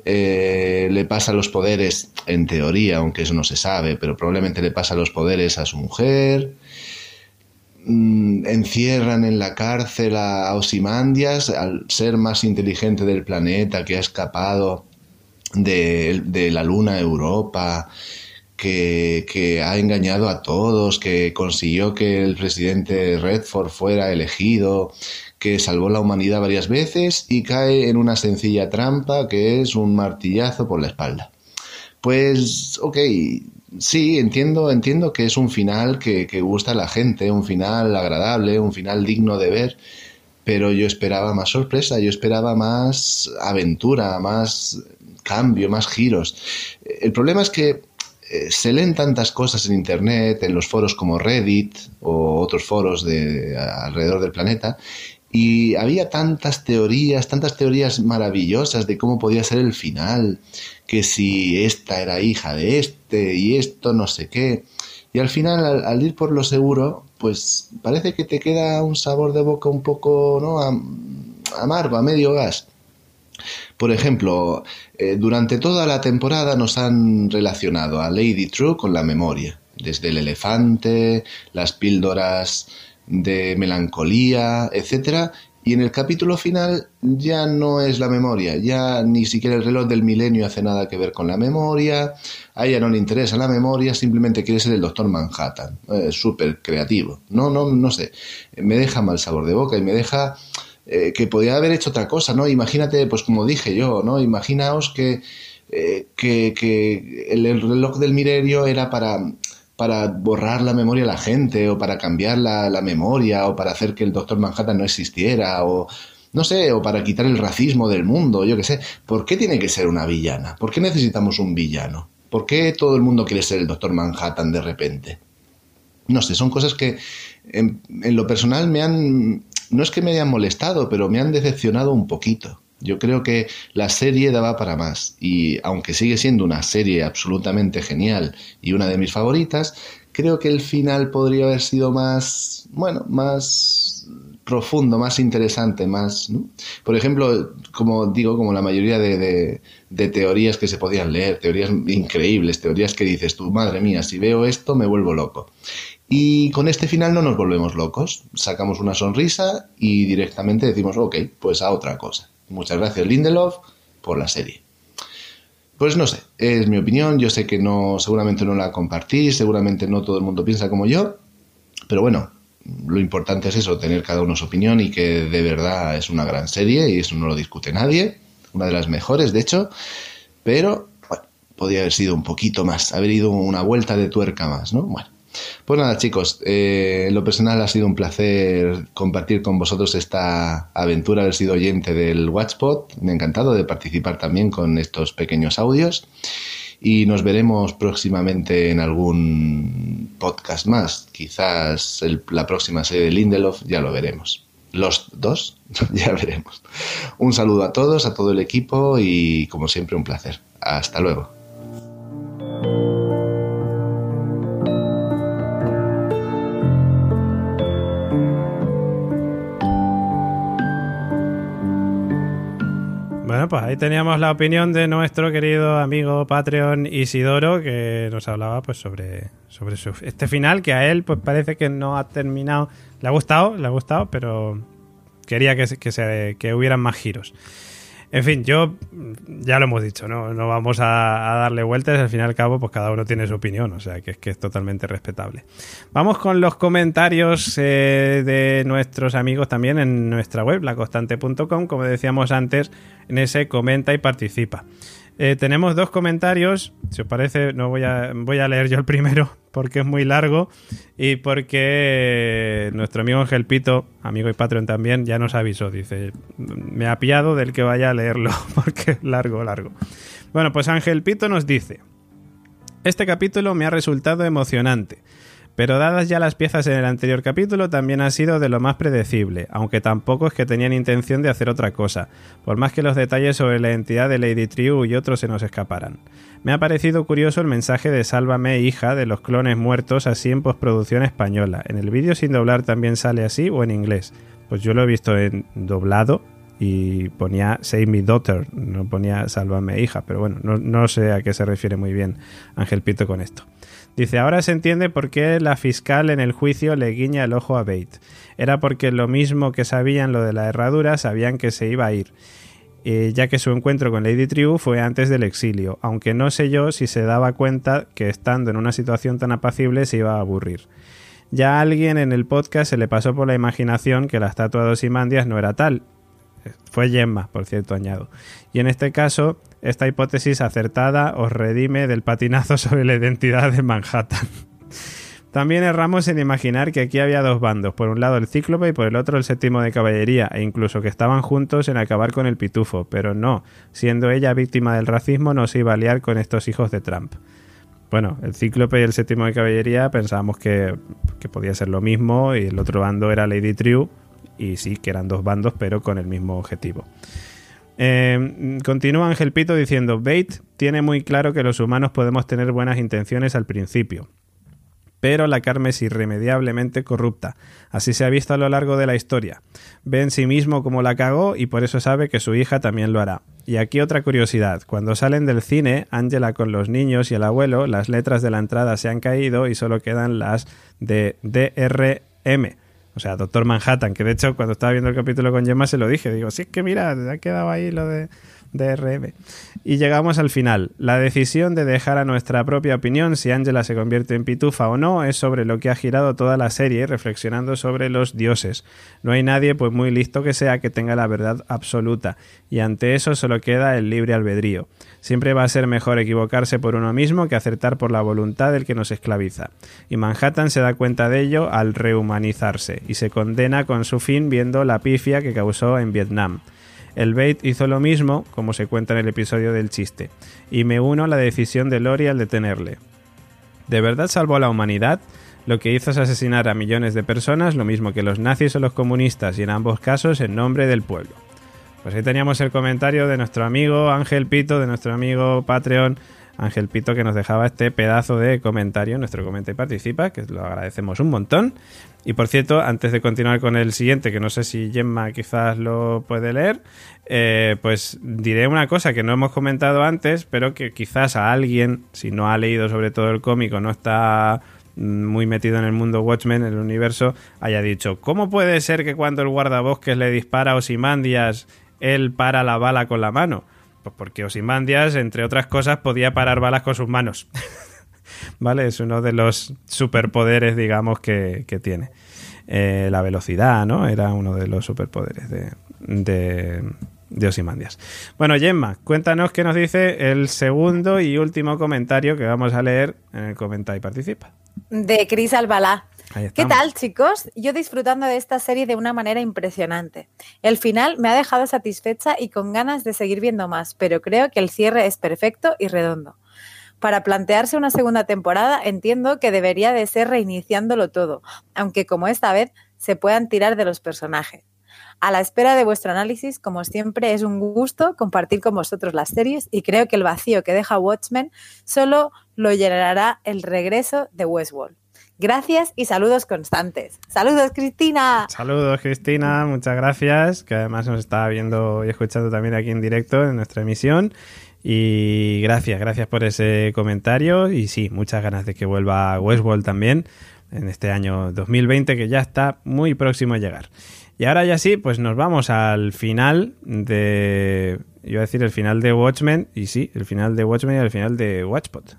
eh, le pasa los poderes, en teoría, aunque eso no se sabe, pero probablemente le pasa los poderes a su mujer. Mm, encierran en la cárcel a Osimandias, al ser más inteligente del planeta, que ha escapado de, la luna Europa, que, que, ha engañado a todos, que consiguió que el presidente Redford fuera elegido, que salvó la humanidad varias veces y cae en una sencilla trampa que es un martillazo por la espalda. Pues, ok, Sí, entiendo, entiendo que es un final que, que, gusta a la gente, un final agradable, un final digno de ver, pero yo esperaba más sorpresa, yo esperaba más aventura, más cambio, más giros. El problema es que eh, se leen tantas cosas en Internet, en los foros como Reddit o otros foros de alrededor del planeta, y había tantas teorías, tantas teorías maravillosas de cómo podía ser el final, que si esta era hija de este y esto no sé qué. Y al final, al, ir por lo seguro, pues parece que te queda un sabor de boca un poco ¿no? amargo, a medio gas. Por ejemplo, eh, durante toda la temporada nos han relacionado a Lady True con la memoria, desde el elefante, las píldoras de melancolía, etcétera, y en el capítulo final ya no es la memoria, ya ni siquiera el reloj del milenio hace nada que ver con la memoria, a ella no le interesa la memoria, simplemente quiere ser el doctor Manhattan, súper creativo. No, no, no sé, me deja mal sabor de boca y me deja eh, que podía haber hecho otra cosa, ¿no? Imagínate, pues como dije yo, ¿no? Imaginaos que, eh, que, que el reloj del milenio era para para borrar la memoria a la gente o para cambiar la, memoria o para hacer que el Doctor Manhattan no existiera o no sé, o para quitar el racismo del mundo, yo qué sé. ¿Por qué tiene que ser una villana? ¿Por qué necesitamos un villano? ¿Por qué todo el mundo quiere ser el Doctor Manhattan de repente? No sé, son cosas que en lo personal me han... No es que me hayan molestado, pero me han decepcionado un poquito. Yo creo que la serie daba para más y aunque sigue siendo una serie absolutamente genial y una de mis favoritas, creo que el final podría haber sido más, bueno, más profundo, más interesante, más... Por ejemplo, como digo, como la mayoría de, de, teorías que se podían leer, teorías increíbles, teorías que dices tú, madre mía, si veo esto me vuelvo loco. Y con este final no nos volvemos locos, sacamos una sonrisa y directamente decimos, ok, pues a otra cosa. Muchas gracias Lindelof por la serie. Pues no sé, es mi opinión, yo sé que no, seguramente no la compartís, seguramente no todo el mundo piensa como yo, pero bueno, lo importante es eso, tener cada uno su opinión y que de verdad es una gran serie y eso no lo discute nadie, una de las mejores de hecho, pero bueno, podría haber sido un poquito más, haber ido una vuelta de tuerca más, ¿no? Bueno. Pues nada, chicos, eh, lo personal ha sido un placer compartir con vosotros esta aventura, haber sido oyente del Watchpot. Me ha encantado de participar también con estos pequeños audios. y nos veremos próximamente en algún podcast más. Quizás la próxima serie de Lindelof, ya lo veremos. Los dos, ya veremos. Un saludo a todos, a todo el equipo y como siempre un placer. Hasta luego. Bueno, pues ahí teníamos la opinión de nuestro querido amigo Patreon Isidoro, que nos hablaba pues sobre, sobre este final, que a él pues parece que no ha terminado. Le ha gustado, le ha gustado, pero quería que, que, se, que hubieran más giros. En fin, yo ya lo hemos dicho, no, no vamos a, darle vueltas, al fin y al cabo, pues cada uno tiene su opinión, o sea que es que es totalmente respetable. Vamos con los comentarios eh, de nuestros amigos también en nuestra web, laconstante.com, como decíamos antes, en ese comenta y participa. Eh, tenemos dos comentarios. Si os parece, no voy a, voy a leer yo el primero porque es muy largo y porque nuestro amigo Ángel Pito, amigo y patrón también, ya nos avisó. Dice, me ha pillado del que vaya a leerlo porque es largo, largo. Bueno, pues Ángel Pito nos dice, este capítulo me ha resultado emocionante. Pero dadas ya las piezas en el anterior capítulo, también ha sido de lo más predecible, aunque tampoco es que tenían intención de hacer otra cosa, por más que los detalles sobre la identidad de Lady Triu y otros se nos escaparan. Me ha parecido curioso el mensaje de Sálvame hija de los clones muertos así en postproducción española. ¿En el vídeo sin doblar también sale así o en inglés? Pues yo lo he visto en doblado y ponía Save Me Daughter, no ponía Sálvame hija, pero bueno, no, no sé a qué se refiere muy bien Ángel Pito con esto. Dice, ahora se entiende por qué la fiscal en el juicio le guiña el ojo a Bate. Era porque lo mismo que sabían lo de la herradura, sabían que se iba a ir. Eh, ya que su encuentro con Lady Triu fue antes del exilio, aunque no sé yo si se daba cuenta que estando en una situación tan apacible se iba a aburrir. Ya a alguien en el podcast se le pasó por la imaginación que la estatua de Osimandias no era tal. Fue Gemma, por cierto, añado. Y en este caso, esta hipótesis acertada os redime del patinazo sobre la identidad de Manhattan. También erramos en imaginar que aquí había dos bandos, por un lado el Cíclope y por el otro el séptimo de caballería, e incluso que estaban juntos en acabar con el pitufo, pero no, siendo ella víctima del racismo no se iba a liar con estos hijos de Trump. Bueno, el Cíclope y el séptimo de caballería pensábamos que, que podía ser lo mismo y el otro bando era Lady Triu, y sí, que eran dos bandos, pero con el mismo objetivo. Eh, continúa Ángel Pito diciendo, Bate tiene muy claro que los humanos podemos tener buenas intenciones al principio, pero la carne es irremediablemente corrupta. Así se ha visto a lo largo de la historia. Ve en sí mismo como la cagó y por eso sabe que su hija también lo hará. Y aquí otra curiosidad. Cuando salen del cine, Angela con los niños y el abuelo, las letras de la entrada se han caído y solo quedan las de DRM o sea, Doctor Manhattan, que de hecho cuando estaba viendo el capítulo con Gemma se lo dije. Digo, sí, es que mira, ha quedado ahí lo de DRM. Y llegamos al final. La decisión de dejar a nuestra propia opinión si Angela se convierte en pitufa o no es sobre lo que ha girado toda la serie, reflexionando sobre los dioses. No hay nadie, pues muy listo que sea, que tenga la verdad absoluta. Y ante eso solo queda el libre albedrío. Siempre va a ser mejor equivocarse por uno mismo que acertar por la voluntad del que nos esclaviza. Y Manhattan se da cuenta de ello al rehumanizarse y se condena con su fin viendo la pifia que causó en Vietnam. El Bait hizo lo mismo, como se cuenta en el episodio del chiste, y me uno a la decisión de Lori al detenerle. ¿De verdad salvó a la humanidad? Lo que hizo es asesinar a millones de personas, lo mismo que los nazis o los comunistas, y en ambos casos en nombre del pueblo. Pues ahí teníamos el comentario de nuestro amigo Ángel Pito, de nuestro amigo Patreon Ángel Pito, que nos dejaba este pedazo de comentario, nuestro comenta y participa, que lo agradecemos un montón. Y por cierto, antes de continuar con el siguiente, que no sé si Gemma quizás lo puede leer, eh, pues diré una cosa que no hemos comentado antes, pero que quizás a alguien, si no ha leído sobre todo el cómico, no está muy metido en el mundo Watchmen, en el universo, haya dicho, ¿cómo puede ser que cuando el guardabosques le dispara a Osimandias, él para la bala con la mano? Pues porque Osimandias, entre otras cosas, podía parar balas con sus manos. ¿Vale? Es uno de los superpoderes, digamos, que, tiene. Eh, la velocidad, ¿no? Era uno de los superpoderes de, de, de Osimandias. Bueno, Gemma, cuéntanos qué nos dice el segundo y último comentario que vamos a leer en el Comenta y Participa. De Cris Albalá. ¿Qué tal, chicos? Yo disfrutando de esta serie de una manera impresionante. El final me ha dejado satisfecha y con ganas de seguir viendo más, pero creo que el cierre es perfecto y redondo. Para plantearse una segunda temporada entiendo que debería de ser reiniciándolo todo, aunque como esta vez se puedan tirar de los personajes. A la espera de vuestro análisis, como siempre, es un gusto compartir con vosotros las series y creo que el vacío que deja Watchmen solo lo llenará el regreso de Westworld. Gracias y saludos constantes. Saludos, Cristina. Saludos, Cristina. Muchas gracias, que además nos está viendo y escuchando también aquí en directo en nuestra emisión. Y gracias, gracias por ese comentario. Y sí, muchas ganas de que vuelva Westworld también en este año 2020 que ya está muy próximo a llegar. Y ahora ya sí, pues nos vamos al final de. Iba a decir el final de Watchmen, y sí, el final de Watchmen y el final de Watchpot.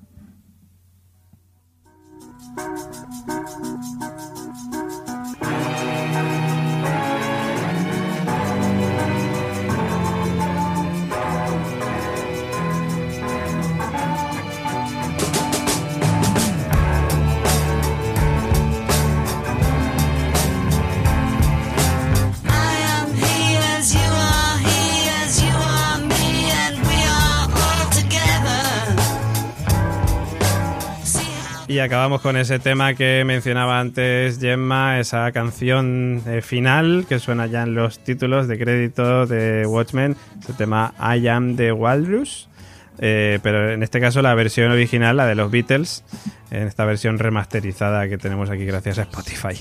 Y acabamos con ese tema que mencionaba antes Gemma, esa canción eh, final que suena ya en los títulos de crédito de Watchmen, ese tema I Am the Walrus. Eh, pero en este caso la versión original, la de los Beatles, en esta versión remasterizada que tenemos aquí gracias a Spotify.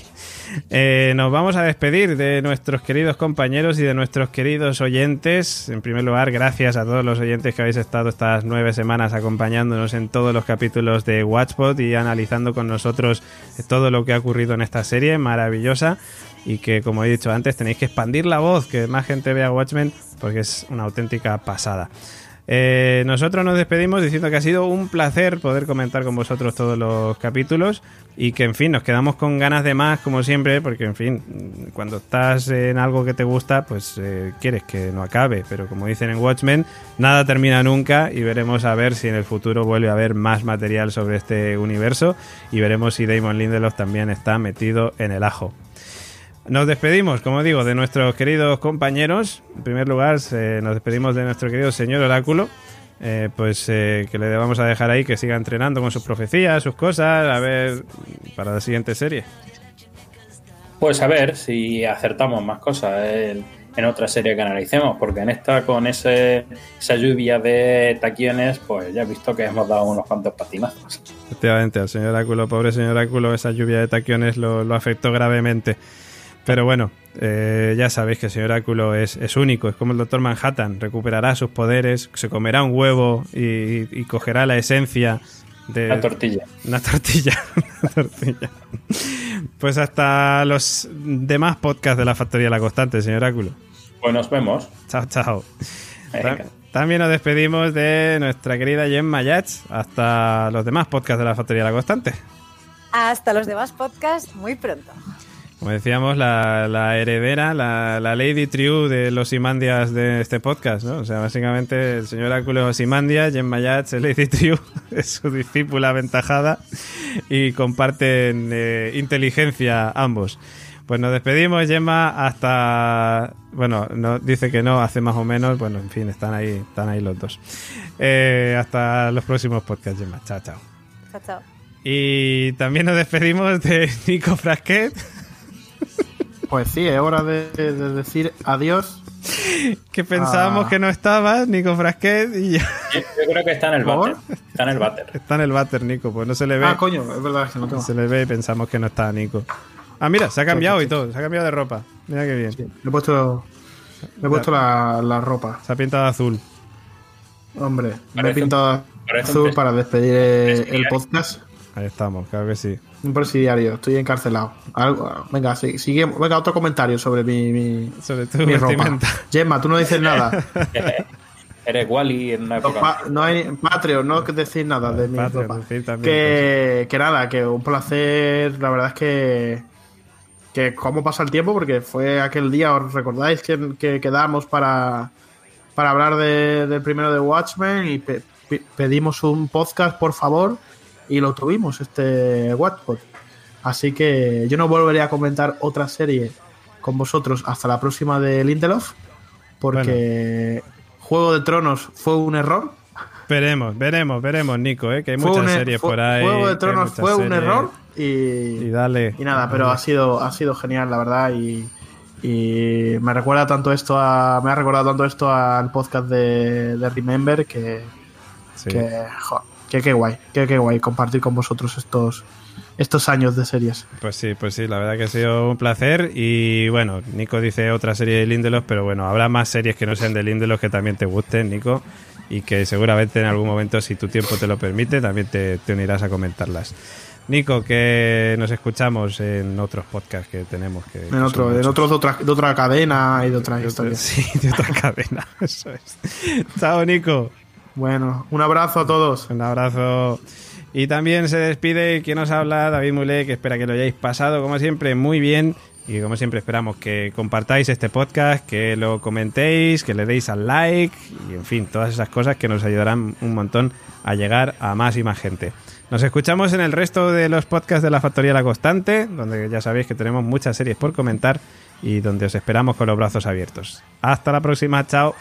Eh, nos vamos a despedir de nuestros queridos compañeros y de nuestros queridos oyentes. En primer lugar, gracias a todos los oyentes que habéis estado estas nueve semanas acompañándonos en todos los capítulos de Watchpot y analizando con nosotros todo lo que ha ocurrido en esta serie maravillosa y que, como he dicho antes, tenéis que expandir la voz, que más gente vea Watchmen porque es una auténtica pasada. Eh, nosotros nos despedimos diciendo que ha sido un placer poder comentar con vosotros todos los capítulos y que, en fin, nos quedamos con ganas de más, como siempre, porque, en fin, cuando estás en algo que te gusta, pues eh, quieres que no acabe, pero como dicen en Watchmen, nada termina nunca y veremos a ver si en el futuro vuelve a haber más material sobre este universo y veremos si Damon Lindelof también está metido en el ajo. Nos despedimos, como digo, de nuestros queridos compañeros. En primer lugar, nos despedimos de nuestro querido señor Oráculo. Eh, pues eh, que le vamos a dejar ahí que siga entrenando con sus profecías, sus cosas, a ver para la siguiente serie. Pues a ver si acertamos más cosas en otra serie que analicemos, porque en esta con ese, esa lluvia de taquiones, pues ya he visto que hemos dado unos cuantos patinazos. Efectivamente, al señor Oráculo, pobre señor Oráculo, esa lluvia de taquiones lo, lo afectó gravemente. Pero bueno, eh, ya sabéis que el señor Oráculo es, único, es como el Doctor Manhattan, recuperará sus poderes, se comerá un huevo y, cogerá la esencia de... Una tortilla. Una tortilla, una tortilla. Pues hasta los demás podcasts de la Factoría de la Constante, señor Oráculo. Pues nos vemos. Chao, chao. También nos despedimos de nuestra querida Gemma Yats. Hasta los demás podcasts de la Factoría de la Constante. Hasta los demás podcasts muy pronto. Como decíamos, la, heredera, la, Lady True de los Imandias de este podcast, ¿no? O sea, básicamente el señor Áculo es Imandia, Jen Mayat es Lady True, es su discípula aventajada y comparten eh, inteligencia ambos. Pues nos despedimos, Gemma, hasta... Bueno, no, dice que no, hace más o menos. Bueno, en fin, están ahí, están ahí los dos. Eh, hasta los próximos podcasts, Gemma. Chao, chao. Chao, chao. Y también nos despedimos de Nico Frasquet. Pues sí, es hora de, decir adiós. Que pensábamos ah. que no estaba Nico Frasquet y ya. Yo, creo que está en el váter. Está en el váter. Está en el váter, Nico, pues no se le ve. Ah, coño, es verdad que no tengo. Se le ve y pensamos que no está Nico. Ah, mira, se ha cambiado y todo, se ha cambiado de ropa. Mira qué bien. me he puesto, he puesto la, ropa. Se ha pintado azul. Hombre, me he pintado azul para despedir el podcast. Ahí estamos, claro que sí. Un presidiario, estoy encarcelado. venga, sigue, venga, otro comentario sobre mi, sobre tu mi ropa. Gemma, tú no dices nada. Eres Wally en una época. No, hay Patreon, no decir nada de mi ropa. que, que nada, que un placer. La verdad es que que cómo pasa el tiempo, porque fue aquel día, ¿os recordáis que, que quedamos para, para hablar del primero de Watchmen y pedimos un podcast, por favor? Y lo tuvimos, este Watford. Así que yo no volveré a comentar otra serie con vosotros hasta la próxima de Lindelof, porque Juego de Tronos fue un error. Veremos, veremos, veremos, Nico, ¿eh? que hay Fue muchas un- series fue- por ahí. Juego de Tronos fue un error y, Y dale. y nada, pero ha sido, ha sido genial, la verdad. Y, y me recuerda tanto esto a. Me ha recordado tanto esto al podcast de, de Remember que. Sí. que, jo, que qué guay, que qué guay compartir con vosotros estos, estos años de series. Pues sí, pues sí, la verdad que ha sido un placer. Y bueno, Nico dice otra serie de Lindelof, pero bueno, habrá más series que no sean de Lindelof que también te gusten, Nico. Y que seguramente en algún momento, si tu tiempo te lo permite, también te, te unirás a comentarlas. Nico, que nos escuchamos en otros podcasts que tenemos. Que, En otro, en muchos. otro de otra, de otra cadena y de otra De otra- historia. Sí, de otra cadena. Eso es. Chao, Nico. Bueno, un abrazo a todos. Un abrazo. Y también se despide quien nos habla, David Mulé, que espera que lo hayáis pasado, como siempre, muy bien. Y como siempre esperamos que compartáis este podcast, que lo comentéis, que le deis al like y en fin, todas esas cosas que nos ayudarán un montón a llegar a más y más gente. Nos escuchamos en el resto de los podcasts de la Factoría La Constante, donde ya sabéis que tenemos muchas series por comentar y donde os esperamos con los brazos abiertos. Hasta la próxima, chao.